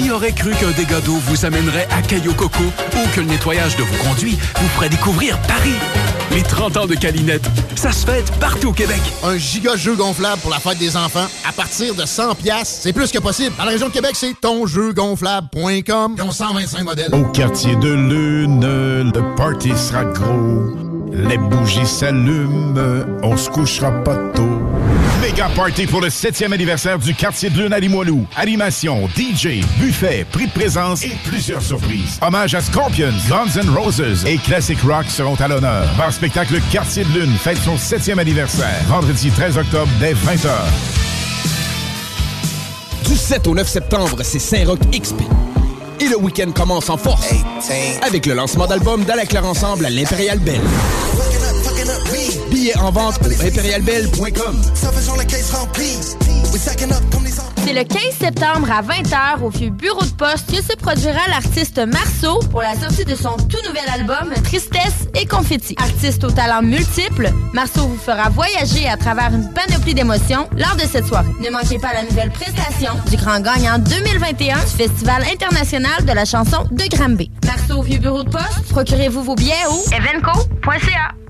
Qui aurait cru qu'un dégât d'eau vous amènerait à Caillou Coco ou que le nettoyage de vos conduits vous ferait découvrir Paris? Les 30 ans de Calinette, ça se fête partout au Québec. Un giga jeu gonflable pour la fête des enfants à partir de 100 pièces, c'est plus que possible. Dans la région de Québec, c'est tonjeugonflable.com. Ils ont 125 modèles. Au quartier de lune, le party sera gros. Les bougies s'allument, on se couchera pas tôt. Méga party pour le 7e anniversaire du quartier de lune à Limoilou. Animation, DJ, buffet, prix de présence et plusieurs surprises. Hommage à Scorpions, Guns N' Roses et Classic Rock seront à l'honneur. Bar spectacle Quartier de lune fête son 7e anniversaire. Vendredi 13 octobre dès 20h. Du 7 au 9 septembre, c'est Saint-Roch XP. Et le week-end commence en force avec le lancement d'album d'Ala Ensemble à l'Impérial Belle. Billets en vente au impérialbelle.com. C'est le 15 septembre à 20h au vieux bureau de poste que se produira l'artiste Marceau pour la sortie de son tout nouvel album Tristesse et Confetti. Artiste aux talents multiples, Marceau vous fera voyager à travers une panoplie d'émotions lors de cette soirée. Ne manquez pas la nouvelle prestation du grand gagnant 2021 du Festival international de la chanson de Granby. Marceau au vieux bureau de poste, procurez-vous vos billets au evenco.ca.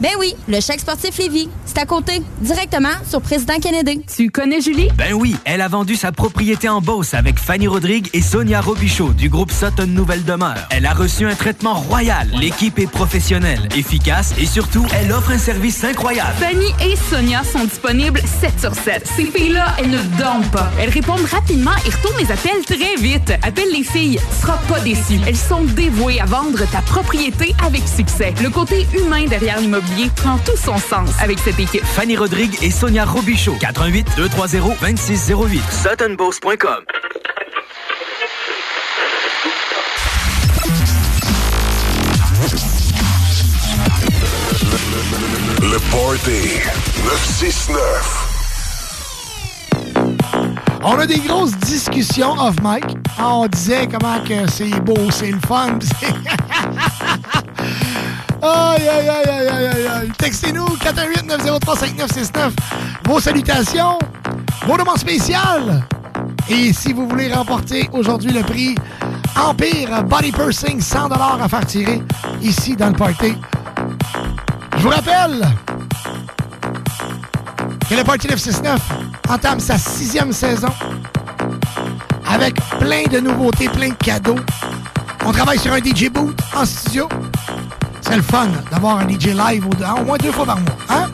Ben oui, le chèque sportif Lévis. C'est à côté, directement sur Président Kennedy. Tu connais Julie? Ben oui, elle a vendu sa propriété en Beauce avec Fanny Rodrigue et Sonia Robichaud du groupe Sutton Nouvelle Demeure. Elle a reçu un traitement royal. L'équipe est professionnelle, efficace et surtout, elle offre un service incroyable. Fanny et Sonia sont disponibles 7 sur 7. Ces filles-là, elles ne dorment pas. Elles répondent rapidement et retournent les appels très vite. Appelle les filles, tu seras pas déçu. Elles sont dévouées à vendre ta propriété avec succès. Le côté humain derrière l'immobilier prend tout son sens avec cette équipe. Fanny Rodrigue et Sonia Robichaud. 88 230 2608. SuttonBourse.com. Le Party 969. On a des grosses discussions off mic. Ah, On disait comment que c'est beau, c'est le fun. aïe, aïe, aïe, aïe, aïe, aïe. Textez-nous 418-903-5969. Vos salutations, vos demandes spéciales. Et si vous voulez remporter aujourd'hui le prix Empire Body Pursing, 100 à faire tirer ici dans le party. Je vous rappelle que le Party 969 entame sa sixième saison avec plein de nouveautés, plein de cadeaux. On travaille sur un DJ boot en studio. C'est le fun d'avoir un DJ live au, au moins deux fois par mois. Hein?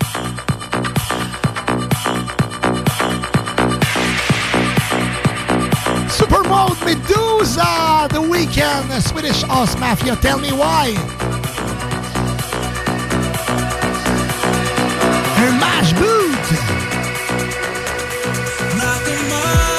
Super Mode Medusa, The Weeknd, Swedish House Mafia, Tell Me Why. Un mash boot. my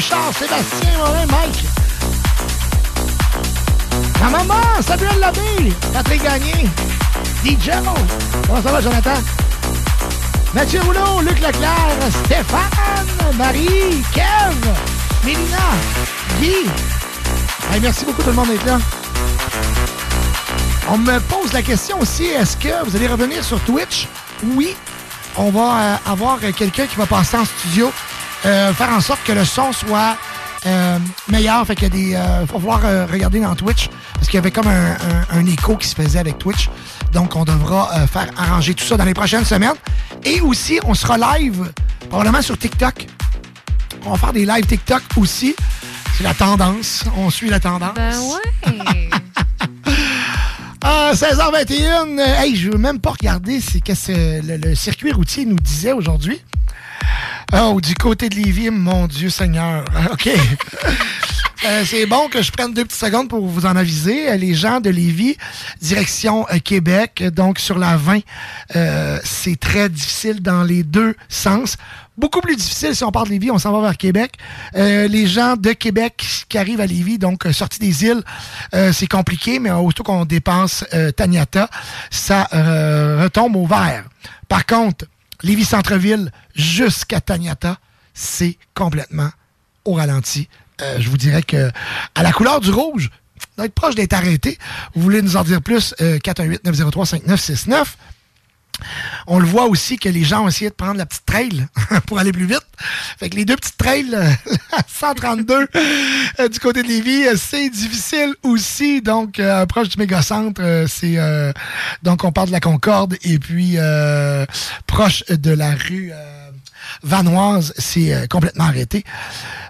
Bouchard, Sébastien Morin, Mike. Ma maman, Samuel Labbé, Patrick Gagné, DJ. Comment ça va, Jonathan? Mathieu Rouleau, Luc Leclerc, Stéphane, Marie, Kev, Mélina, Guy. Merci beaucoup tout le monde d'être là. On me pose la question aussi, est-ce que vous allez revenir sur Twitch? Oui. On va euh, avoir quelqu'un qui va passer en studio, euh, faire en sorte que le son soit euh, meilleur. Fait qu'il y a des. euh, faut euh, regarder dans Twitch. Parce qu'il y avait comme un, un- un écho qui se faisait avec Twitch. Donc, on devra faire arranger tout ça dans les prochaines semaines. Et aussi, on sera live, probablement sur TikTok. On va faire des lives TikTok aussi. C'est la tendance. On suit la tendance. Ben ouais. Ah, 16h21. euh, Hey, je veux même pas regarder c'est qu'est-ce que le, le circuit routier nous disait aujourd'hui. Oh, du côté de Lévis, mon Dieu Seigneur. OK. Euh, c'est bon que je prenne deux petites secondes pour vous en aviser. Euh, Les gens de Lévis, direction euh, Québec, donc sur la 20, euh, c'est très difficile dans les deux sens. Beaucoup plus difficile si on part de Lévis, on s'en va vers Québec. Les gens de Québec qui arrivent à Lévis, donc sortis des îles, c'est compliqué, mais aussitôt qu'on dépasse euh, Taniata, ça retombe au vert. Par contre, Lévis Centre-Ville jusqu'à Taniata, c'est complètement au ralenti. Euh, je vous dirais que à la couleur du rouge, doit être proche d'être arrêté. Vous voulez nous en dire plus? Euh, 418-903-5969. On le voit aussi que les gens ont essayé de prendre la petite trail pour aller plus vite. Fait que les deux petites trails, euh, à 132 euh, du côté de Lévis, euh, c'est difficile aussi. Donc, euh, proche du mégacentre, euh, c'est... euh, donc, on parle de la Concorde et puis euh, proche de la rue... euh, Vanoise, c'est euh, complètement arrêté.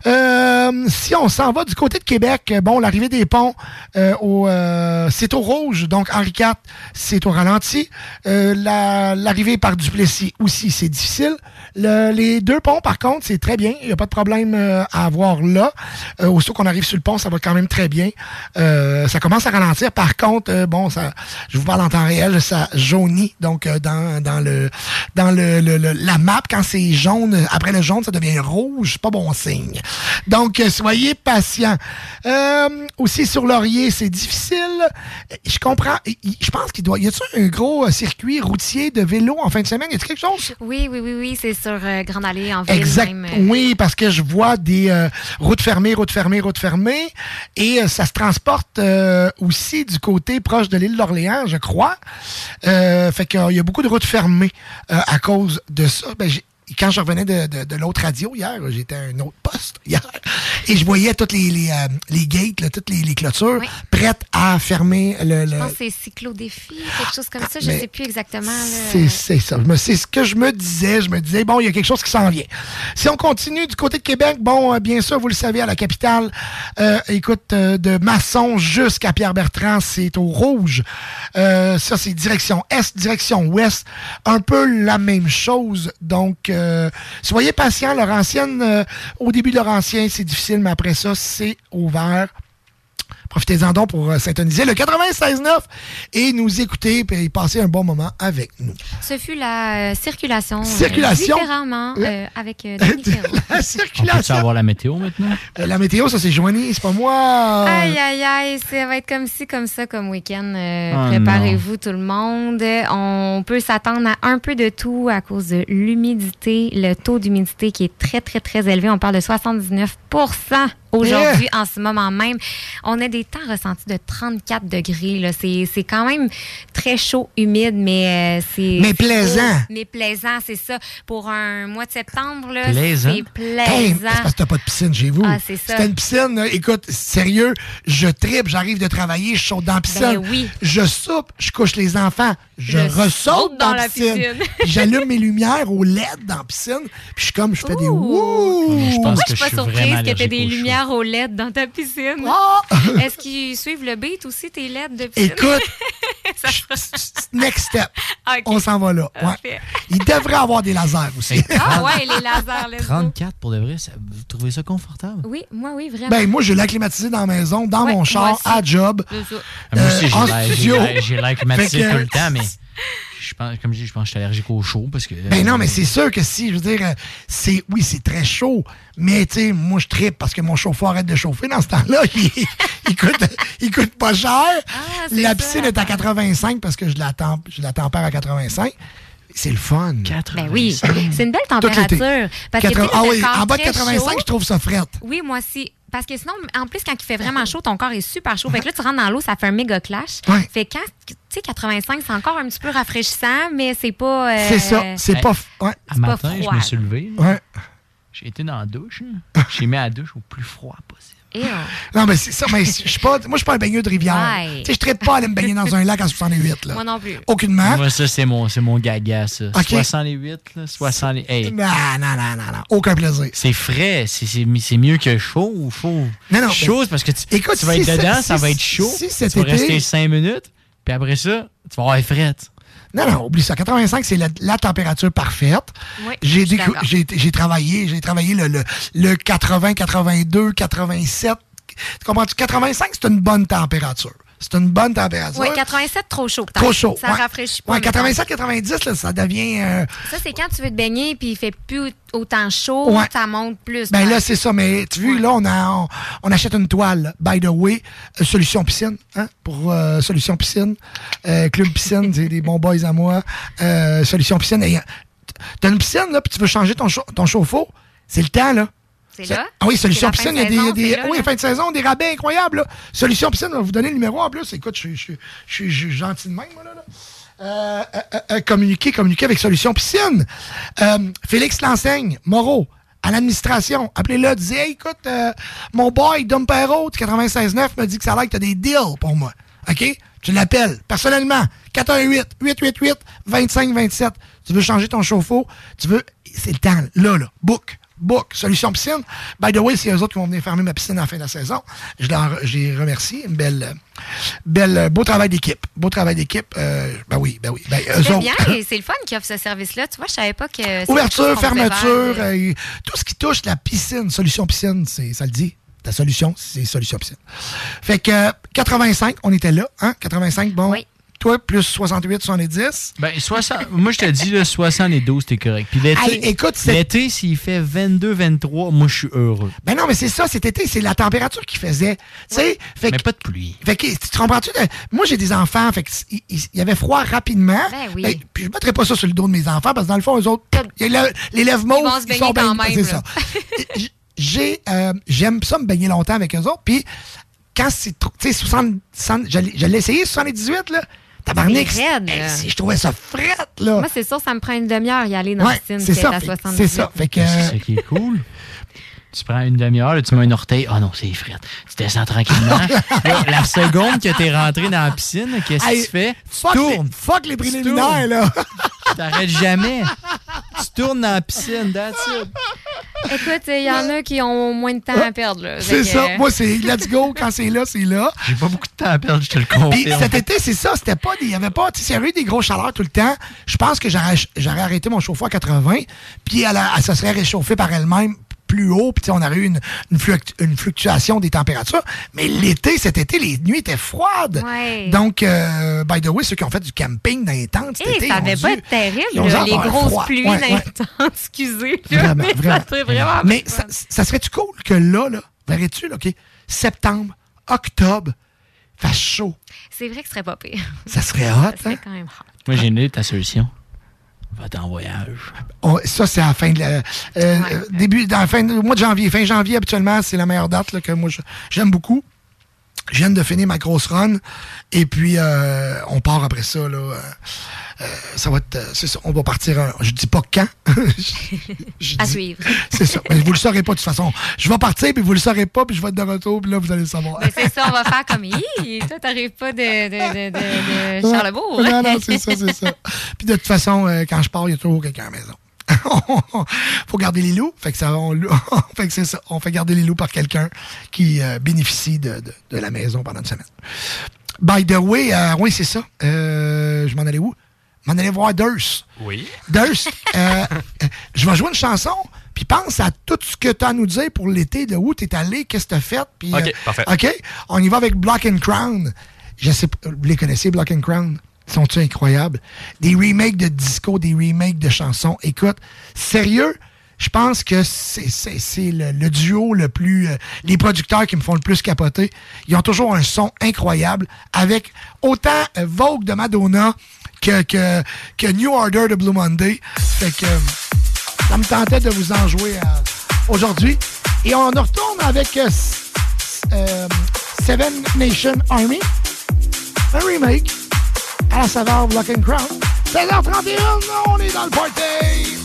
Euh, si on s'en va du côté de Québec, bon, l'arrivée des ponts, euh, au, euh, c'est au rouge, donc Henri IV, c'est au ralenti. Euh, la- l'arrivée par Duplessis aussi, c'est difficile. Le- les deux ponts, par contre, c'est très bien. Il n'y a pas de problème euh, à avoir là. Aussitôt qu'on arrive sur le pont, ça va quand même très bien. Ça commence à ralentir. Par contre, bon, ça, je vous parle en temps réel, ça jaunit. Donc, dans, dans le dans le, le- le- la map, quand c'est jaune, après le jaune, ça devient rouge. Pas bon signe. Donc, euh, soyez patients. Euh, aussi, sur Laurier, c'est difficile. Je comprends. Je pense qu'il doit... Y a-t-il un gros euh, circuit routier de vélo en fin de semaine? Y a-t-il quelque chose? Oui, oui, oui, oui, c'est sur euh, Grande Allée en ville. Exact. même, Oui, parce que je vois des euh, routes fermées, routes fermées, routes fermées. Et ça se transporte aussi du côté proche de l'île d'Orléans, je crois. Fait qu'il y a beaucoup de routes fermées à cause de ça. Ben, quand je revenais de, de- de l'autre radio hier, j'étais à un autre poste hier, et je voyais toutes les, les, euh, les gates, là, toutes les, les clôtures prêtes à fermer le... Je pense que c'est cyclo-défi, quelque chose comme ça. Je mais sais plus exactement. c'est ça. C'est ce que je me disais. Je me disais, bon, il y a quelque chose qui s'en vient. Si on continue du côté de Québec, bon, euh, bien sûr, vous le savez, à la capitale, euh, écoute, de Masson jusqu'à Pierre-Bertrand, c'est au rouge. Ça, c'est direction est, direction ouest. Un peu la même chose. Donc, euh, soyez patients. Laurentienne, euh, au début de Laurentien, c'est difficile, mais après ça, c'est ouvert. Profitez-en donc pour euh, syntoniser le 96.9 et nous écouter et passer un bon moment avec nous. Ce fut la euh, circulation. euh, Circulation. différemment, euh, avec euh. La On peut circulation. savoir la météo maintenant? Euh, La météo, ça c'est Joanie, c'est pas moi. Aïe, aïe, aïe, ça va être comme ci, comme ça, comme week-end. Euh, Oh Préparez-vous, tout le monde. On peut s'attendre à un peu de tout à cause de l'humidité, le taux d'humidité qui est très, très, très élevé. On parle de 79 aujourd'hui, en ce moment même. On a des temps ressentis de 34 degrés. C'est quand même très chaud, humide, mais euh, c'est... Mais plaisant. beau. Mais plaisant, c'est ça. Pour un mois de septembre, là, Plaisant. c'est Hey, plaisant. c'est parce que t'as pas de piscine chez vous. Ah, c'est ça. C'était une piscine, là, écoute, sérieux, je tripe, j'arrive de travailler, je saute dans la piscine. Ben oui. Je soupe, je couche les enfants, je, Je ressaute dans, dans la piscine. J'allume mes lumières au LED dans la piscine, puis je suis comme, je fais des wouh. Je pense Moi, que je suis pas surprise tu aies allergique des au chaud. lumières au LED dans ta piscine. Ah! Est-ce qu'ils suivent le beat aussi, tes LED de piscine? Écoute, next step. On s'en va là. Ouais. Il devrait avoir des lasers aussi. Ah ouais, les lasers, let's go. 34 pour de vrai, ça- vous trouvez ça confortable? Oui, moi, oui, vraiment. Ben, moi, je l'ai climatisé dans la maison, dans Ouais, mon char, à job. C'est ça. Moi aussi, Euh, j'ai en l'air- climatisé tout le temps, mais Je pense, comme je dis, je pense que je suis allergique au chaud parce que. Ben non, mais c'est sûr que si, je veux dire, euh, c'est oui, c'est très chaud, mais tu sais, moi je tripe parce que mon chauffeur arrête de chauffer dans ce temps-là. Il, il coûte, il coûte pas cher. Ah, la ça. piscine est à 85 parce que je la, temp- je la tempère à 85. C'est le fun. Ben oui, c'est une belle température. Parce que, tu sais, 80 ah oui, en bas de très 85, chaud- je trouve ça frette. Oui, moi aussi. Parce que sinon, en plus, quand il fait vraiment chaud, ton corps est super chaud. Fait que là, tu rentres dans l'eau, ça fait un méga clash. Fait que quand, tu sais, 85, c'est encore un petit peu rafraîchissant, mais c'est pas. euh, C'est ça, c'est pas. f- Ouais. Un matin, je froid. me suis levé. Ouais. J'ai été dans la douche. là. J'ai mis à la douche au plus froid possible. Ew. Non, mais c'est ça, mais je suis pas. Moi, je suis pas un baigneur de rivière. Tu sais, je traite pas à aller me baigner dans un lac en 68, là. Moi non plus. Aucunement. Moi, ça, c'est mon, c'est mon gaga, ça. Ok. 68, là. 60. Hey. Non, non, non, non, non. Aucun plaisir. C'est frais, c'est c'est- c'est mieux que chaud ou chaud? Non, non, Chaud, parce que tu, Écoute, tu vas si être dedans, ça si- va être chaud. si cet tu vas été- rester 5 minutes, puis après ça, tu vas avoir fret. Non, non, oublie ça. 85, c'est la, la température parfaite. Oui, j'ai, travaillé, j'ai travaillé le, le, le 80, 82, 87. Tu comprends-tu? 85, c'est une bonne température. C'est une bonne température. Oui, 87, trop chaud. Trop chaud. Ça ouais. rafraîchit pas. Ouais, mettons. 87, 90, là, ça devient. euh, Ça, c'est quand tu veux te baigner puis il fait plus autant chaud, Ouais. ça monte plus. Ben là, c'est ça. Mais tu vois, là, on, a, on, on achète une toile. By the way, euh, Solution Piscine. Hein, pour euh, Solution Piscine. Club Piscine, c'est des bons boys à moi. Solution Piscine. T'as une piscine, là, puis tu veux changer ton, ton chauffe-eau? C'est le temps, là. C'est là? Ah oui, Solution Piscine, il y a de des, là, oui, là. fin de saison, des rabais incroyables. Là. Solution Piscine, on va vous donner le numéro en plus. Écoute, je suis- je suis- je suis je suis gentil de même, moi, là. là. Euh, euh, euh, communiquer, communiquer avec Solution Piscine. Félix L'Enseigne, Moreau, à l'administration. Appelez-le, disez, hey, écoute, mon boy Dumpero du 96.9 me dit que ça a l'air que tu as des deals pour moi. OK? Tu l'appelles personnellement. 418-888-2527. Tu veux changer ton chauffe-eau? Tu veux. C'est le temps. Là, là. Book. Book. Solution piscine. By the way, c'est eux autres qui vont venir fermer ma piscine à la fin de la saison. Je, les remercie. Une belle, belle, euh, beau travail d'équipe. Beau travail d'équipe. Euh, ben oui, ben oui. Ben, C'est bien et c'est le fun qui offre ce service-là. Tu vois, je savais pas que. Ouverture, fermeture, euh, tout ce qui touche la piscine, solution piscine, c'est, ça le dit. Ta solution, c'est solution piscine. Fait que euh, 85, on était là, hein? 85, bon. Toi, plus 68, 70. Ben, 60, moi, je te dis, là, 72, t'es correct. Puis l'été, Hey, écoute, c'est- l'été, s'il fait 22, 23, moi, je suis heureux. Ben non, mais c'est ça, cet été, c'est la température qui faisait. Tu sais, fait Mais que- pas de pluie. Fait que, tu te comprends-tu? Moi, j'ai des enfants, fait que il, il- y avait froid rapidement. Ben oui. puis je mettrais pas ça sur le dos de mes enfants, parce que dans le fond, eux autres, le- les lèvres mauves, Ils sont même, C'est ça. J'ai, euh, j'aime ça me baigner longtemps avec eux autres, puis quand c'est trop, tu sais, 60, 60 je l'ai je l'ai essayé, 78, là. Tabarnak, hey, je trouvais ça frette, là. Moi, c'est sûr, ça me prend une demi-heure y aller dans Ouais, la piscine c'est ça, à fait- 78. c'est ça. Fait que, C'est ça qui est cool. Tu prends une demi-heure, là, tu mets un orteil. Ah non, c'est frette. Tu descends tranquillement. Là, la seconde que t'es rentré dans la piscine, qu'est-ce que Hey, tu fais? fuck tu les- fuck les préliminaires, là. Tu t'arrêtes jamais. Tu tournes dans la piscine, that's it. Écoute, il y en a qui ont moins de temps à perdre. là. C'est que- ça. Moi, c'est let's go. Quand c'est là, c'est là. J'ai pas beaucoup de temps à perdre, je te le Puis confirme. cet été, c'est ça. C'était pas des. Il y avait pas. Tu sais, s'il y avait eu des grosses chaleurs tout le temps, je pense que j'aurais j'aurais arrêté mon chauffe-eau à 80. Puis elle se serait réchauffée par elle-même plus haut. Puis tu sais, on aurait eu une, une, fluctu- une fluctuation des températures. Mais l'été, cet été, les nuits étaient froides. Ouais. Donc, euh, by the way, ceux qui ont fait du camping dans les tentes cet Eh, été. ça dû- pas être terrible, là, les grosses froid. pluies Ouais, ouais. intenses. Excusez. Vraiment, mais vraiment. Ça serait vraiment Mais ça, serait-tu cool que là, là, verrais-tu, là, OK, septembre, octobre, fasse chaud? C'est vrai que ce serait pas pire. Ça serait hot, Ça serait hein? quand même hot. Moi, j'ai une ta solution. Va-t'en en voyage. On- ça, c'est à la fin de la, euh, euh, début, dans la fin du mois de janvier. Fin janvier, habituellement, c'est la meilleure date là, que moi, je- j'aime beaucoup. Je viens de finir ma grosse run. Et puis, euh, on part après ça. Là, euh, ça va être. euh, c'est ça, on va partir. un- je dis pas quand. Je À dis- suivre. C'est ça. Mais vous le saurez pas de toute façon. Je vais partir, puis vous le saurez pas, puis je vais être de retour, puis là, vous allez le savoir. Mais c'est ça, on va faire comme Hi, toi, t'arrives pas de, de, de, de, de Charlebourg. Non, non, c'est ça, c'est ça. Puis de toute façon, euh, quand je pars, il y a toujours quelqu'un à la maison. faut garder les loups. Fait que, ça, on, fait que ça. On fait garder les loups par quelqu'un qui euh, bénéficie de, de- de la maison pendant une semaine. By the way, euh, oui, c'est ça. Euh, je m'en allais où? Je m'en allais voir Durst. Oui. Durst, je vais jouer une chanson, puis pense à tout ce que tu as à nous dire pour l'été, de où tu es allé, qu'est-ce que tu as fait. Puis, OK, parfait. OK, on y va avec Block and Crown. Je sais pas, vous les connaissez, Block and Crown? Sont-ils incroyables? Des remakes de disco, des remakes de chansons. Écoute, sérieux, je pense que c'est le, duo le plus... euh, les producteurs qui me font le plus capoter. Ils ont toujours un son incroyable avec autant euh, Vogue de Madonna que, que, New Order de Blue Monday. Fait que euh, ça me tentait de vous en jouer aujourd'hui. Et on retourne avec Seven Nation Army. Un remake à la saveur Block and Crown. 16h31, on est dans le party!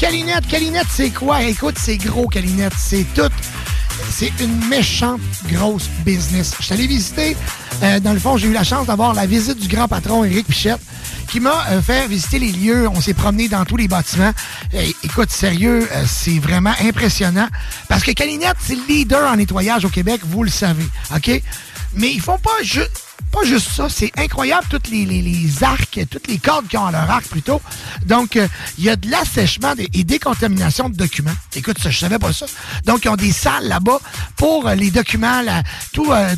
Calinette. Calinette, c'est quoi? Écoute, c'est gros, Calinette. C'est tout. C'est une méchante grosse business. Je suis allé visiter. euh, dans le fond, j'ai eu la chance d'avoir la visite du grand patron Éric Pichette qui m'a euh, fait visiter les lieux. On s'est promené dans tous les bâtiments. Euh, écoute, sérieux, c'est vraiment impressionnant. Parce que Calinette, c'est le leader en nettoyage au Québec, vous le savez. OK? Mais ils font pas juste pas juste ça, c'est incroyable, toutes les, arcs, toutes les cordes qu'ils ont leur arc plutôt. Donc, euh, il y a de l'assèchement et décontamination de documents. Écoute, ça, je savais pas ça. Donc, ils ont des salles là-bas pour euh, les documents, tout, euh,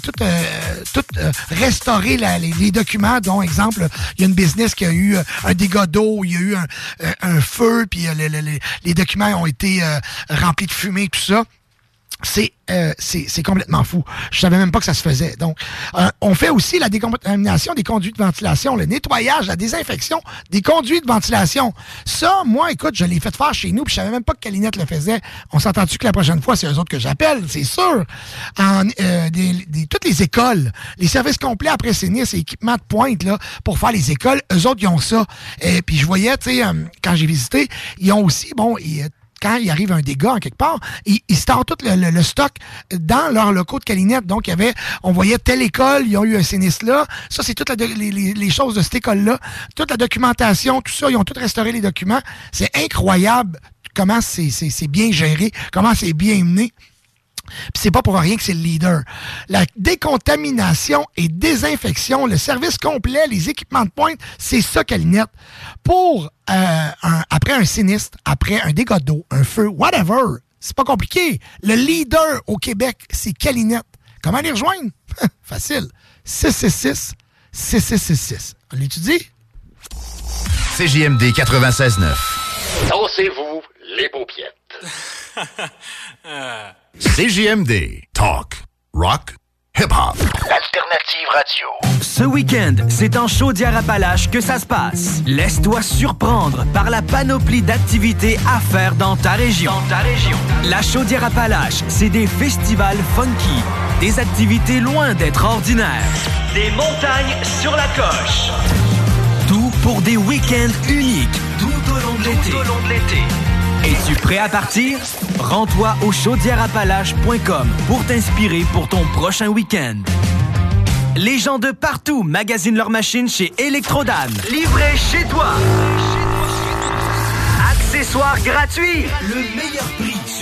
restaurer les, les documents. dont, exemple, il y a une business qui a eu un dégât d'eau, il y a eu un, feu, puis euh, le- le- le- les documents ont été remplis de fumée, tout ça. C'est euh, c'est complètement fou. Je savais même pas que ça se faisait. Donc, euh, on fait aussi la décontamination des conduits de ventilation, le nettoyage, la désinfection des conduits de ventilation. Ça, moi, écoute, je l'ai fait faire chez nous, puis je savais même pas que Calinette le faisait. On s'entend-tu que la prochaine fois, c'est eux autres que j'appelle, c'est sûr. En, euh, des- des- toutes les écoles, les services complets après sinistre et équipements de pointe là, pour faire les écoles, eux autres, ils ont ça. Et puis je voyais, tu sais, euh, quand j'ai visité, ils ont aussi, bon, ils, quand il arrive un dégât en quelque part, ils, ils storent tout le, stock dans leurs locaux de Calinette. Donc, avait, on voyait telle école, ils ont eu un sinistre là. Ça, c'est toutes les, les- choses de cette école-là. Toute la documentation, tout ça, ils ont tout restauré les documents. C'est incroyable comment c'est bien géré, comment c'est bien mené. Puis c'est pas pour rien que c'est le leader. La décontamination et désinfection, le service complet, les équipements de pointe, c'est ça Calinette. Pour euh, un- après un sinistre, après un dégât d'eau, un feu, whatever, c'est pas compliqué. Le leader au Québec, c'est Calinette. Comment les rejoindre? Facile. 666 6666. On l'étudie? CJMD 96.9. Dansez-vous les paupiètes. CJMD. Talk. Rock. Hip-hop. Alternative radio. Ce week-end, c'est en Chaudière-Appalaches que ça se passe. Laisse-toi surprendre par la panoplie d'activités à faire dans ta région. Dans ta région. La Chaudière-Appalaches, c'est des festivals funky, des activités loin d'être ordinaires, des montagnes sur la coche. Tout pour des week-ends uniques tout au long de l'été. Prêt à partir? Rends-toi au chaudièreappalaches.com pour t'inspirer pour ton prochain week-end. Les gens de partout magasinent leurs machines chez Electrodan. Livré chez toi. Accessoires gratuits. Le meilleur prix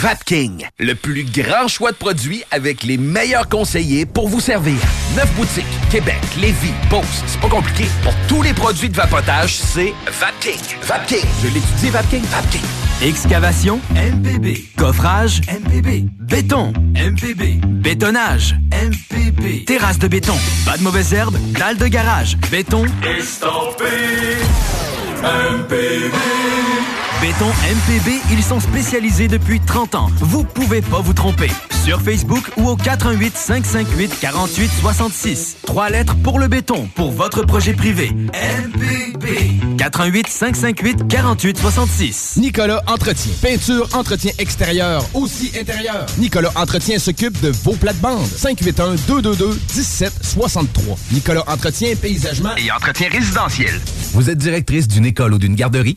Vapking, le plus grand choix de produits avec les meilleurs conseillers pour vous servir. Neuf boutiques, Québec, Lévis, Beauce, c'est pas compliqué. Pour tous les produits de vapotage, c'est Vapking. Vapking, je l'étudie, Vapking, Vapking. Excavation MPB. Coffrage MPB. Béton MPB. Bétonnage MPB. Terrasse de béton. Pas de mauvaises herbes. Dalle de garage. Béton Estampé MPB Béton MPB, ils sont spécialisés depuis 30 ans. Vous pouvez pas vous tromper. Sur Facebook ou au 418 558 48 66. Trois lettres pour le béton, pour votre projet privé. MPB. 418 558 48 66. Nicolas Entretien. Peinture, entretien extérieur, aussi intérieur. Nicolas Entretien s'occupe de vos plates-bandes. 581-222-1763. Nicolas Entretien, paysagement Et entretien résidentiel. Vous êtes directrice d'une école ou d'une garderie?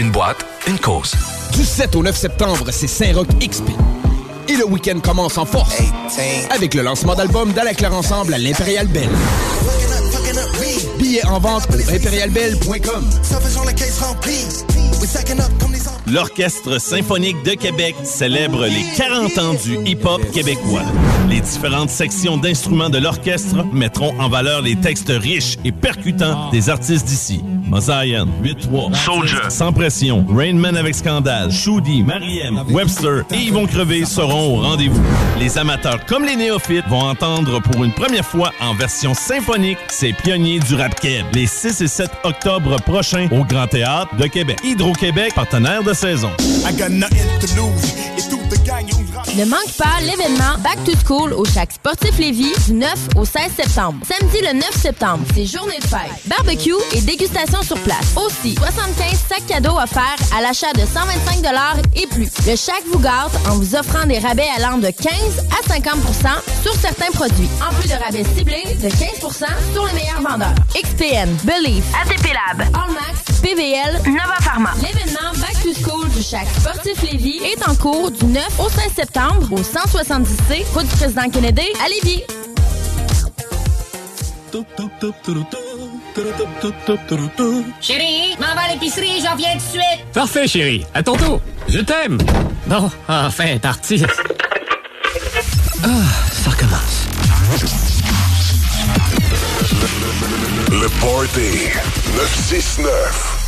une boîte, une cause. Du 7 au 9 septembre, c'est Saint-Roch XP. Et le week-end commence en force avec le lancement d'album d'Ala Ensemble à l'Impérial Belle. Billets en vente au impérialbelle.com. L'Orchestre symphonique de Québec célèbre les 40 ans du hip-hop québécois. Les différentes sections d'instruments de l'orchestre mettront en valeur les textes riches et percutants des artistes d'ici. Mosaïen, 8-3, Soldier, Sans Pression, Rainman avec Scandale, Shoudi, Mariem, Webster et Yvon Crevé seront au rendez-vous. Les amateurs comme les néophytes vont entendre pour une première fois en version symphonique ces pionniers du rap keb les 6 et 7 octobre prochains au Grand Théâtre de Québec. Hydro-Québec, partenaire de saison. Ne manque pas l'événement Back to School au Chac Sportif Lévis du 9 au 16 septembre. Samedi le 9 septembre, c'est journée de fête. Barbecue et dégustation sur place. Aussi, 75 sacs cadeaux offerts à l'achat de 125 et plus. Le Chac vous gâte en vous offrant des rabais allant de 15 à 50% sur certains produits. En plus de rabais ciblés de 15% sur les meilleurs vendeurs. XPN, Believe, ATP Lab, Allmax, PVL, Nova Pharma. L'événement Back to School du Chac Sportif Lévis est en cours du 9 au 16 septembre au 170C, route du président Kennedy à Lévis. Chérie, m'en va à l'épicerie, j'en viens tout de suite. Parfait, chérie. À ton tour. Je t'aime. Bon, enfin, parti. Ah, ça recommence. Le Party 969.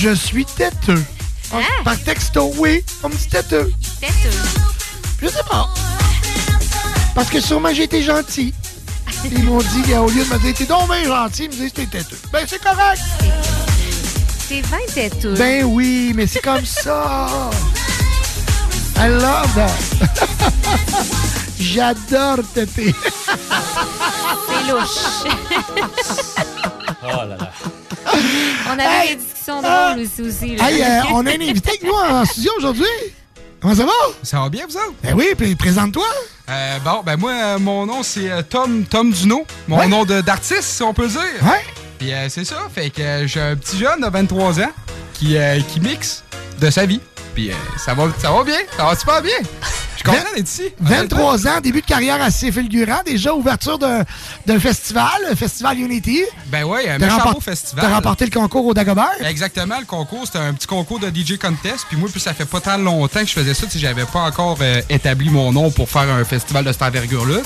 Je suis têteux. Hein? Par texto, oui, on me dit têteux. Je sais pas. Parce que sûrement j'ai été gentil. Ils m'ont dit qu'au lieu de me dire t'es donc bien gentil, ils me disent t'es têteux. Ben c'est correct. C'est 20 têteux. Ben oui, mais c'est comme ça. I love that. J'adore têter. C'est louche. Oh là là. On avait des drôles aussi. là. Hey, euh, on a un invité avec nous en studio aujourd'hui. Comment ça va? Ça va bien, vous autres? Ben oui, puis présente-toi. Euh, bon, ben moi, euh, mon nom, c'est euh, Tom, Tom Duno. Mon Ouais. nom de- d'artiste, si on peut le dire. Ouais. Puis euh, c'est ça, fait que euh, j'ai un petit jeune de 23 ans qui, euh, qui mixe de sa vie. Puis euh, ça, va, ça va bien, ça va super bien. Je suis content d'être ici. 23 ans, début de carrière assez fulgurant. Déjà ouverture d'un festival, le Festival Unity. Ben ouais, un beau festival. T'as remporté le concours au Dagobert. Exactement, le concours, c'était un petit concours de DJ contest. Puis moi, puis ça fait pas tant longtemps que je faisais ça, sais, j'avais pas encore euh, établi mon nom pour faire un festival de cette envergure-là.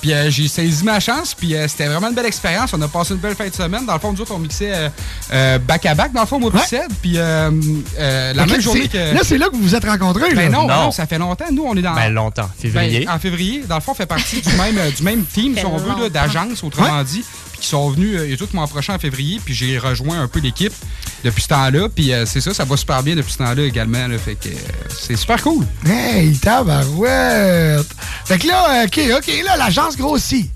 Puis euh, j'ai saisi ma chance, puis euh, c'était vraiment une belle expérience. On a passé une belle fin de semaine. Dans le fond, nous autres, on mixait euh, euh, back à back, dans le fond, moi, puis Ced. Puis euh, euh, la même journée que. Là, c'est là que vous vous êtes rencontrés. Ben là. non, non, ça fait longtemps. Nous, on est dans. Ben, longtemps. Février. Ben, en février. Dans le fond, on fait partie du même, du même team, si on veut, d'agence, autrement dit. Puis qui sont venus, euh, ils tout m'ont approché en février, puis j'ai rejoint un peu l'équipe depuis ce temps-là. Puis euh, c'est ça, ça va super bien depuis ce temps-là également. là. fait que euh, c'est super cool. Hey, tabarouette. Fait que là, euh, OK, OK, là, l'agence grossit.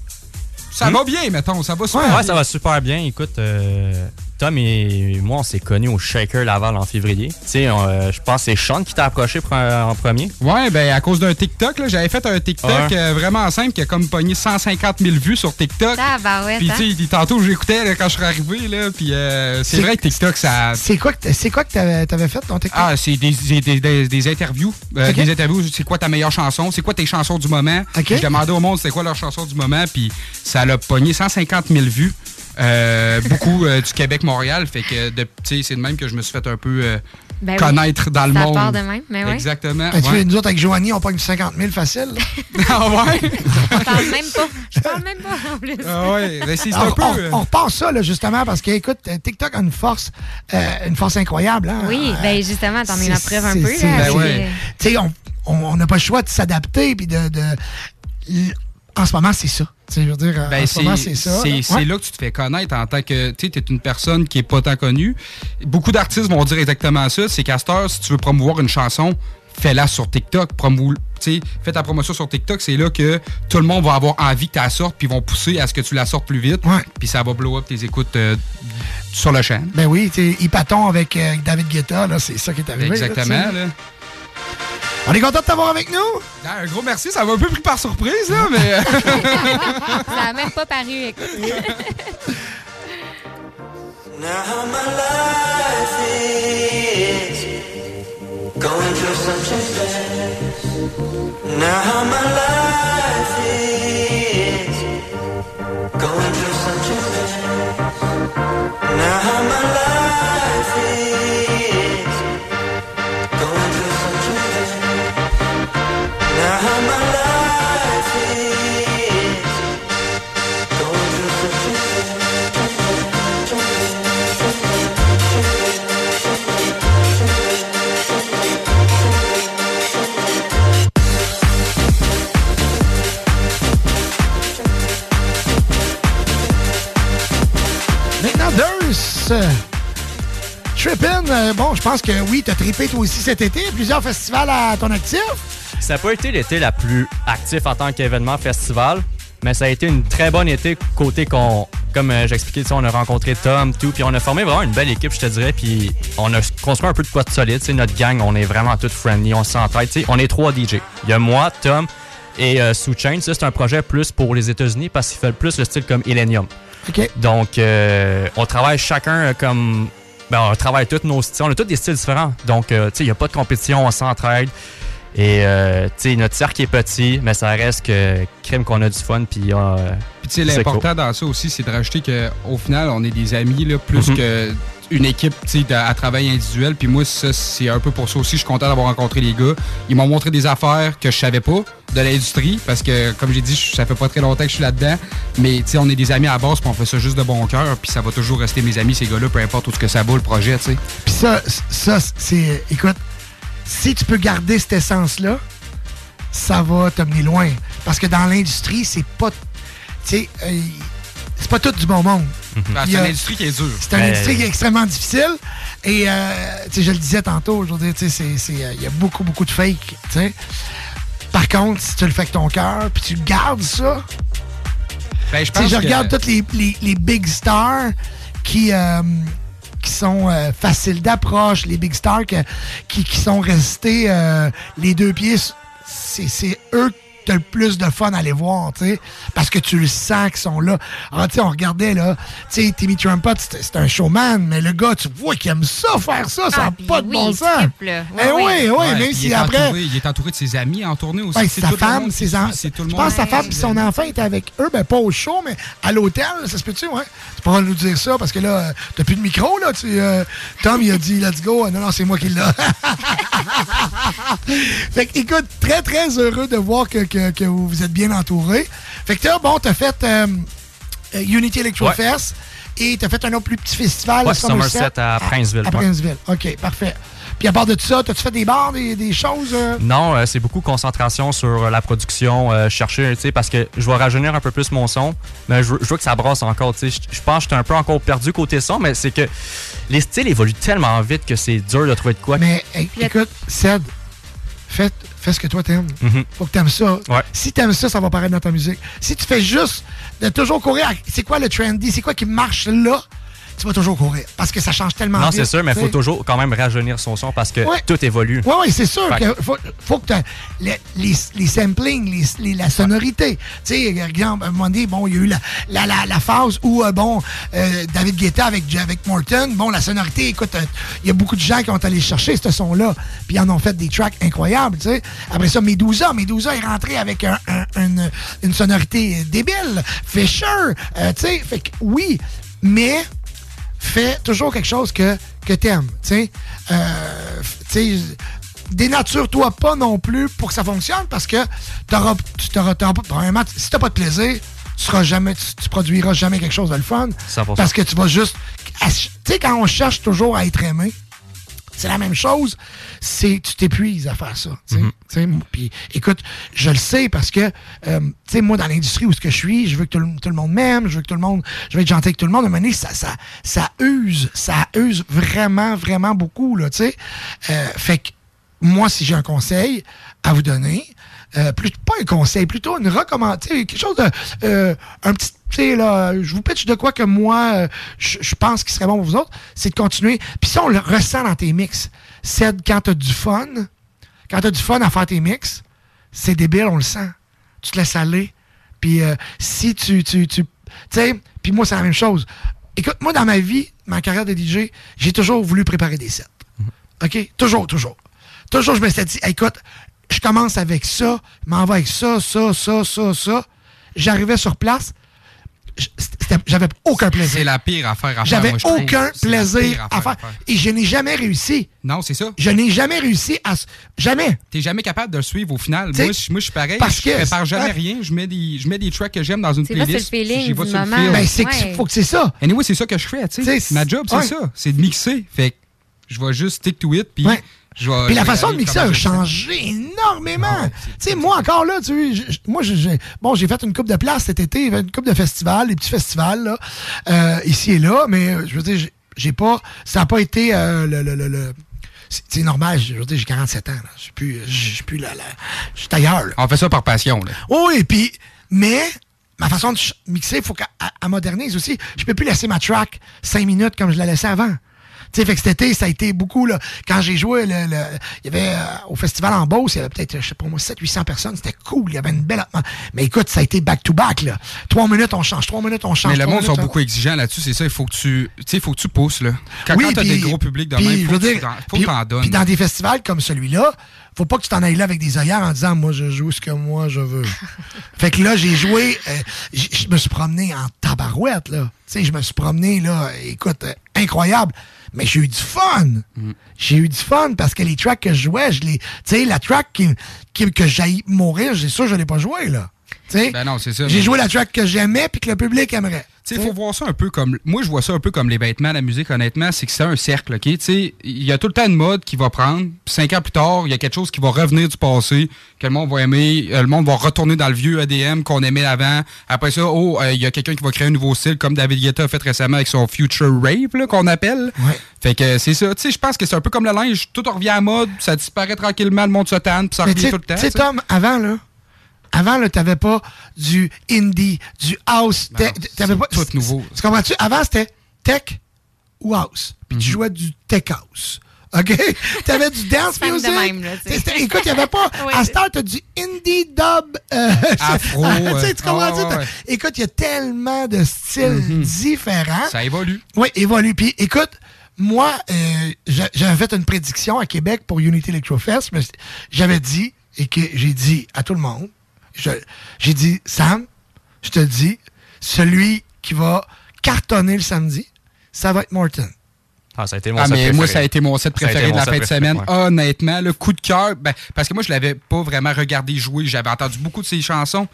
Ça va bien, mettons, ça va super Ouais, bien. ça va super bien. Écoute, euh, Tom et moi, on s'est connus au Shaker Laval en février. Tu sais, euh, je pense que c'est Sean qui t'a approché en premier. Ouais, ben à cause d'un TikTok, j'avais fait un TikTok Ouais. euh, vraiment simple qui a comme pogné 150 000 vues sur TikTok. Tabarouette, Puis hein? tu sais, tantôt j'écoutais quand je suis arrivé, là, puis euh, c'est C'est- vrai que TikTok, ça... C'est quoi que t- c'est quoi que t'avais t'avais fait ton TikTok? Ah, c'est des, des, des- des- interviews. Euh. Des interviews, c'est quoi ta meilleure chanson? C'est quoi tes chansons du moment? Ok. Je demandais au monde c'était quoi leur chanson du moment, puis ça l'a pogné 150 000 vues Euh, beaucoup euh, du Québec-Montréal. Fait que de- tu sais, c'est de même que je me suis fait un peu euh, Ben oui. connaître dans le Ça monde. part de même, mais ouais. Exactement. Ben, tu ouais. sais, nous autres, avec Joanie, on pogne 50 000 facile. ah ouais? Je parle même pas. Je parle même pas en plus. Ah ouais, ben, c'est c'est un Alors, peu. on, on repart ça, là, justement, parce que, écoute, TikTok a une force, euh, une force incroyable. Hein? Oui, ben justement, t'en es la preuve un peu. Là, ben ouais. Tu sais, on- on on n'a pas le choix de s'adapter, puis de, En ce moment, c'est ça. Tu sais, je veux dire, Ben, c'est ça. C'est là. c'est Ouais. là que tu te fais connaître en tant que. Tu sais, es une personne qui est pas tant connue. Beaucoup d'artistes vont dire exactement ça. C'est heure, si tu veux promouvoir une chanson, fais-la sur TikTok. Promou tu sais, fais ta promotion sur TikTok. C'est là que tout le monde va avoir envie que tu la sortes, puis ils vont pousser à ce que tu la sortes plus vite. Puis ça va blow up tes écoutes euh, sur le champ. Ben oui, Hypaton avec euh, David Guetta, là, c'est ça qui est arrivé. Exactement. là. On est content de t'avoir avec nous. Ah, Un gros merci, ça m'a un peu pris par surprise, là, mais. Ça a même pas paru, écoute. Now my life is going through some changes. Now my life euh, euh, bon, je pense que oui, t'as trippé toi aussi cet été. Plusieurs festivals à ton actif. Ça n'a pas été l'été la plus actif en tant qu'événement festival, mais ça a été une très bonne été côté qu'on, comme euh, j'expliquais, on a rencontré Tom, tout, puis on a formé vraiment une belle équipe, je te dirais, puis on a construit un peu de quoi de solide. tu sais, Notre gang, on est vraiment tous friendly, on s'entraide. tu On est trois DJ. Il y a moi, Tom et euh, Chain. C'est un projet plus pour les États-Unis parce qu'il fait plus le style comme Illenium. Donc, euh, on travaille chacun euh, comme. Ben, on travaille tous nos styles. On a tous des styles différents. Donc, euh, tu sais, il n'y a pas de compétition, on s'entraide. Et, euh, tu sais, notre cercle est petit, mais ça reste que crime qu'on a du fun. Puis, euh, Puis tu sais, l'important dans ça aussi, c'est de rajouter qu'au final, on est des amis, là, plus Mhm. que une équipe de- à travail individuel. Puis moi, c'est un peu pour ça aussi. Je suis content d'avoir rencontré les gars. Ils m'ont montré des affaires que je savais pas de l'industrie parce que, comme j'ai dit, ça fait pas très longtemps que je suis là-dedans. Mais on est des amis à base, puis on fait ça juste de bon cœur. Puis ça va toujours rester mes amis, ces gars-là, peu importe où ce que ça va, le projet. Puis ça, ça c'est. Écoute, si tu peux garder cette essence-là, ça va t'amener loin. Parce que dans l'industrie, c'est pas. Tu sais, euh, c'est pas tout du bon monde. Y c'est une industrie qui est dure. C'est une industrie qui est extrêmement difficile. Et, euh, tu sais, je le disais tantôt, je veux dire, tu sais, c'est- c'est, euh, il y a beaucoup, beaucoup de fake, tu sais. Par contre, si tu le fais avec ton cœur, puis tu gardes ça, Ben, je tu sais, pense je que- regarde toutes les, les- les big stars qui, euh, qui sont euh, faciles d'approche, les big stars que- qui, qui sont restés euh, les deux pieds. C'est c'est eux t'as le plus de fun à aller voir, tu sais, parce que tu le sens qu'ils sont là. Ah, tu sais, on regardait, là, tu sais, Timmy Trumpet, c'est un showman, mais le gars, tu vois qu'il aime ça, faire ça, ça n'a Ah, pas de oui, bon il sens. Eh oui, oui, Ouais, même il si est après... entouré- il est entouré de ses amis en tournée aussi. C'est sa tout le femme, monde ses enfants. c'est tout le Je monde. pense que sa femme et son enfant étaient avec eux, ben pas au show, mais à l'hôtel, ça se peut-tu, ouais? Tu pourras nous dire ça, parce que là, euh, t'as plus de micro, là. Tu, euh, Tom, il a dit, let's go. Non, non, c'est moi qui l'ai. fait que, écoute, très, très heureux de voir que, que- que vous vous êtes bien entouré. Fait que, là, bon, t'as fait euh, Unity Electro Ouais. Fest et t'as fait un autre plus petit festival, Ouais, Somerset, Somerset à Princeville, À. Princeville. OK, parfait. Puis à part de tout ça, t'as-tu fait des bars, des, des choses? euh? Non, euh, c'est beaucoup concentration sur la production, euh, chercher, tu sais, parce que je vais rajeunir un peu plus mon son, mais je veux, je veux que ça brasse encore, tu sais. Je- Je pense que j'étais un peu encore perdu côté son, mais c'est que les styles évoluent tellement vite que c'est dur de trouver de quoi. Mais hey, écoute, Ced, fais, fais ce que toi t'aimes. Mhm. Faut que t'aimes ça. Ouais. Si t'aimes ça, ça va paraître dans ta musique. Si tu fais juste de toujours courir, à- c'est quoi le trendy, c'est quoi qui marche là, tu vas toujours courir. Parce que ça change tellement Non, c'est sûr, mais il faut toujours quand même rajeunir son son parce que Ouais. tout évolue. Oui, oui, c'est sûr Fait que- qu'il faut, faut que les, les, les samplings, les, les- la sonorité. Tu sais, exemple, à un moment donné, bon, il y a eu la, la, la, la phase où, euh, bon, euh, David Guetta avec, avec Morton, bon, la sonorité, écoute, euh, il y a beaucoup de gens qui ont allé chercher ce son-là, puis ils en ont fait des tracks incroyables, tu sais. Après ça, Medusa, Medusa est rentré avec un- un- une, une sonorité débile. Fisher, tu sais, fait que oui, mais fais toujours quelque chose que, que t'aimes. Euh, dénature-toi pas non plus pour que ça fonctionne parce que t'auras, tu t'auras, t'auras pas, premièrement, si t'as pas de plaisir, tu seras jamais, tu, tu produiras jamais quelque chose de le fun. 100%. Parce que tu vas juste. Tu sais, quand on cherche toujours à être aimé, c'est la même chose. C'est tu t'épuises à faire ça. tu sais. Tu sais, Puis écoute, je le sais parce que euh, tu sais moi dans l'industrie où ce que je suis, je veux que tout le, tout le monde m'aime, je veux que tout le monde, je veux être gentil avec tout le monde. À un moment donné, ça ça ça use, ça use vraiment vraiment beaucoup là. Tu sais, Euh, fait que moi si j'ai un conseil à vous donner. Euh, plus, pas un conseil, plutôt une recommandation, quelque chose de. euh, un petit. Tu sais, là, je vous pitch de quoi que moi, euh, je je pense qui serait bon pour vous autres, c'est de continuer. Puis ça, on le ressent dans tes mix. C'est quand t'as du fun, quand t'as du fun à faire tes mix, c'est débile, on le sent. Tu te laisses aller. Puis euh, si tu. Tu tu tu sais, puis moi, c'est la même chose. Écoute, moi, dans ma vie, ma carrière de DJ, j'ai toujours voulu préparer des sets. OK? Toujours, toujours. Toujours, je me suis dit, écoute, je commence avec ça, je m'en vais avec ça, ça, ça, ça, ça. J'arrivais sur place, j'avais aucun plaisir. C'est la pire affaire à faire. J'avais trouve. aucun plaisir à faire. Et je n'ai jamais réussi. Non, c'est ça. Je n'ai jamais réussi à. Jamais. T'es jamais capable de le suivre au final. T'sais, Moi, je, moi, je suis pareil. parce je que- prépare jamais rien. Je mets, des, je mets des tracks que j'aime dans une playlist. c'est le feeling du le. Ben, c'est que- Ouais. faut que c'est ça. Anyway, c'est ça que je fais, tu sais. Ma job, c'est ouais. ça. C'est de mixer. Fait que je vais juste stick to it, puis Puis la façon de mixer a changé énormément. tu sais, moi encore là, tu je- moi, j'ai- bon, j'ai fait une coupe de place cet été, une coupe de festivals, des petits festivals là, euh, ici et là, mais euh, je veux dire, j'ai- pas, ça n'a pas été euh, le, le, le, le- c'est normal. Je veux dire, j'ai 47 ans. Je suis plus, je suis plus là. Je suis ailleurs. Là. On fait ça par passion, là. Oui, et puis, mais ma façon de mixer, il faut qu'elle elle modernise aussi. Je peux plus laisser ma track 5 minutes comme je la laissais avant. Tu sais, fait que cet été, ça a été beaucoup, là. Quand j'ai joué, le, le- il y avait, euh, au festival en Beauce, il y avait peut-être, je sais pas moi, 700-800 personnes. C'était cool. Il y avait une belle. Mais écoute, ça a été back-to-back, là. Trois minutes, on change. Trois minutes, on change. Mais le monde sont beaucoup exigeants là-dessus, c'est ça. Il faut que tu, tu sais, il faut que tu pousses là. Quand, Oui, quand t'as des gros publics de même, faut veux que tu dire, faut que t'en donnes. Puis dans des festivals comme celui-là, faut pas que tu t'en ailles là avec des œillères en disant moi je joue ce que moi je veux. fait que là j'ai joué, euh, je me suis promené en tabarouette là. Tu sais, je me suis promené là, écoute, euh, incroyable. Mais j'ai eu du fun. J'ai eu du fun parce que les tracks que je jouais, je les, tu sais, la track qui, qui- que j'ai mourir, j'ai sûr que je l'ai pas joué là. Ben non, c'est ça. j'ai joué la track que j'aimais puis que le public aimerait. Tu sais, il faut voir ça un peu comme. Moi, je vois ça un peu comme les vêtements, la musique, honnêtement, c'est que c'est un cercle, OK? Tu sais, il y a tout le temps une mode qui va prendre, puis cinq ans plus tard, il y a quelque chose qui va revenir du passé, que le monde va aimer, euh, le monde va retourner dans le vieux ADM qu'on aimait avant. Après ça, oh, euh, il y a quelqu'un qui va créer un nouveau style, comme David Guetta a fait récemment avec son Future Rave, qu'on appelle. Fait que c'est ça. Tu sais, je pense que c'est un peu comme le linge, tout revient à mode, ça disparaît tranquillement, le monde se tanne, puis ça Mais revient tout le temps. tu sais, tu sais. Tom, avant, là, avant, là, t'avais pas du indie, du house. Ben tech- t'avais pas, tout nouveau. Tu comprends-tu? Avant, c'était tech ou house. Puis Mhm. tu jouais du tech house. OK? T'avais du dance Fan de music. même, là, Écoute, il n'y avait pas. Oui. À Star, t'as du indie dub. euh, Afro, tu sais, ouais. tu comprends-tu? Ah, ouais, ouais. Écoute, il y a tellement de styles différents. Ça évolue. Oui, évolue. Puis écoute, moi, euh, j'a- j'avais fait une prédiction à Québec pour Unity Electrofest. mais J'avais dit, et que j'ai dit à tout le monde, j'ai dit, Sam, je te dis, celui qui va cartonner le samedi, ça va être Morton. Ah, ça a été mon Ah, set mais préféré. moi, ça a été mon set préféré de la fin de semaine. ouais. Honnêtement, le coup de cœur, ben, parce que moi, je l'avais pas vraiment regardé jouer. J'avais entendu beaucoup de ses chansons.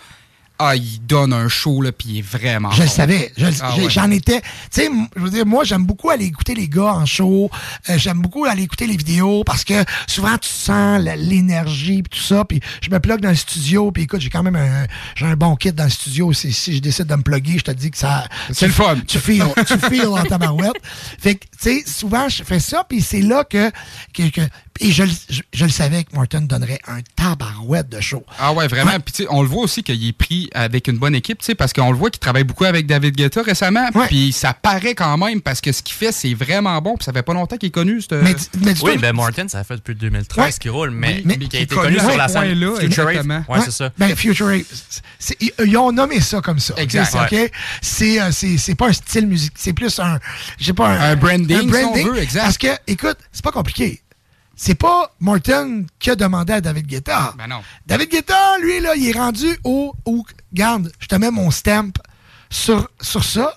Ah, il donne un show, là, puis il est vraiment Je le bon. savais. Je Ah, ouais. J'en étais. Tu sais, je veux dire, moi, j'aime beaucoup aller écouter les gars en show. Euh, j'aime beaucoup aller écouter les vidéos parce que souvent, tu sens l'énergie et tout ça. Puis je me plug dans le studio. Puis écoute, j'ai quand même un, j'ai un bon kit dans le studio. Si, si je décide de me plugger, je te dis que ça. C'est le fun. Tu feel, tu feel en tabarouette. Fait que, tu sais, souvent, je fais ça. Puis c'est là que. que, que- et je, le- je, je le savais que Morton donnerait un tabarouette de show. Ah ouais, vraiment. Puis tu sais, on le voit aussi qu'il est pris avec une bonne équipe, tu sais, parce qu'on le voit qu'il travaille beaucoup avec David Guetta récemment. Puis ça paraît quand même parce que ce qu'il fait, c'est vraiment bon. Puis ça fait pas longtemps qu'il est connu. ce- oui, ben Martin, ça fait depuis 2013 Ouais. qu'il roule, mais, Oui, mais qui qui a est été connu sur la scène Future Rave. exactement. Ouais, c'est ça. Ben, Future ils, ils ont nommé ça comme ça. Exact. C'est, ok? C'est, euh, c'est, pas un style musique, c'est plus un, je sais pas, Un branding, si on veut, exact. Parce que, écoute, c'est pas compliqué. C'est pas Martin qui a demandé à David Guetta. Ben non. David Guetta, lui, là, il est rendu au, au, garde, je te mets mon stamp sur, sur ça,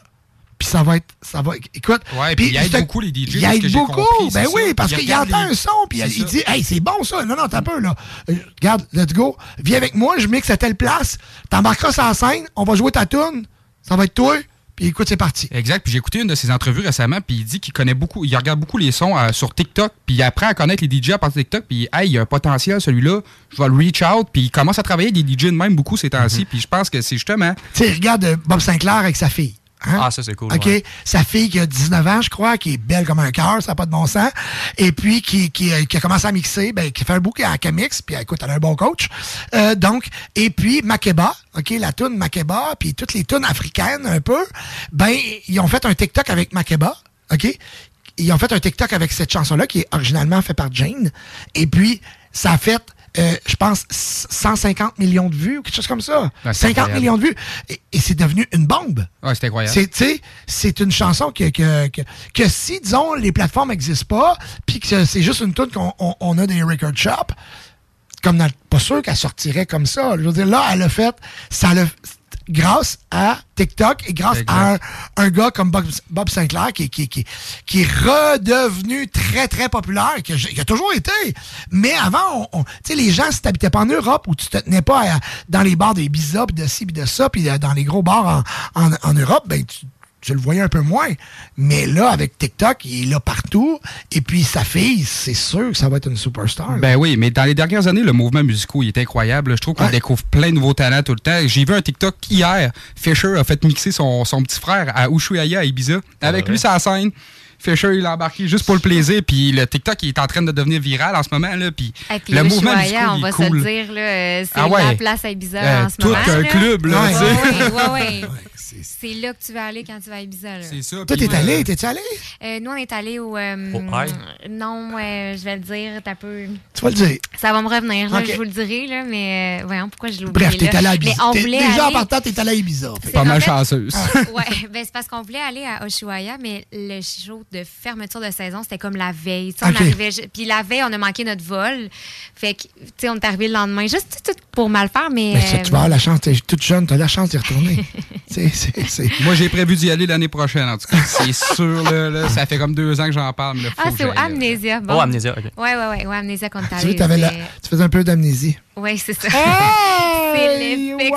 puis ça va être. Ça va, écoute. Ouais, puis il aide beaucoup les DJ, Il aide beaucoup. compris, ben oui, ça. parce Il qu'il entend les- un son, puis il dit Hey, c'est bon ça. Non, non, t'as peu, là. Euh, Regarde, let's go. Viens avec moi, je mixe à telle place. T'embarqueras sur la scène, on va jouer ta tune. Ça va être toi. Puis écoute, c'est parti. Exact. Puis j'ai écouté une de ses entrevues récemment, puis il dit qu'il connaît beaucoup, il regarde beaucoup les sons euh, sur TikTok, puis il apprend à connaître les DJ à partir de TikTok, puis hey, il y a un potentiel celui-là, je vais le reach out, puis il commence à travailler des DJ de même beaucoup ces Mhm. temps-ci, puis je pense que c'est justement. Tu sais, regarde euh, Bob Sinclair avec sa fille. Hein? Ah, ça, c'est cool, OK. ouais. Sa fille qui a 19 ans, je crois, qui est belle comme un cœur, ça n'a pas de bon sens. Et puis, qui, qui, euh, qui a commencé à mixer, ben, qui fait un bouquet à Camix, puis écoute, elle a un bon coach. Euh, donc, et puis, Makeba, OK, la tune Makeba, puis toutes les tunes africaines un peu, ben, ils ont fait un TikTok avec Makeba, OK? Ils ont fait un TikTok avec cette chanson-là, qui est originalement faite par Jane. Et puis, ça a fait, euh, je pense, 150 millions de vues ou quelque chose comme ça. Ouais, c'est 50 incroyable. millions de vues. Et, et c'est devenu une bombe. Ouais, c'est incroyable. C'est, une chanson que, que, que, que si, disons, les plateformes n'existent pas, puis que c'est juste une tune qu'on on, on a des record shops, comme dans, pas sûr qu'elle sortirait comme ça. Je veux dire, là, elle a fait, ça l'a, grâce à TikTok et grâce à un, un gars comme Bob, Bob Sinclair qui, qui, qui, qui est redevenu très, très populaire, qui a, qui a toujours été. Mais avant, on, on- tu sais, les gens, si t'habitais pas en Europe ou tu te tenais pas à- dans les bars des Ibiza, puis de ci, puis de ça, puis euh, dans les gros bars en, en, en Europe, ben, tu, tu le voyais un peu moins. Mais là, avec TikTok, il est là partout. Et puis, sa fille, c'est sûr que ça va être une superstar. Ben oui, mais dans les dernières années, le mouvement musical il est incroyable. Je trouve qu'on découvre plein de nouveaux talents tout le temps. J'ai vu un TikTok hier. Fisher a fait mixer son, son petit frère à Ushuaia, à Ibiza. Avec lui, sur la scène. Fisher, il a embarqué juste pour le plaisir. Puis le TikTok, il est en train de devenir viral en ce moment. Là, puis Et puis le le mouvement musical, on il va est se cool. le dire, là, euh, c'est Ah ouais. la place à Ibiza Euh, en ce tout moment. un là. club, là, Ouais, ouais. C'est là que tu vas aller quand tu vas à Ibiza. là. C'est ça. Toi, t'es allé, t'es-tu allé? Euh, nous, on est allé au. euh, Au High? non, euh, je vais le dire, t'as peu. Tu vas le dire. Ça va me revenir, là, je vous le dirai, là, mais euh, voyons pourquoi je l'ai oublié. Bref, t'es allé à Ibiza. Déjà, en partant, t'es allé à Ibiza. Pas mal fait- chanceuse. ouais, ben c'est parce qu'on voulait aller à Ushuaia, mais le show de fermeture de saison, c'était comme la veille. On arrivait, puis la veille, on a manqué notre vol. Fait que, tu sais, on est arrivé le lendemain, juste tout, tout pour mal faire, mais. Mais ça, tu vas euh, avoir la chance, t'es toute jeune, t'as la chance d'y retourner. C'est- c'est- c'est- Moi, j'ai prévu d'y aller l'année prochaine, en tout cas. C'est sûr, là, là, ça fait comme deux ans que j'en parle. Mais là, faut Ah, c'est au. Amnésia. Bon. Oh, Amnésia, ok. Ouais, ouais, ouais, ouais, Amnésia qu'on est Tu la- tu faisais un peu d'amnésie. Ouais, c'est ça. c'est l'effet.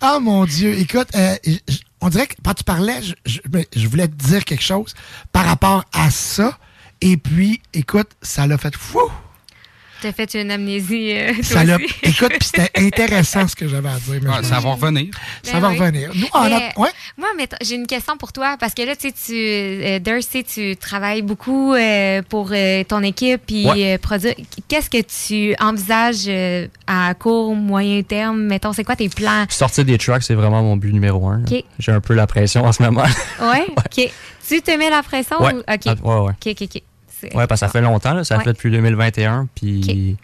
Ah mon Dieu, écoute, euh, on dirait que quand tu parlais, je, voulais te dire quelque chose par rapport à ça. Et puis, écoute, ça l'a fait fou. T'as fait une amnésie. euh, toi Ça l'a. aussi. Écoute, puis c'était intéressant ce que j'avais à dire. mais Ah, ça va revenir. Ça Ben va oui. revenir. Nous, en Mais, a- ouais. Moi, j'ai une question pour toi parce que là, tu sais, tu, euh, Darcy, tu travailles beaucoup euh, pour euh, ton équipe puis Ouais. euh, produire. Qu'est-ce que tu envisages euh, à court, moyen terme? Mettons, c'est quoi tes plans? Sortir des tracks, c'est vraiment mon but numéro un. J'ai un peu la pression en ce moment. Ouais, OK. Tu te mets la pression? Ouais. ou- OK. Ah, ouais, ouais. OK, OK, OK. Ouais, parce que ça fait longtemps, là. ça Ouais. fait depuis 2021, puis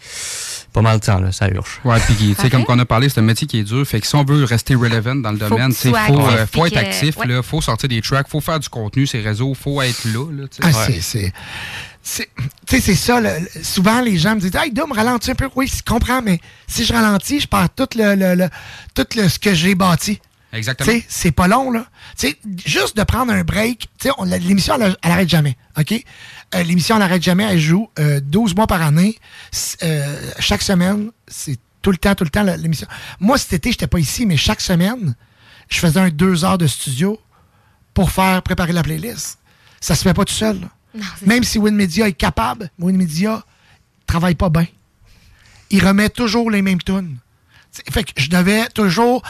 pas mal de temps, là, ça urge. Ouais, puis tu sais, Parfait. comme qu'on a parlé, c'est un métier qui est dur. Fait que si on veut rester relevant dans le Faut domaine, il faut, euh, faut être que- actif, ouais. là, faut sortir des tracks, faut faire du contenu, ces réseaux, faut être là. là tu sais. Ah, c'est- c'est. c'est- Tu sais, c'est ça. le- souvent, les gens me disent Hey, Dom, ralentis un peu. Oui, je comprends, mais si je ralentis, je perds tout, le, le- le- tout le, ce que j'ai bâti. Exactement. C'est pas long, là. Tu sais, juste de prendre un break. Tu sais, on- l'émission, elle, elle arrête jamais. OK? Euh, l'émission, elle arrête jamais. Elle joue euh, 12 mois par année. Euh, chaque semaine, c'est tout le temps, tout le temps, l'émission. Moi, cet été, j'étais pas ici, mais chaque semaine, je faisais un deux heures de studio pour faire préparer la playlist. Ça se fait pas tout seul. là. Même si Winmedia est capable, Winmedia travaille pas bien. Il remet toujours les mêmes tunes. T'sais, Fait que je devais toujours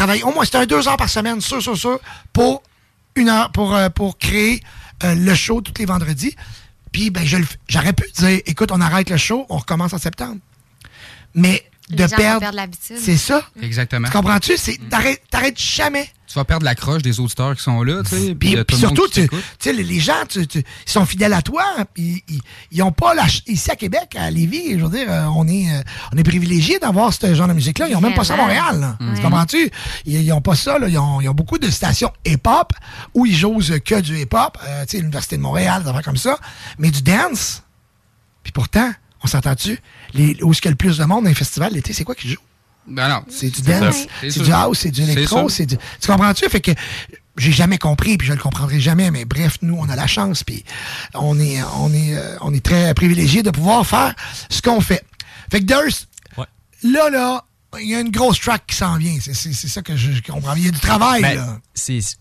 travailler. Au moins, c'était un deux heures par semaine, sûr, sûr, sûr, pour une heure, pour, euh, pour créer euh, le show tous les vendredis. Puis, ben, je le f- j'aurais pu dire, écoute, on arrête le show, on recommence en septembre. Mais Les de gens perdre. perdre l'habitude. C'est ça. Exactement. Tu comprends-tu? C'est, t'arrêtes, t'arrêtes jamais. Tu vas perdre l'accroche des auditeurs qui sont là, tu sais. Puis, puis surtout, tu sais, les, gens, tu- tu- ils sont fidèles à toi. Puis ils- ils n'ont pas la ch- ici à Québec, à Lévis, je veux dire, euh, on est, euh, on est privilégiés d'avoir ce genre de musique-là. Ils n'ont même pas ça à. Montréal. Tu comprends-tu? Ils n'ont pas ça. Là. Ils, ont, ils ont beaucoup de stations hip-hop où ils jouent que du hip-hop. Euh, tu sais, l'Université de Montréal, des affaires comme ça. Mais du dance. Puis pourtant, on s'entend-tu? Les, où est-ce qu'il y a le plus de monde dans les festivals l'été, c'est quoi qui joue? Ben non. C'est du dance. C'est du house, c'est du C'est électro, c'est du... Tu comprends-tu? Fait que j'ai jamais compris, puis je le comprendrai jamais, mais bref, nous, on a la chance, puis on est, on est, euh, on est très privilégiés de pouvoir faire ce qu'on fait. Fait que Durst, là, là, il y a une grosse track qui s'en vient. C'est ça que je, comprends. Il y a du travail, Ben,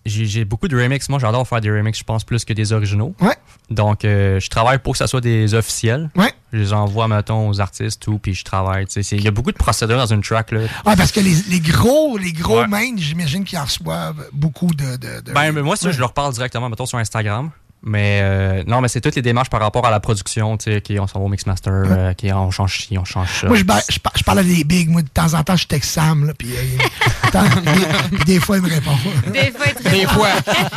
J'ai beaucoup de remix. Moi, j'adore faire des remix, je pense, plus que des originaux. Ouais. Donc, euh, je travaille pour que ça soit des officiels. Ouais. Je les envoie, mettons, aux artistes, tout, puis je travaille. Il y a beaucoup de procédures dans une track. Là. Ah, parce que les, les gros, les gros Ouais. mains, j'imagine qu'ils en reçoivent beaucoup de. de, de- Ben, mais moi, ça, Ouais. je leur parle directement, mettons, sur Instagram. Mais euh, non, mais c'est toutes les démarches par rapport à la production, tu sais, qui on s'en va au Mixmaster, euh, qui on change ci, on change ça. Moi, je, ba- je, par- je parle à des bigs. Moi, de temps en temps, je texte Sam, là, puis, euh, des, puis des fois, il me répond. Des fois, il te Des répond. fois,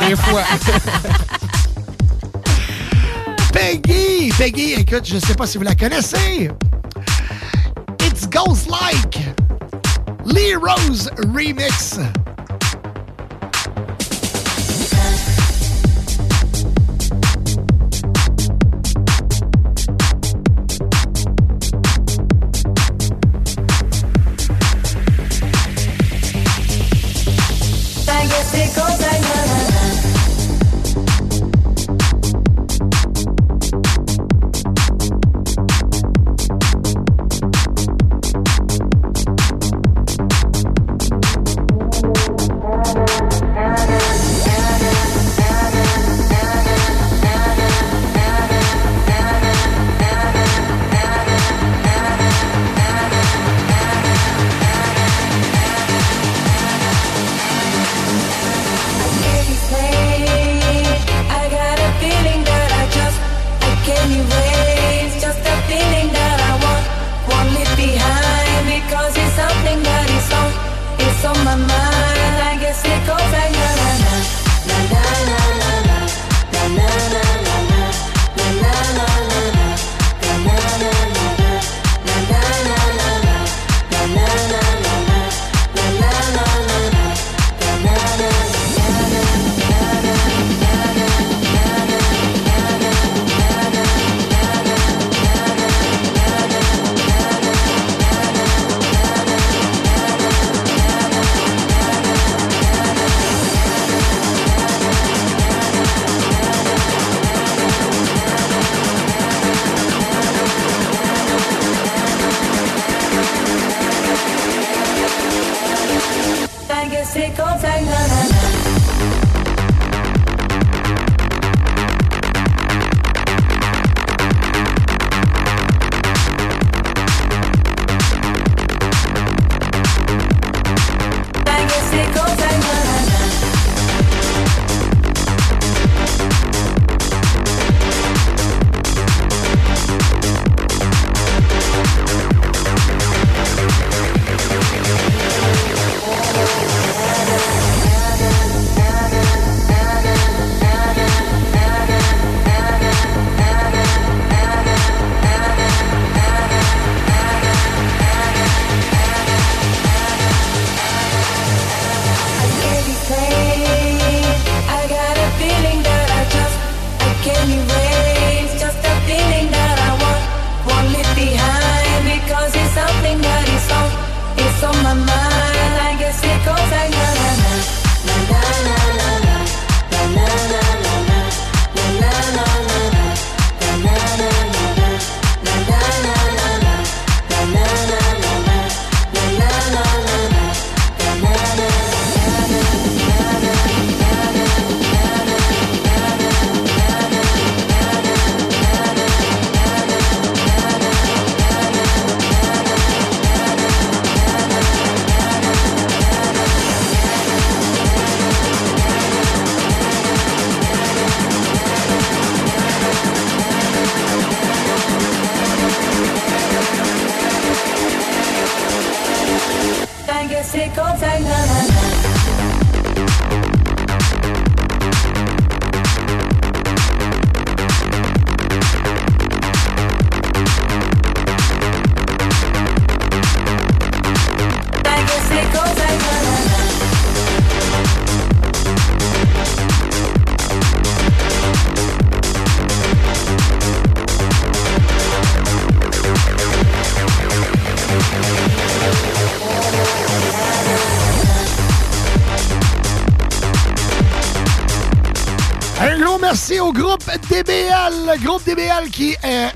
des fois. Peggy! Peggy, écoute, je sais pas si vous la connaissez. It Goes Like. Lee Rose Remix.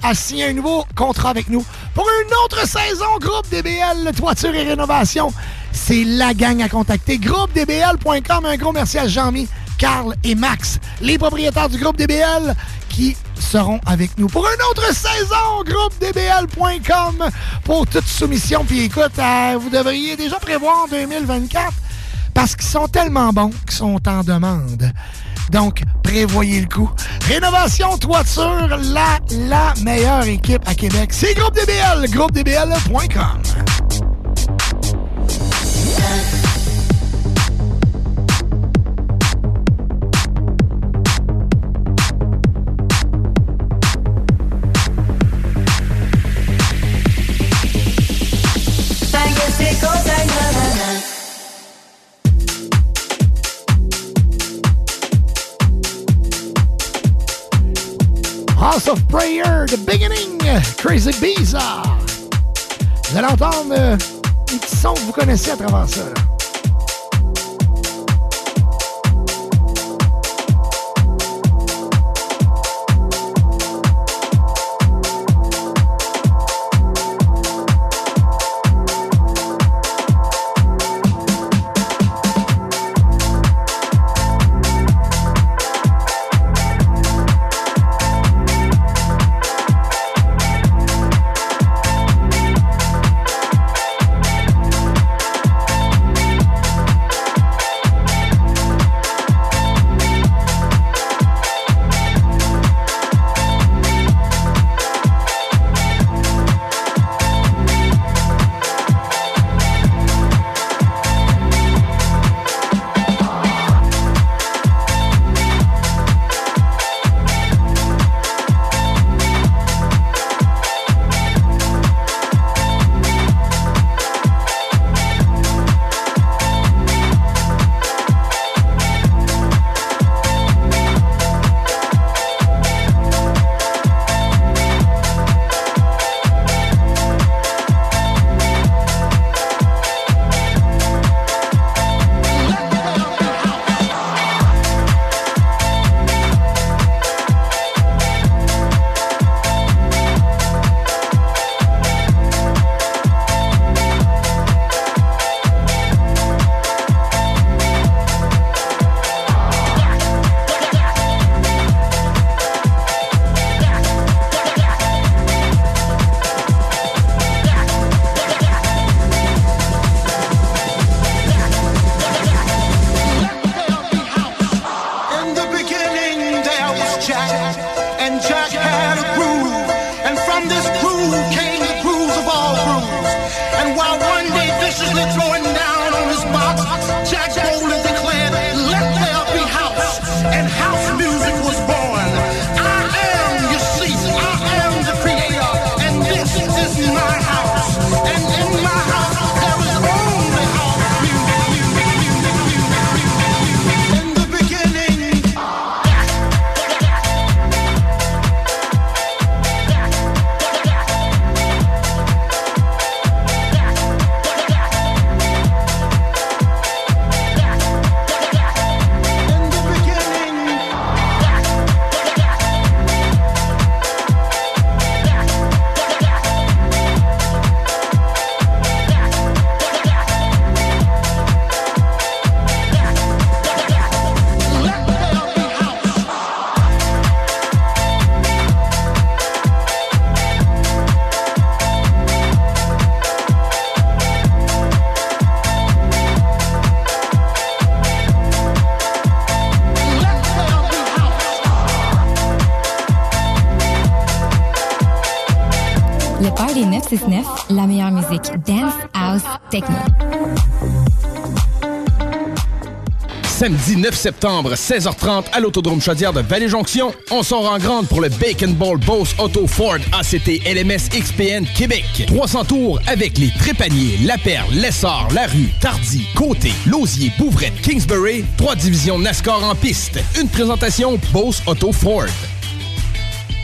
A signé un nouveau contrat avec nous pour une autre saison. Groupe DBL, toiture et rénovation. C'est la gang à contacter. GroupeDBL.com. Un gros merci à Jean-Mi, Carl et Max, les propriétaires du groupe DBL qui seront avec nous pour une autre saison. GroupeDBL.com pour toute soumission. Puis écoute, euh, vous devriez déjà prévoir 2024 parce qu'ils sont tellement bons qu'ils sont en demande. Donc, prévoyez le coup. Rénovation toiture, la, la meilleure équipe à Québec. C'est Groupe DBL, groupedbl.com. Crazy Biza. Vous allez entendre euh, des petits sons que vous connaissez à travers ça. Samedi 9 septembre, 16h30 à l'Autodrome Chaudière de Vallée-Jonction, on sort en grande pour le Bacon Ball Bose Auto Ford ACT LMS XPN Québec. 300 tours avec les Trépaniers, La Perle, Lessard, La Rue, Tardy, Côté, Lausier, Bouvrette, Kingsbury, trois divisions NASCAR en piste. Une présentation Bose Auto Ford.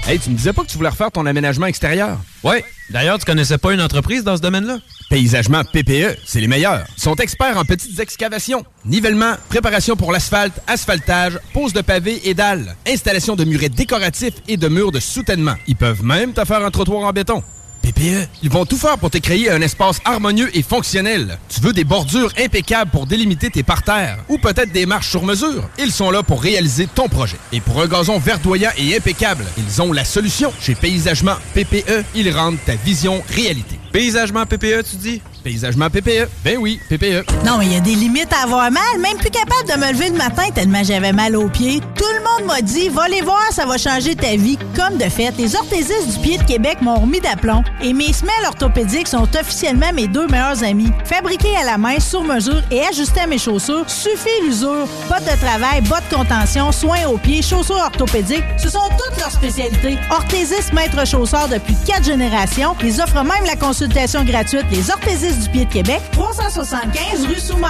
Hey, tu me disais pas que tu voulais refaire ton aménagement extérieur? Ouais. D'ailleurs, tu connaissais pas une entreprise dans ce domaine-là? Paysagement PPE, c'est les meilleurs. Ils sont experts en petites excavations, nivellement, préparation pour l'asphalte, asphaltage, pose de pavés et dalles, installation de murets décoratifs et de murs de soutènement. Ils peuvent même te faire un trottoir en béton. PPE, ils vont tout faire pour te créer un espace harmonieux et fonctionnel. Tu veux des bordures impeccables pour délimiter tes parterres ou peut-être des marches sur mesure? Ils sont là pour réaliser ton projet. Et pour un gazon verdoyant et impeccable, ils ont la solution. Chez Paysagement PPE, ils rendent ta vision réalité. Paysagement PPE, tu dis? Paysagement PPE. Ben oui, PPE. Non, mais il y a des limites à avoir mal. Même plus capable de me lever le matin tellement j'avais mal aux pieds. Tout le monde m'a dit, va les voir, ça va changer ta vie. Comme de fait, les orthésistes du pied de Québec m'ont remis d'aplomb. Et mes semelles orthopédiques sont officiellement mes deux meilleurs amis. Fabriqués à la main, sur mesure et ajustés à mes chaussures, suffit l'usure. Bottes de travail, bottes de contention, soins aux pieds, chaussures orthopédiques, ce sont toutes leurs spécialités. Orthésistes maître chausseur depuis quatre générations. Ils offrent même la consultation gratuite Les orthésistes du pied de Québec, 375 rue Souman.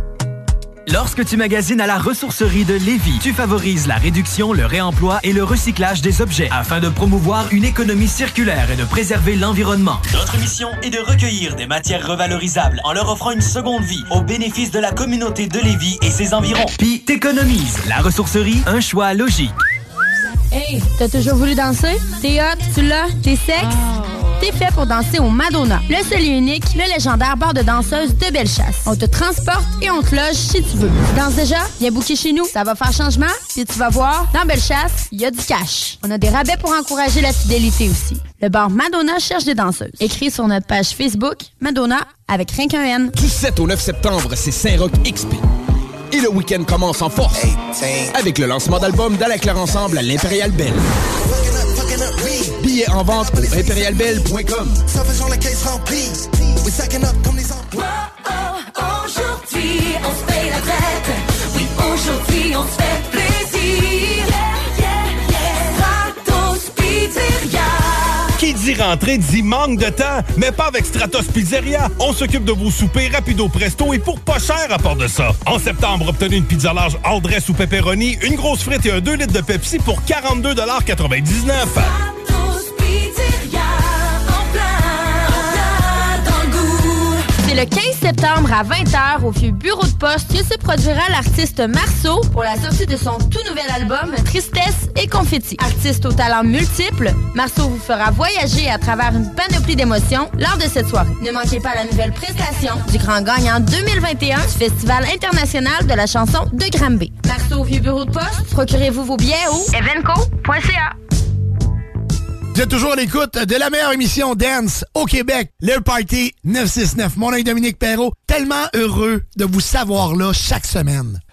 Lorsque tu magasines à la ressourcerie de Lévis, tu favorises la réduction, le réemploi et le recyclage des objets afin de promouvoir une économie circulaire et de préserver l'environnement. Notre mission est de recueillir des matières revalorisables en leur offrant une seconde vie au bénéfice de la communauté de Lévis et ses environs. Puis t'économises. La ressourcerie, un choix logique. Hey, t'as toujours voulu danser? T'es hot, tu l'as, t'es sexe? T'es fait pour danser au Madonna, le seul et unique, le légendaire bar de danseuses de Bellechasse. On te transporte et on te loge si tu veux. Danse déjà? Viens booker chez nous. Ça va faire changement. Puis tu vas voir, dans Bellechasse, il y a du cash. On a des rabais pour encourager la fidélité aussi. Le bar Madonna cherche des danseuses. Écris sur notre page Facebook Madonna avec rien qu'un N. Du 7 au 9 septembre, c'est Saint-Roch XP. Et le week-end commence en force avec le lancement d'album dans la Claire Ensemble à l'Impérial Belle. Billets en vente au impérialbelle.com. Aujourd'hui, on se paye la traite. Oui, aujourd'hui, on se fait plaisir. Qui dit rentrée dit manque de temps, mais pas avec Stratos Pizzeria. On s'occupe de vos soupers rapido presto et pour pas cher à part de ça. En septembre, obtenez une pizza large all dress ou pepperoni, une grosse frite et un 2 litres de Pepsi pour 42,99 C'est le 15 septembre à 20h au vieux bureau de poste que se produira l'artiste Marceau pour la sortie de son tout nouvel album Tristesse et Confetti. Artiste aux talents multiples, Marceau vous fera voyager à travers une panoplie d'émotions lors de cette soirée. Ne manquez pas la nouvelle prestation du grand gagnant 2021 du Festival international de la chanson de Granby. Marceau au vieux bureau de poste, procurez-vous vos billets au evenco.ca. Vous êtes toujours à l'écoute de la meilleure émission Dance au Québec, le Party 969. Mon nom est Dominique Perrault, tellement heureux de vous savoir là chaque semaine.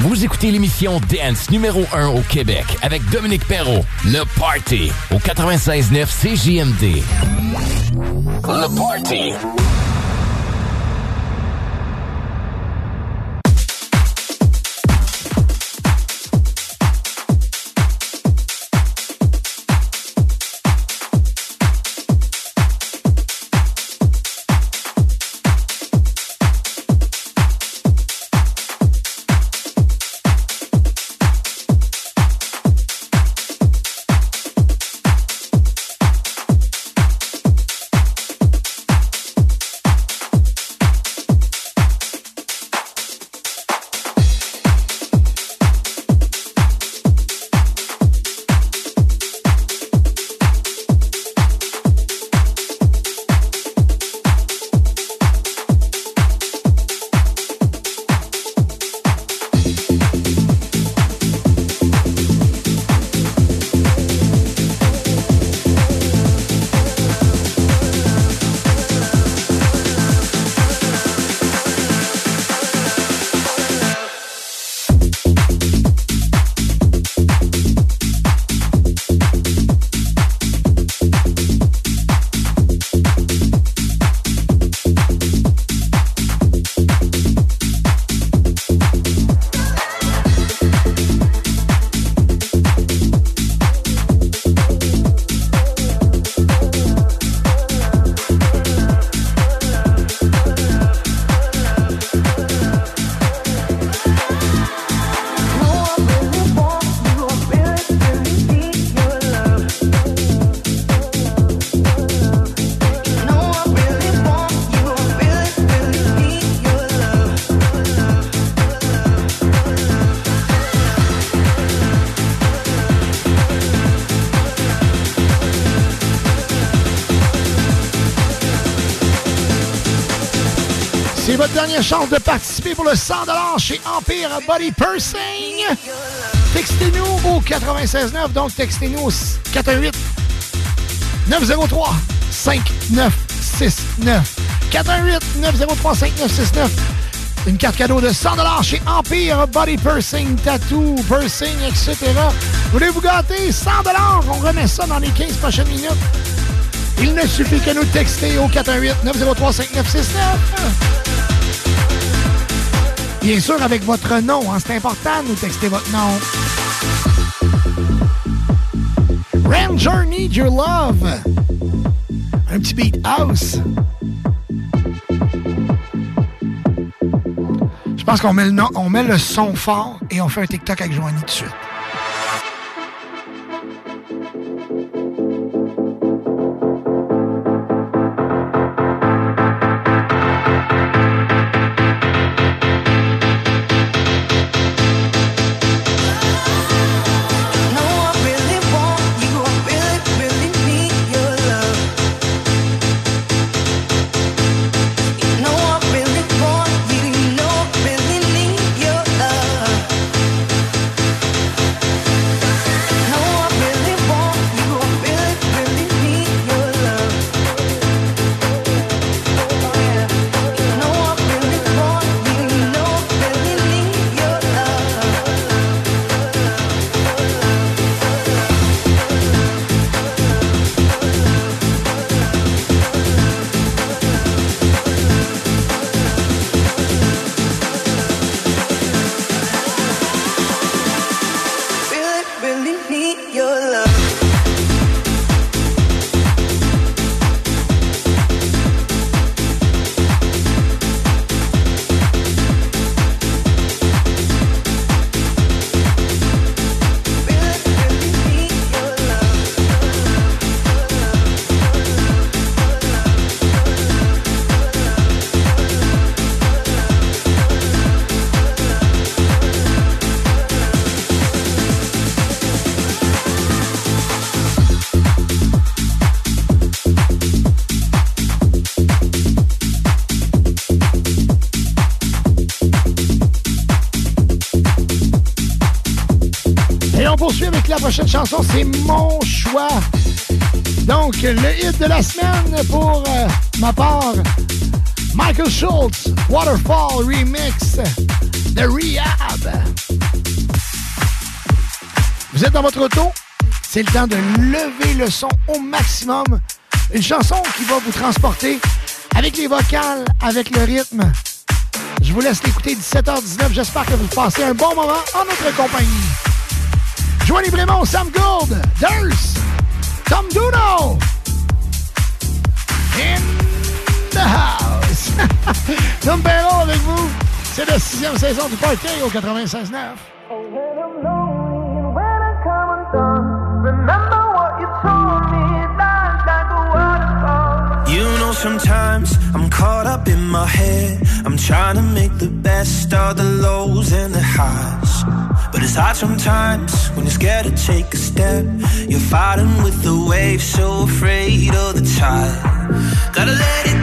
Vous écoutez l'émission Dance numéro 1 au Québec avec Dominique Perrault. Le Party au 96.9 CJMD. Le Party. Chance de participer pour le 100 chez Empire Body Pursing. Textez-nous au 96.9, donc textez-nous au 418 903 5969. 418 903 5969. Une carte cadeau de 100 chez Empire Body Pursing, Tattoo, Pursing, etc. Voulez vous gâter? 100 On remet ça dans les 15 prochaines minutes. Il ne suffit que nous texter au 418 903 5969. Bien sûr, avec votre nom. hein, C'est important de nous texter votre nom. Ranger Need Your Love. Un petit beat house. Je pense qu'on met, le met le son fort et on fait un TikTok avec Joanie tout de suite. Poursuit avec la prochaine chanson, c'est mon choix. Donc, le hit de la semaine pour euh, ma part, Michael Schultz, Waterfall Remix de Rehab. Vous êtes dans votre auto, c'est le temps de lever le son au maximum. Une chanson qui va vous transporter avec les vocales, avec le rythme. Je vous laisse l'écouter 17h19. J'espère que vous passez un bon moment en notre compagnie. Joanie Brémond, Sam Gould, Durst, Tom Duno. In the house. Tom Perron avec vous. C'est la sixième saison du Party au 96.9. You know, sometimes I'm caught up in my head. I'm trying to make the best of the lows and the highs. But it's hard sometimes scared to take a step. You're fighting with the waves, so afraid of the tide. Gotta let it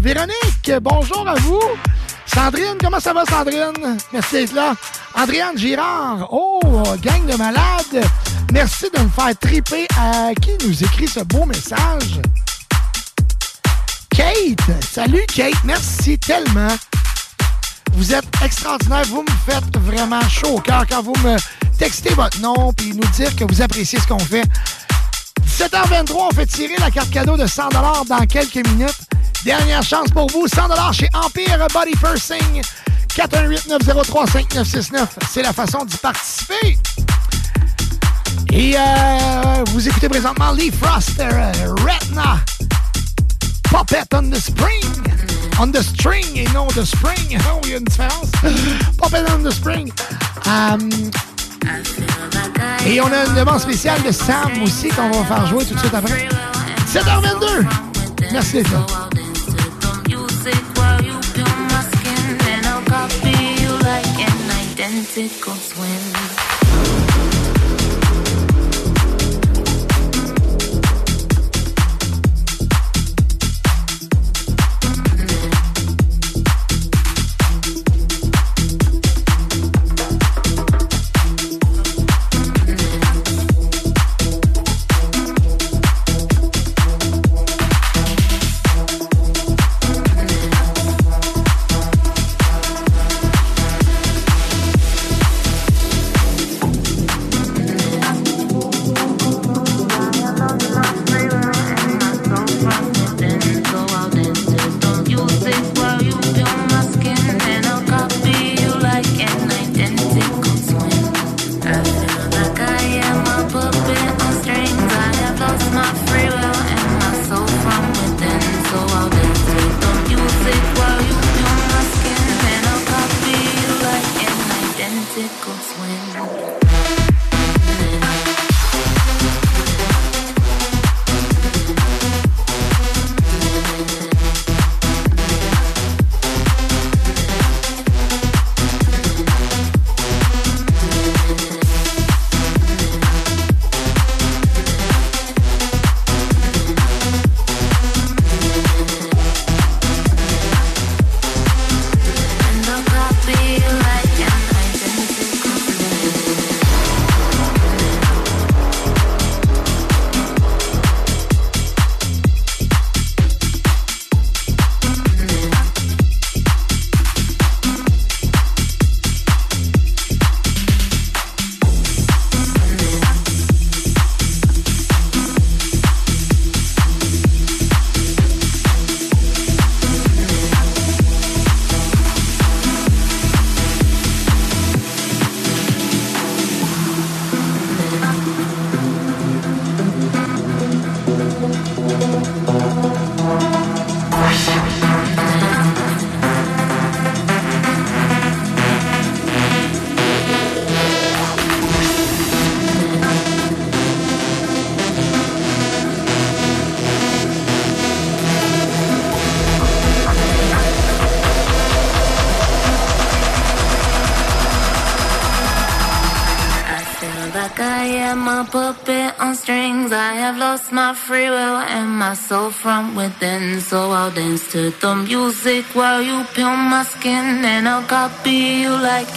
Véronique, bonjour à vous. Sandrine, comment ça va, Sandrine? Merci d'être là. Andréane Girard, oh, gang de malades. Merci de me faire triper. À qui nous écrit ce beau message? Kate, salut Kate, merci tellement. Vous êtes extraordinaire, vous me faites vraiment chaud au cœur quand vous me textez votre nom puis nous dire que vous appréciez ce qu'on fait. 17h23, on fait tirer la carte cadeau de 100 dans quelques minutes. Dernière chance pour vous, 100 chez Empire Body Pursing. 418-903-5969, c'est la façon d'y participer. Et euh, vous écoutez présentement Lee Frost, euh, Retna, Puppet on the Spring. On the String et non the Spring. Oh, il y a une. Puppet on the Spring. Um, et on a une demande spéciale de Sam aussi qu'on va faire jouer tout de suite après. 7h22. Merci while you peel my skin, and I'll copy you like an identical twin.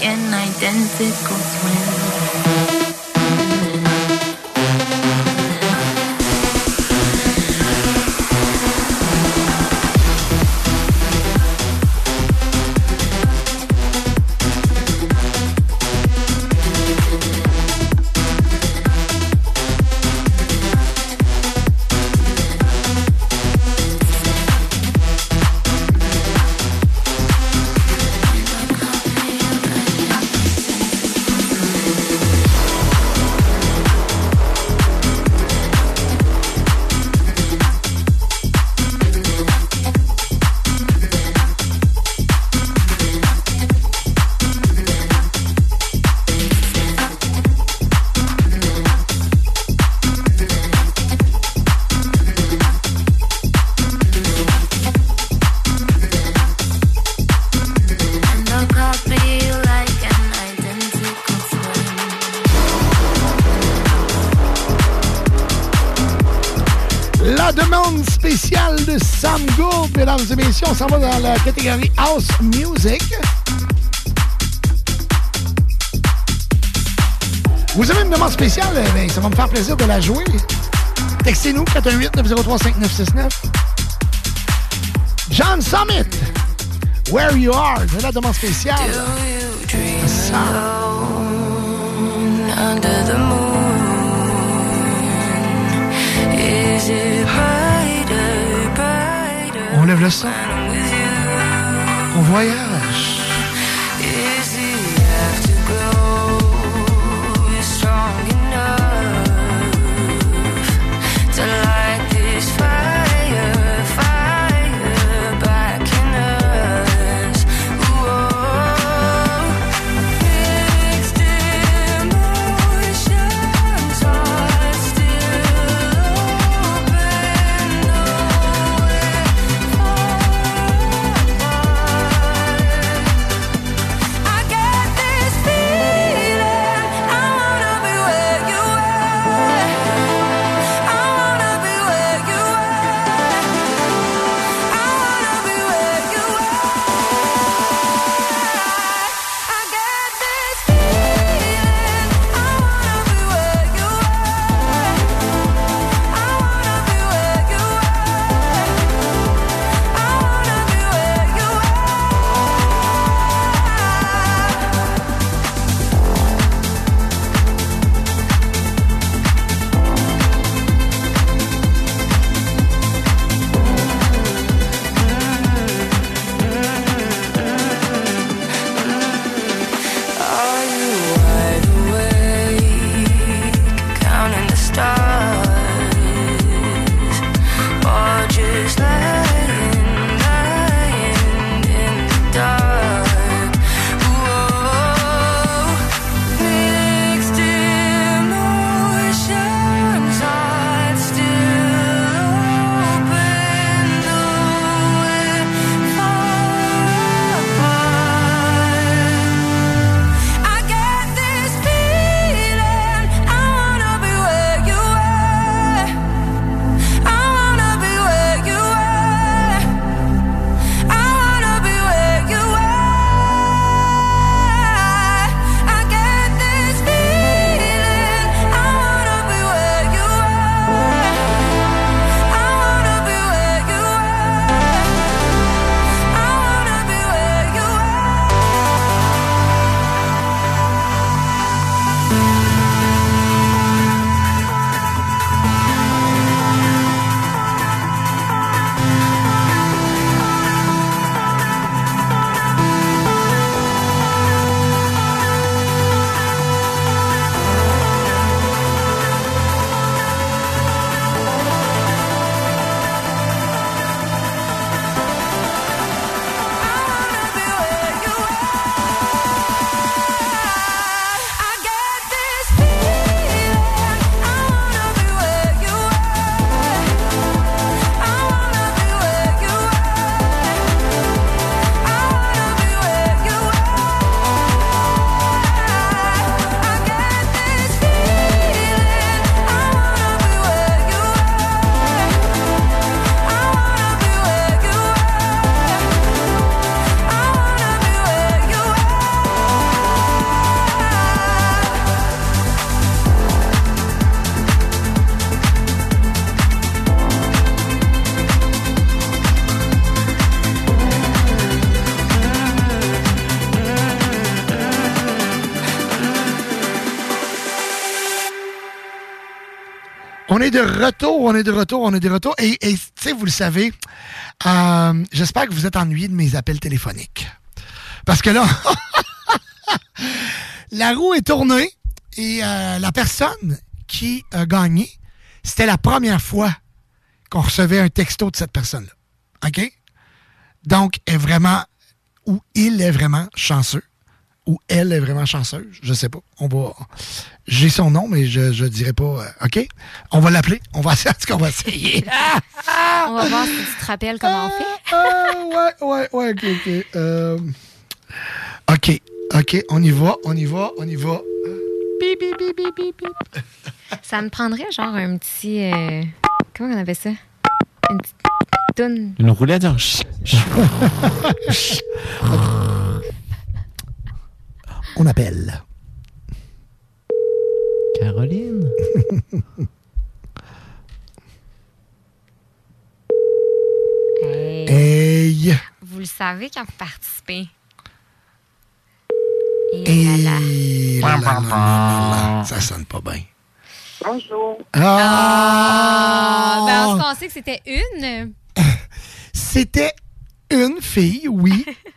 An identical twin. Catégorie House Music? Vous avez une demande spéciale? Bien, ça va me faire plaisir de la jouer. Textez-nous 418-903-5969. John Summit, Where You Are, c'est la demande spéciale. Ça. under the moon? Is it brighter, brighter? On lève le son. On voyage. De retour, on est de retour, on est de retour. Et, tu sais, vous le savez, euh, j'espère que vous êtes ennuyé de mes appels téléphoniques. Parce que là, la roue est tournée et euh, la personne qui a gagné, c'était la première fois qu'on recevait un texto de cette personne-là. OK? Donc, est vraiment, ou il est vraiment chanceux, ou elle est vraiment chanceuse, je sais pas. On va, j'ai son nom, mais je je dirais pas. euh, OK? On va l'appeler. On va essayer. en tout cas, on va essayer. On va voir si tu te rappelles comment on fait. Ah, ouais, ouais, ouais, OK, OK. Euh, OK, OK, on y va, on y va, on y va. Bip, bip, bip, bip, bip, bip. Ça me prendrait genre un petit. euh, comment on appelle ça? Toune. Une roulette, genre. chut, chut. On appelle. Caroline. Hey! Vous le savez quand vous participez. Et là, là, là, là, Ça sonne pas bien. Bonjour. Ah! Ben, on se pensait que c'était une. C'était une fille, oui.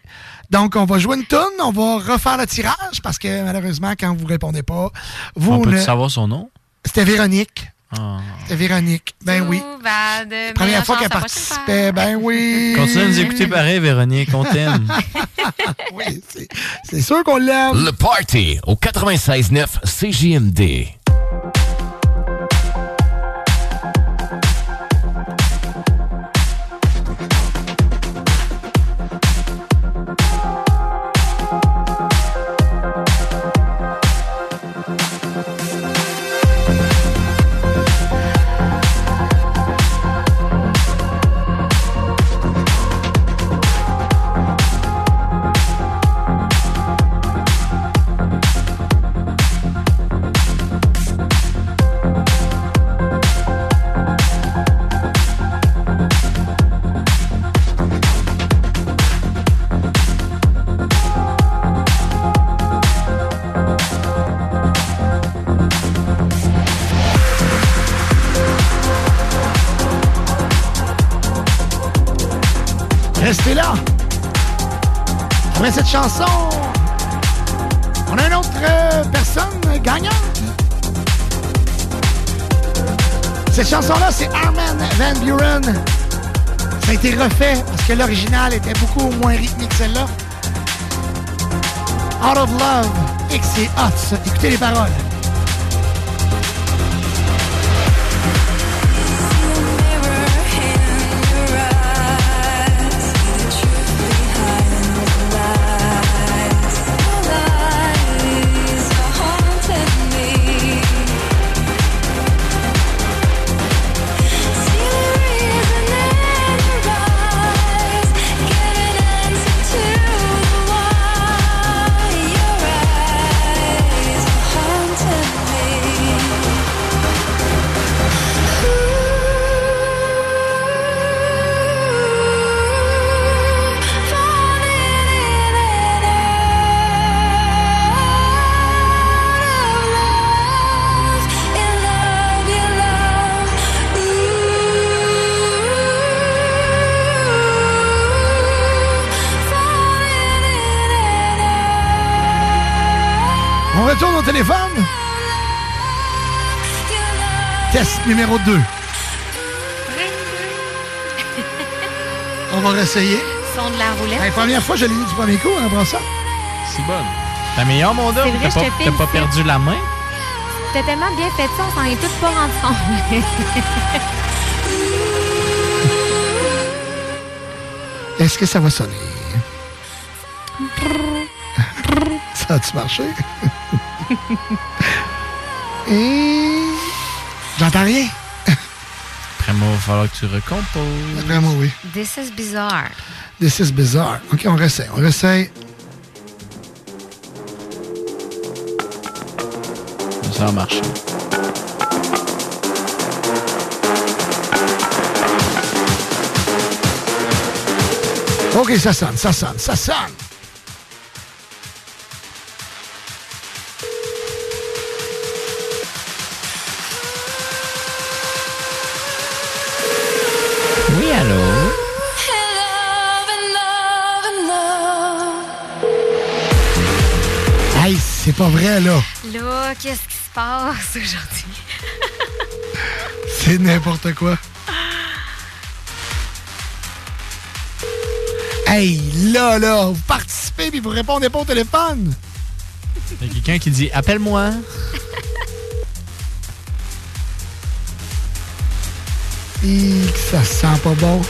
Donc, on va jouer une toune, on va refaire le tirage parce que malheureusement, quand vous répondez pas, vous On peut ne- savoir son nom? C'était Véronique. Ah. C'était Véronique. Ben oui. Tout Première fois qu'elle participait, ben oui. Continue à nous écouter pareil, Véronique. On t'aime. oui, c'est- c'est sûr qu'on l'aime. Le Party au 96.9 CJMD. Après cette chanson, on a une autre euh, personne gagnante. Cette chanson-là, c'est Armin Van Buren. Ça a été refait parce que l'original était beaucoup moins rythmique que celle-là. Out of Love. Et que c'est hot. Écoutez les paroles. Test numéro 2. On va réessayer. Son de la roulette. La première fois, je l'ai eu du premier coup, on apprend ça. C'est bonne. La meilleure, mon homme. T'as pas, te t'as pas perdu la main? T'as tellement bien fait ça, on s'en est toutes pas rendu compte. Est-ce que ça va sonner? Ça a-tu marché? Et... J'entends rien? Après moi, il va falloir que tu recomposes. Vraiment, oui. This is bizarre. This is bizarre. OK, on réessaye. On réessaye. Ça a marché. OK, ça sonne, ça sonne, ça sonne. Là. Là, qu'est-ce qui se passe aujourd'hui? C'est n'importe quoi. Hey, là, là, vous participez puis vous répondez pas au téléphone. Il y a quelqu'un qui dit Appelle-moi. Ça sent pas bon.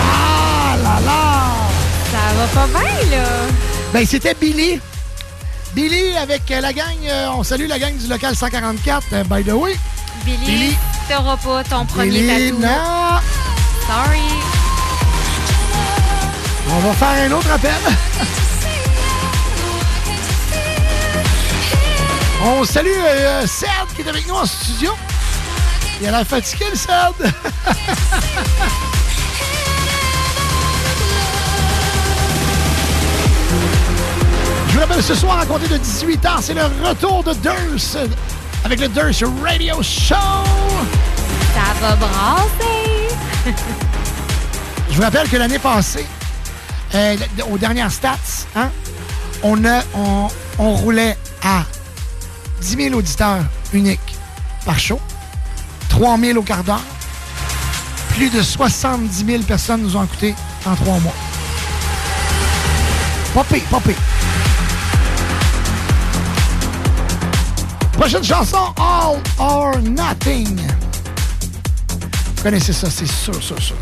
Ah là là! Ça va pas bien, là. Ben, c'était Billy. Billy avec euh, la gang, euh, on salue la gang du local 144, euh, by the way. Billy, Billy. t'auras pas ton premier tatou. Lina! Sorry. On va faire un autre appel. On salue euh, Sad qui est avec nous en studio. Il a l'air fatigué, le Sad. rappelle, ce soir, à compter de 18h, c'est le retour de Durst avec le Durst Radio Show. Ça va brasser. Je vous rappelle que l'année passée, euh, aux dernières stats, hein, on, a, on, on roulait à 10 000 auditeurs uniques par show, 3 000 au quart d'heure. Plus de 70 000 personnes nous ont écoutés en trois mois. Pas pire, pas pire. Prochaine chanson, All or Nothing. Vous connaissez ça, c'est sûr, sûr, sûr.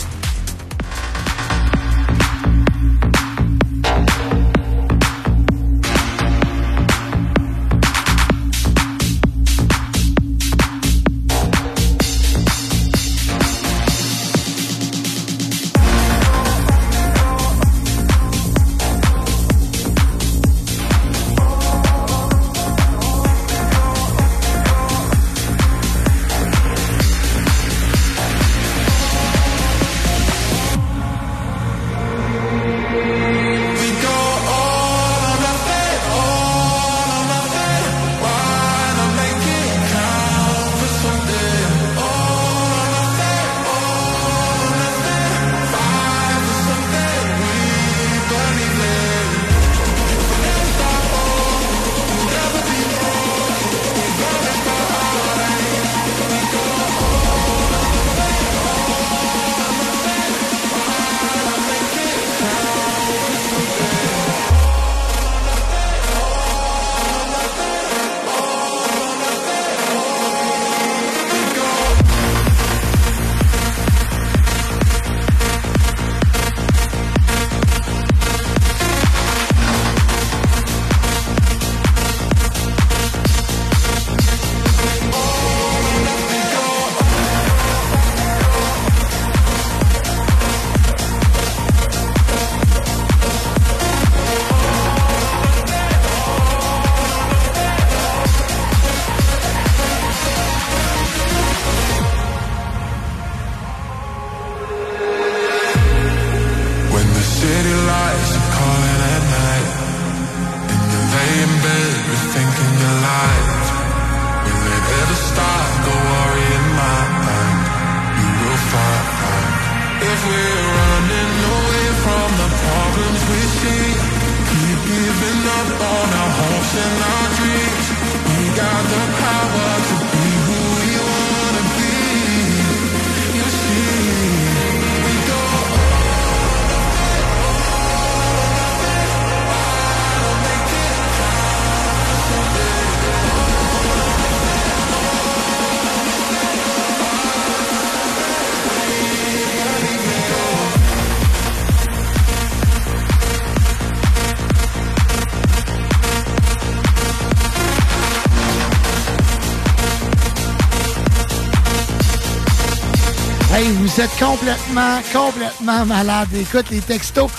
Vous êtes complètement, complètement malade. Écoute, les textos,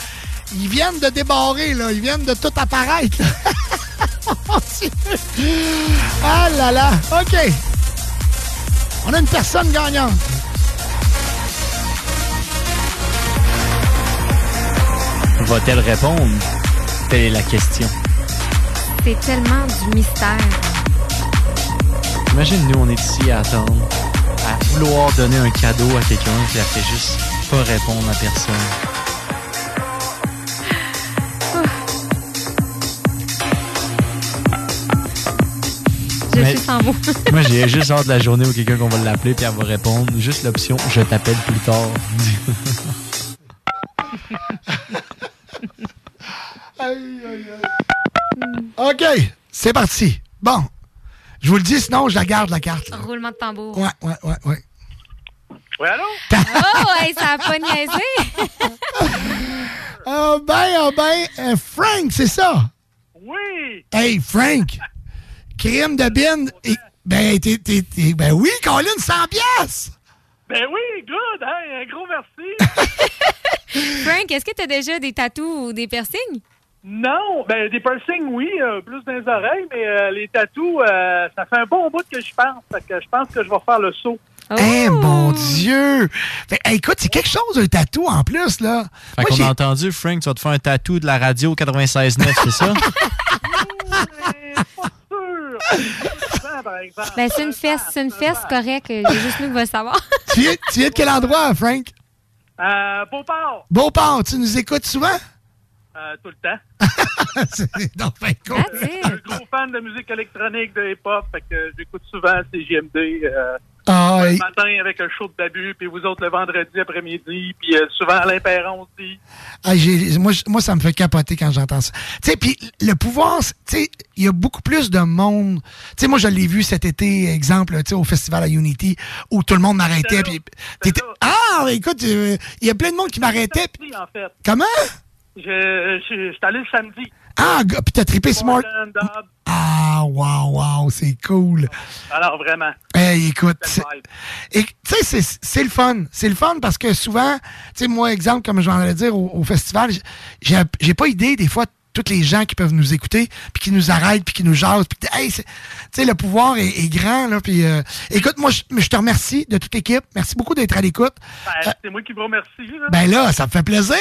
ils viennent de débarrer, là. Ils viennent de tout apparaître. Mon Dieu. ah là là. OK. On a une personne gagnante. Va-t-elle répondre? Telle est la question. C'est tellement du mystère. Imagine, nous, on est ici à attendre, vouloir donner un cadeau à quelqu'un, puis elle fait juste pas répondre à personne. Je Mais- suis sans mots. Moi, j'ai juste hâte de la journée où quelqu'un qu'on va l'appeler, puis elle va répondre. Juste l'option « Je t'appelle plus tard Aïe, aïe, aïe. OK, c'est parti. Bon. Je vous le dis, sinon, je la garde, la carte. là. Roulement de tambour. Ouais, ouais, ouais, ouais. Oh, hey, ça a pas niaisé. Ah ben, ah ben, euh, Frank, c'est ça? Oui! Hey, Frank! Crime de bin. Ben, t'es, t'es- t'es- ben oui, Colin, 100 pièces. Ben oui, good, hein, un gros merci. Frank, est-ce que tu as déjà des tatous ou des piercings? non, ben des piercings, oui, euh, plus dans les oreilles, mais euh, les tatous, euh, ça fait un bon bout que je pense. Fait que je pense que je vais faire le saut. Eh, mon Dieu! Fait, hey, écoute, c'est quelque chose, un tatou en plus, là. Fait Moi, qu'on j'ai- a entendu, Frank, tu vas te faire un tatou de la radio 96.9, c'est ça? Ben, c'est une fesse, c'est une fesse correcte. Y a juste nous qui va savoir. tu, viens, tu viens de quel endroit, Frank? Euh, Beauport, Beauport, tu nous écoutes souvent? Euh, tout le temps. c'est donc bien cool. Je suis un gros fan de musique électronique, de hip-hop, fait que j'écoute souvent CGMD. Euh, Ah, le et- matin avec un show de Babu, puis vous autres le vendredi après-midi, puis euh, souvent Alain Perron aussi. Ah, moi, moi, ça me fait capoter quand j'entends ça. Tu sais, puis le pouvoir, tu sais, il y a beaucoup plus de monde. Tu sais, moi, je l'ai vu cet été, exemple, tu sais, au festival à Unity, où tout le monde m'arrêtait. Ah, écoute, euh, il y a plein de monde qui m'arrêtait. en fait. Comment? Je, je, je suis allé le samedi. Ah, gars, puis t'as trippé Smart. Ah, wow, wow, c'est cool. Alors, vraiment. Hey, écoute, tu sais, c'est- c'est le fun. C'est le fun parce que souvent, tu sais, moi, exemple, comme je vais dire au, au festival, j'ai j'ai pas idée des fois tous les gens qui peuvent nous écouter, puis qui nous arrêtent, puis qui nous jasent, puis hey, tu sais, le pouvoir est, est grand, là, puis euh, écoute, moi, je te remercie de toute l'équipe. Merci beaucoup d'être à l'écoute. Ben, c'est moi qui vous remercie. là. Ben là, ça me fait plaisir.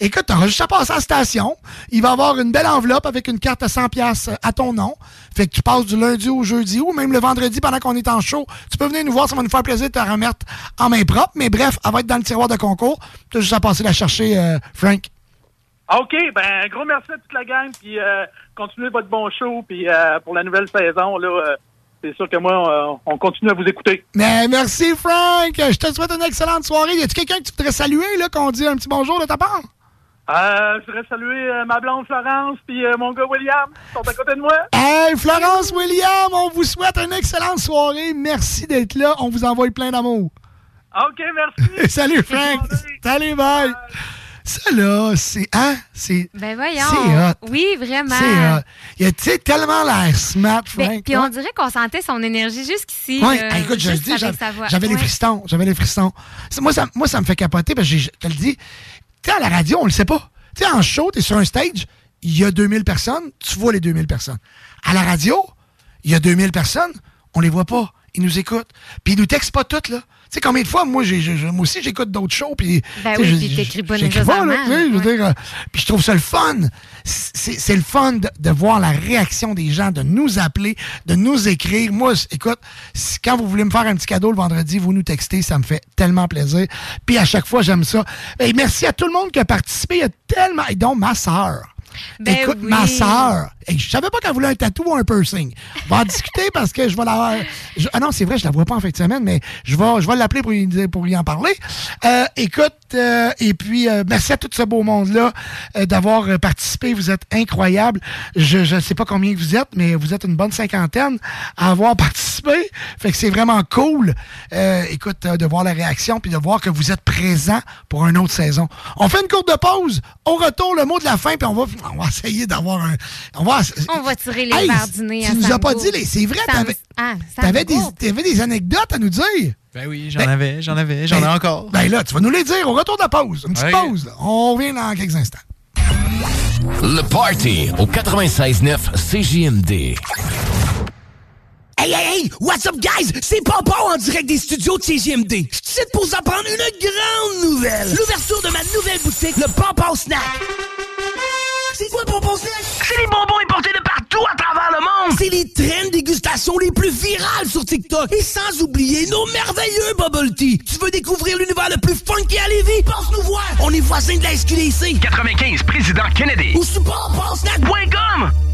Écoute, t'auras juste à passer à la station. Il va y avoir une belle enveloppe avec une carte à 100 pièces à ton nom. Fait que tu passes du lundi au jeudi ou même le vendredi pendant qu'on est en show. Tu peux venir nous voir, ça va nous faire plaisir de te remettre en main propre. Mais bref, elle va être dans le tiroir de concours. T'as juste à passer la chercher, euh, Frank. OK, ben, un gros merci à toute la gang, puis euh, continuez votre bon show, puis euh, pour la nouvelle saison, là, euh, c'est sûr que moi, on continue à vous écouter. Mais merci, Frank. Je te souhaite une excellente soirée. Y a-tu quelqu'un que tu voudrais saluer, là, qu'on dit un petit bonjour de ta part? Euh, je voudrais saluer euh, ma blonde Florence, puis euh, mon gars William, qui sont à côté de moi. Hey, Florence William, on vous souhaite une excellente soirée. Merci d'être là. On vous envoie plein d'amour. OK, merci. Salut, Frank. Salut, bye. Ça, là, c'est. Hein? C'est. Ben voyons. C'est hot. Oui, vraiment. C'est hot. Il a, tu tellement l'air smart, Ben, Frank. puis on dirait qu'on sentait son énergie jusqu'ici. Là, hey, écoute, je le dis, j'avais les frissons. J'avais les frissons. Moi ça, moi, ça me fait capoter parce que je te le dis. Tu sais, à la radio, on le sait pas. Tu sais, en show, t'es sur un stage, il y a 2000 personnes, tu vois les 2000 personnes. À la radio, il y a 2000 personnes, on les voit pas. Ils nous écoutent. Puis ils nous textent pas toutes, là. Tu sais, combien de fois, moi, j'ai, moi aussi, j'écoute d'autres shows. Puis, Ben oui, je- puis t'écris pas nécessairement, je euh, puis je trouve ça le fun. C'est, le fun de, de voir la réaction des gens, de nous appeler, de nous écrire. Moi, écoute, quand vous voulez me faire un petit cadeau le vendredi, vous nous textez, ça me fait tellement plaisir. Puis à chaque fois, j'aime ça. Et merci à tout le monde qui a participé. Il y a tellement... Et donc, ma sœur. Ben Écoute, oui. ma sœur, je savais pas qu'elle voulait un tatou ou un piercing. On va en discuter parce que je vais la. je- ah non, c'est vrai, je la vois pas en fin de semaine, mais je vais, je vais l'appeler pour lui, dire- pour lui en parler. Euh, écoute, euh, et puis euh, merci à tout ce beau monde-là d'avoir participé. Vous êtes incroyables. Je ne sais pas combien vous êtes, mais vous êtes une bonne cinquantaine à avoir participé. Fait que c'est vraiment cool. Euh, écoute, de voir la réaction puis de voir que vous êtes présents pour une autre saison. On fait une courte de pause. Au retour, le mot de la fin, puis on va, on va essayer d'avoir un. On va, On va tirer les Hey, verres du nez à Tu nous as pas dit, les- c'est vrai, t'avais Ah, t'avais des, des anecdotes à nous dire? Ben oui, j'en avais, j'en avais, j'en ai Ben- encore. Ben là, tu vas nous les dire au retour de la pause. Une petite Ouais. pause. là. On revient dans quelques instants. Le Party au 96.9 CJMD. Hey, hey, hey! What's up, guys? C'est Papa en direct des studios de CGMD. Je suis pour vous apprendre une grande nouvelle. L'ouverture de ma nouvelle boutique, le Papa Snack. C'est quoi le Snack? C'est les bonbons importés de partout à travers le monde. C'est les traînes dégustation les plus virales sur TikTok. Et sans oublier nos merveilleux bubble tea. Tu veux découvrir l'univers le plus funky à Lévis? Passe nous voir. On est voisins de la SQDC. 95, président Kennedy. Ou papasnack.com.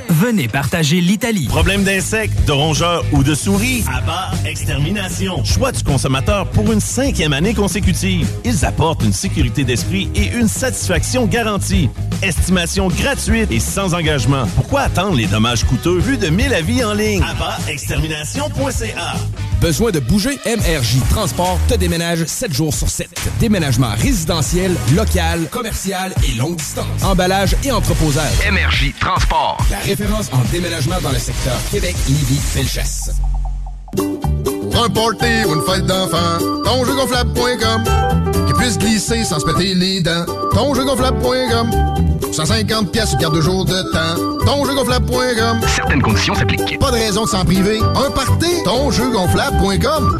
venez partager l'Italie. Problème d'insectes, de rongeurs ou de souris? Abba Extermination. Choix du consommateur pour une cinquième année consécutive. Ils apportent une sécurité d'esprit et une satisfaction garantie. Estimation gratuite et sans engagement. Pourquoi attendre les dommages coûteux vu de 1000 avis en ligne? Extermination.ca Besoin de bouger? MRJ Transport te déménage 7 jours sur 7. Déménagement résidentiel, local, commercial et longue distance. Emballage et entreposage. MRJ Transport. La référence en déménagement dans le secteur Québec, Lévis, Felchasse. Pour un party ou une fête d'enfant, tonjeugonflable.com Qui puisse glisser sans se péter les dents. Tonjeugonflable.com 150 pièces garde de jour de temps. Tonjeugonflable.com Certaines conditions s'appliquent. Pas de raison de s'en priver. Un party, tonjeugonflable.com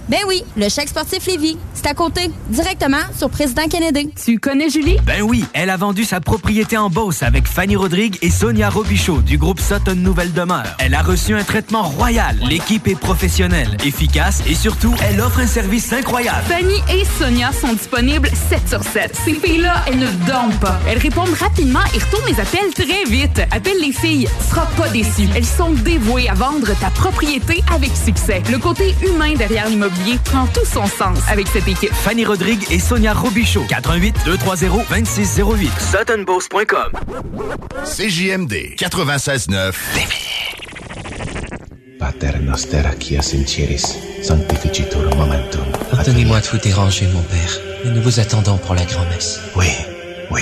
Ben oui, le chèque sportif Lévis. C'est à côté, directement sur Président Kennedy. Tu connais Julie? Ben oui, elle a vendu sa propriété en Beauce avec Fanny Rodrigue et Sonia Robichaud du groupe Sutton Nouvelle Demeure. Elle a reçu un traitement royal. L'équipe est professionnelle, efficace et surtout, elle offre un service incroyable. Fanny et Sonia sont disponibles 7 sur 7. Ces filles-là, elles ne dorment pas. Elles répondent rapidement et retournent les appels très vite. Appelle les filles, tu seras pas déçu. Elles sont dévouées à vendre ta propriété avec succès. Le côté humain derrière l'immobilier prend tout son sens avec cette équipe. Fanny Rodrigue et Sonia Robichaud. 88 230 2608. SuttonBeauce.com. CJMD 96.9. Pater noster quia sinceris, sanctificitur momentum. Pardonnez-moi de vous déranger, mon père, mais nous vous attendons pour la grand-messe. Oui, oui,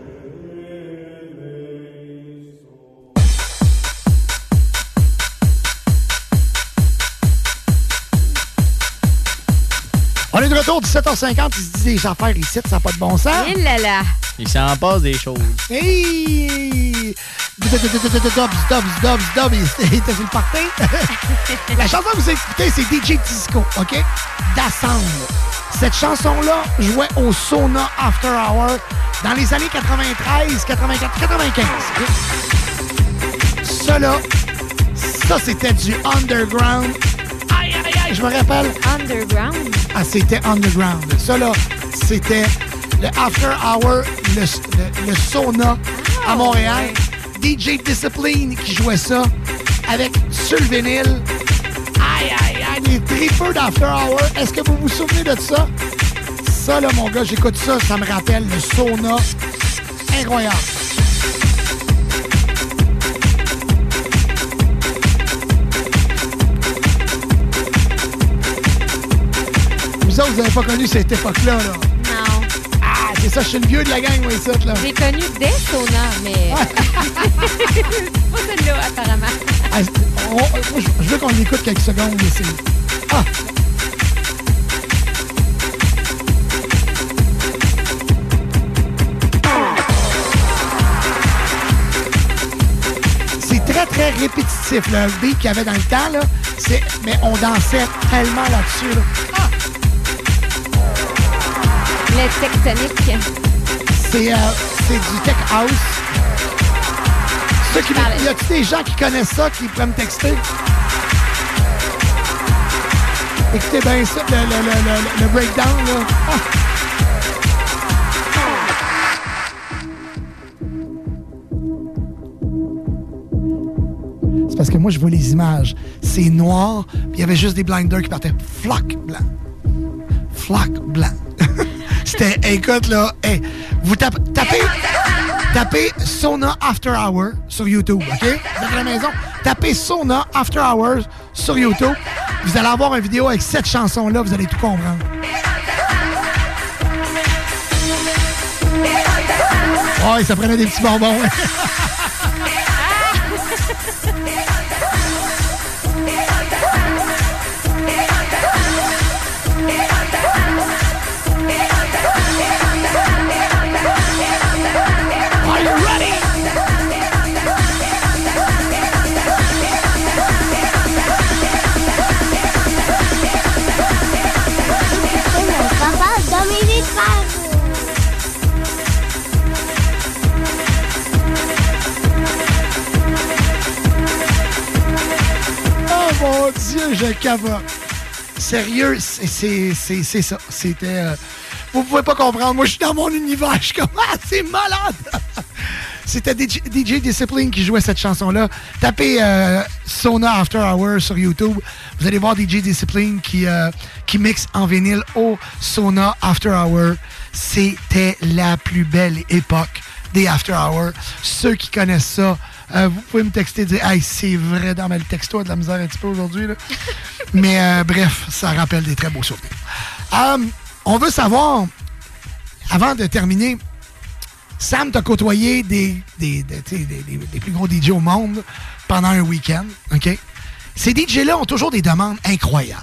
Retour, 17h50. Il se dit des affaires ici, ça n'a pas de bon sens. Eh là là. Il s'en passe des choses. Hey! Dobs, dobs, dobs, dobs, il était sur le party. La chanson que vous écoutez, c'est DJ Disco, OK? D'Assemble. Cette chanson-là jouait au Sauna After Hour dans les années 93, 84, 95. Ça, là, ça, c'était du underground. Aïe, aïe, aïe, je me rappelle. Underground? Ah, c'était underground. Ça, là, c'était le After Hour, le, le- le sauna à Montréal. DJ Discipline qui jouait ça avec sur le vinyle. Aïe, aïe, aïe, les tripeux d'After Hour. Est-ce que vous vous souvenez de ça? Ça, là, mon gars, j'écoute ça, ça me rappelle le sauna. Incroyable. Vous autres, vous n'avez pas connu cette époque-là, là. Non. Ah, c'est ça, je suis le vieux de la gang, moi, ici, là. J'ai connu des saunas, mais. pas celle-là, apparemment. Ah, on- je veux qu'on l'écoute quelques secondes ici. Ah! C'est très, très répétitif, là. Le beat qu'il y avait dans le temps, là. C'est... Mais on dansait tellement là-dessus, là. Ah! Le tectonique. C'est, euh, c'est du tech house. Ceux qui, y a-t-il des gens qui connaissent ça, qui pourraient me texter? Écoutez bien ça, le, le, le, le- le breakdown, là. Ah! C'est parce que moi, je vois les images. C'est noir, puis il y avait juste des blinders qui partaient. Floc blanc. Floc blanc. C'était, écoute, là, vous tapez, tapez, Sona After Hour sur YouTube, OK? Vous êtes à la maison, tapez Sona After Hours sur YouTube. Vous allez avoir une vidéo avec cette chanson-là, vous allez tout comprendre. Ouais, ça prenait des petits bonbons. je cavote. Sérieux, c'est- ça. C'était. euh, vous pouvez pas comprendre. Moi, je suis dans mon univers. Je suis comme, ah, c'est malade! C'était DJ, DJ Discipline qui jouait cette chanson-là. Tapez euh, Sona After Hour sur YouTube. Vous allez voir DJ Discipline qui, euh, qui mixe en vinyle au Sona After Hour. C'était la plus belle époque des After Hour. Ceux qui connaissent ça, euh, vous pouvez me texter et dire Hey, c'est vrai, dans le texto a de la misère un petit peu aujourd'hui. Mais euh, bref, ça rappelle des très beaux souvenirs. Euh, on veut savoir, avant de terminer, Sam t'a côtoyé des, des, des, tu sais, des- des- des plus gros DJ au monde pendant un week-end. OK? Ces DJ-là ont toujours des demandes incroyables.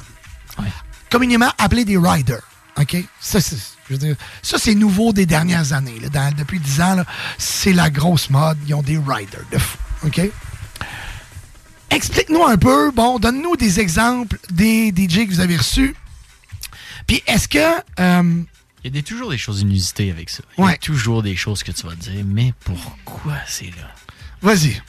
Communément appelés des riders. OK? Ça, c'est, nouveau des dernières années. là. Dans- depuis 10 ans, c'est la grosse mode. Ils ont des riders de fou. OK? Explique-nous un peu, bon, donne-nous des exemples des DJ que vous avez reçus. Puis est-ce que. euh, Il y a des- toujours des choses inusitées avec ça. Il y a toujours des choses que tu vas te dire, mais pourquoi c'est là? Vas-y.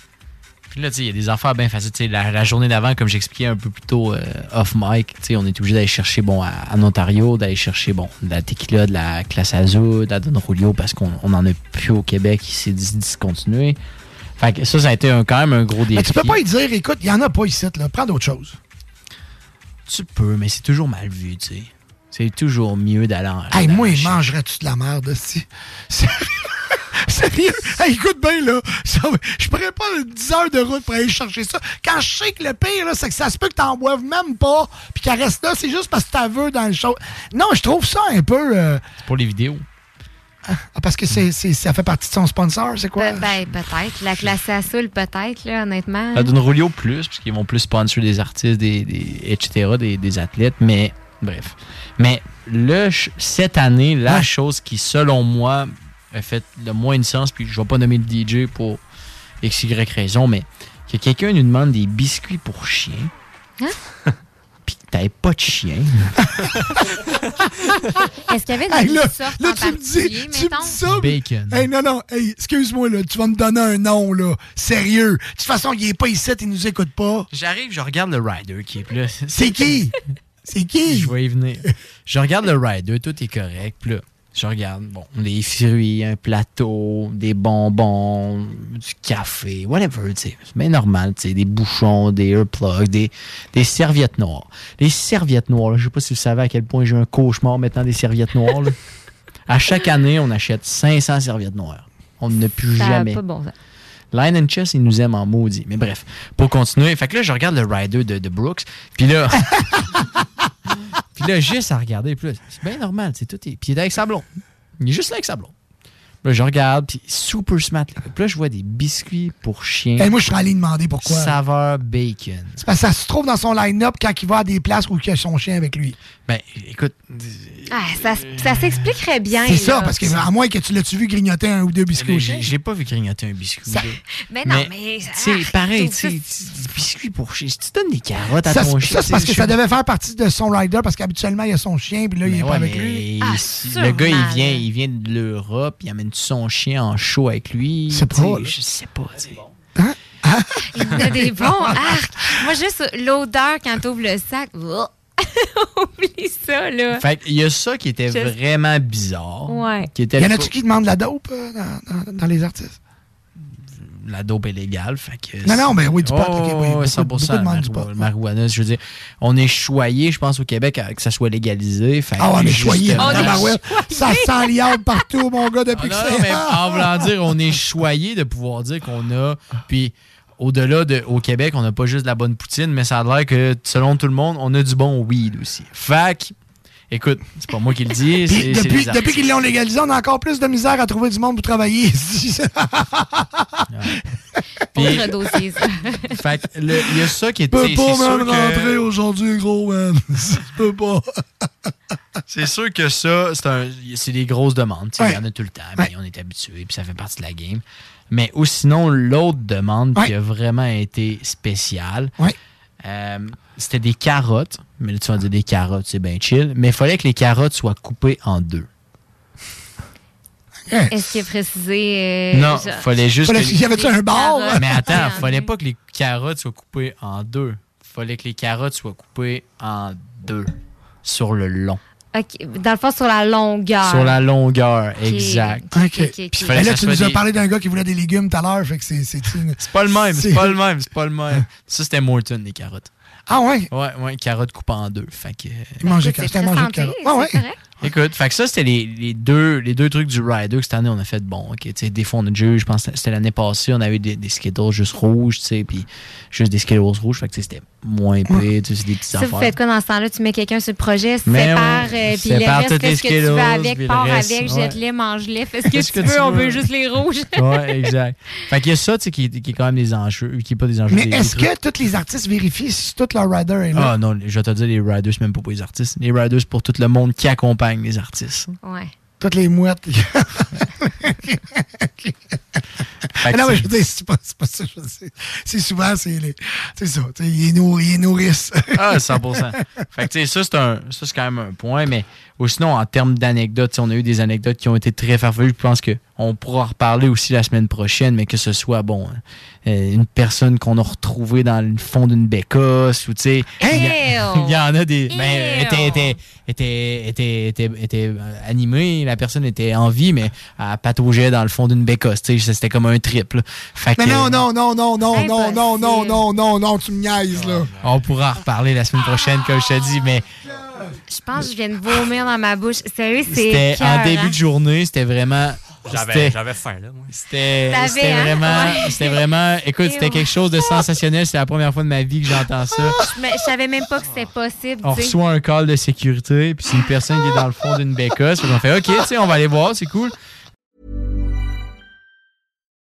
Puis là, il y a des affaires bien faciles. La, la journée d'avant, comme j'expliquais un peu plus tôt euh, off mic, on est obligé d'aller chercher, bon, à- en Ontario, d'aller chercher, bon, de la tequila, de la classe azul, de la Don Julio, parce qu'on on en a plus au Québec, il s'est dis- discontinué. Fait que ça, ça a été un- quand même un gros défi. mais tu peux pas y dire, écoute, il y en a pas ici, là. Prends d'autres choses. Tu peux, mais c'est toujours mal vu, tu sais. C'est toujours mieux d'aller en. Hey, moi, mangerait-tu de la merde, si? Sérieux? Hey, écoute bien, là. Ça- je pourrais pas 10 heures de route pour aller chercher ça. Quand je sais que le pire, là, c'est que ça se peut que t'en boives même pas, puis qu'elle reste là, c'est juste parce que t'as veux dans le show. Non, je trouve ça un peu. euh, C'est pour les vidéos. ah, parce que c'est, c'est- ça fait partie de son sponsor, c'est quoi? Pe- Ben, peut-être. La classe Azul, peut-être, là, honnêtement. La Don Julio plus, parce qu'ils vont plus sponsor des artistes, des, des- etc., des, des athlètes, mais bref. Mais le, cette année, la chose qui, selon moi, a fait le moins de sens, puis je vais pas nommer le DJ pour x, y raison, mais que quelqu'un nous demande des biscuits pour chiens, Hein? puis que t'avais pas de chien. Est-ce qu'il y avait des Hey, là, sortes là, en tu me dis, tu me mettons? dis ça. Bacon. Hey, non, non, hey, excuse-moi, là, tu vas me donner un nom, là. Sérieux. De toute façon, il est pas ici, il nous écoute pas. J'arrive, je regarde le rider qui est là. C'est qui? C'est qui? Je vais y venir. Je regarde le rider, tout est correct. Puis là, je regarde, bon, les fruits, un plateau, des bonbons, du café, whatever, tu sais. C'est bien normal, tu sais, des bouchons, des earplugs, des, des serviettes noires. Les serviettes noires, je sais pas si vous savez à quel point j'ai un cauchemar maintenant des serviettes noires. À chaque année, on achète 500 serviettes noires. On ne plus Ça jamais. pas bon sens. Line and Chess, ils nous aiment en maudit. Mais bref, pour continuer. Fait que là, je regarde le rider de, Brooks. Puis là. puis là, juste à regarder. Là, c'est bien normal. C'est tout. Puis il est avec sa blonde. Il est juste là avec sa blonde. Là, je regarde. Puis super smart. là. Puis là, je vois des biscuits pour chiens. Hey, moi, je serais allé demander pourquoi. Saveur bacon. C'est parce que ça se trouve dans son line-up quand il va à des places où il a son chien avec lui. Ben, écoute. Ah, ça, ça s'expliquerait bien. C'est ça, parce que à moins que tu l'as-tu vu grignoter un ou deux biscuits au chien? J'ai j'ai pas vu grignoter un biscuit. Ben non, mais. C'est ah, pareil, je tu sais, des biscuits pour chiens. Si tu donnes des carottes à Ça, ton c'est- chien. ça, c'est parce que je ça devait faire partie de son rider parce qu'habituellement, il a son chien, puis là, il Mais est ouais, pas avec mais lui. Ah, le gars, il vient, il vient de l'Europe, il amène son chien en show avec lui. C'est pas. Je sais pas. sais. Il y a des bons arcs. Moi, juste l'odeur quand t'ouvres le sac. Oublie ça, là. Fait qu'il y a ça qui était vraiment bizarre. Ouais. Qui était Y en a-tu qui demandent de la dope euh, dans, dans- dans les artistes? La dope est légale. Fait que Non, non, ben oui, du pot, Oh, oui, beaucoup- 100%. beaucoup de du pot, marijuana, je veux dire, on est choyé, je pense, au Québec, à que ça soit légalisé. Fait Ah, on que est choyé. justement- tabarouette. Ça sent liable partout, mon gars, depuis Ah, que non, c'est. mais en voulant dire, on est choyé de pouvoir dire qu'on a. Puis, au-delà de au Québec, on n'a pas juste de la bonne poutine, mais ça a l'air que selon tout le monde, on a du bon weed aussi. Fac, écoute, c'est pas moi qui le dis, Puis depuis, qu'ils l'ont légalisé, on a encore plus de misère à trouver du monde pour travailler. Autre dossier, ça. Fait il y a ça qui est Je peux pas même que- rentrer aujourd'hui, gros man. Je peux pas. C'est sûr que ça, c'est un- c'est des grosses demandes. Il y en a tout le temps, on est habitué, puis ça fait partie de la game. Mais ou sinon, l'autre demande qui a vraiment été spéciale, euh, c'était des carottes. Mais là, tu vas dire des carottes, c'est bien chill. Mais il fallait que les carottes soient coupées en deux. Est-ce qu'il a précisé. euh, non, genre- fallait juste. Fallait- que- y avait-tu un bar? Mais attends, en fallait pas que les carottes soient coupées en deux. Fallait que les carottes soient coupées en deux sur le long. Ok, Dans le fond, sur la longueur. Sur la longueur, exact. Ok, ok, ok. Puis Mais fallait que là, tu nous as des- parlé d'un gars qui voulait des légumes tout à l'heure, fait que c'est. C'est C'est pas le même, c'est pas le même, c'est pas le même. Ça, c'était Morton, les carottes. Ah ouais? Ouais, ouais, carottes coupées en deux. Fait que. Il mangeait de très carottes. santé, Ouais, c'est ouais. correct. Écoute, fait que ça, c'était les, les deux, les deux trucs du Rider que cette année, on a fait bon. ok, tu sais, des fois, on a déjà eu, je pense que c'était l'année passée, on avait des, des Skittles juste rouges, tu sais, puis juste des Skittles rouges. Fait que c'était moins pire, tu sais, c'est des petites Ça, vous affaires. faites quoi dans ce temps-là? Tu mets quelqu'un sur le projet, sépare, ouais, euh, puis le reste, fais les ce que tu veux avec, pars reste, avec, ouais. jette-les, mange-les, fais ce que tu que veux, tu on veux. veut juste les rouges. ouais, exact. Fait qu'il y a ça, tu sais, qui, qui est quand même des enjeux, qui est pas des enjeux. Mais est-ce que tous les artistes vérifient si tout leur rider est là? Ah non, je vais te dire, les Riders, c'est même pas pour les artistes. Les Riders, c'est pour tout le monde qui accompagne les artistes. Ouais. Toutes les mouettes. Non, mais c'est- je veux dire, c'est pas, c'est pas ça. je veux dire. C'est souvent, c'est les. C'est ça. tu sais, Ils nourrissent. Ah, 100%. fait que, tu sais, ça, c'est un, ça, c'est quand même un point, mais ou sinon, en termes d'anecdotes, on a eu des anecdotes qui ont été très farfelues. Je pense qu'on pourra en reparler aussi la semaine prochaine, mais que ce soit, bon, euh, une personne qu'on a retrouvée dans le fond d'une bécosse, ou, tu sais, il y, en a des. Ben, était, était, était, était, était, était, euh, animée, la personne était en vie, mais elle pataugeait dans le fond d'une bécosse, tu sais, c'était comme un trip, là. Fait Mais que, non, non, non, non, non, non, non, non, non, non, non, tu me niaises, là. On pourra en reparler la semaine prochaine, comme je te dis, mais Je pense que je viens de vomir dans ma bouche. Sérieux, c'est. C'était en début de journée, c'était vraiment. J'avais, faim, là, moi. C'était c'était hein? vraiment, Ouais. c'était vraiment, écoute, c'était on- quelque chose de sensationnel. C'est la première fois de ma vie que j'entends ça. Je me- je savais même pas que c'était possible. On reçoit un call de sécurité, puis c'est une personne qui est dans le fond d'une bécasse. Fait qu'on fait, OK, tu sais, on va aller voir, c'est cool.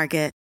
Market.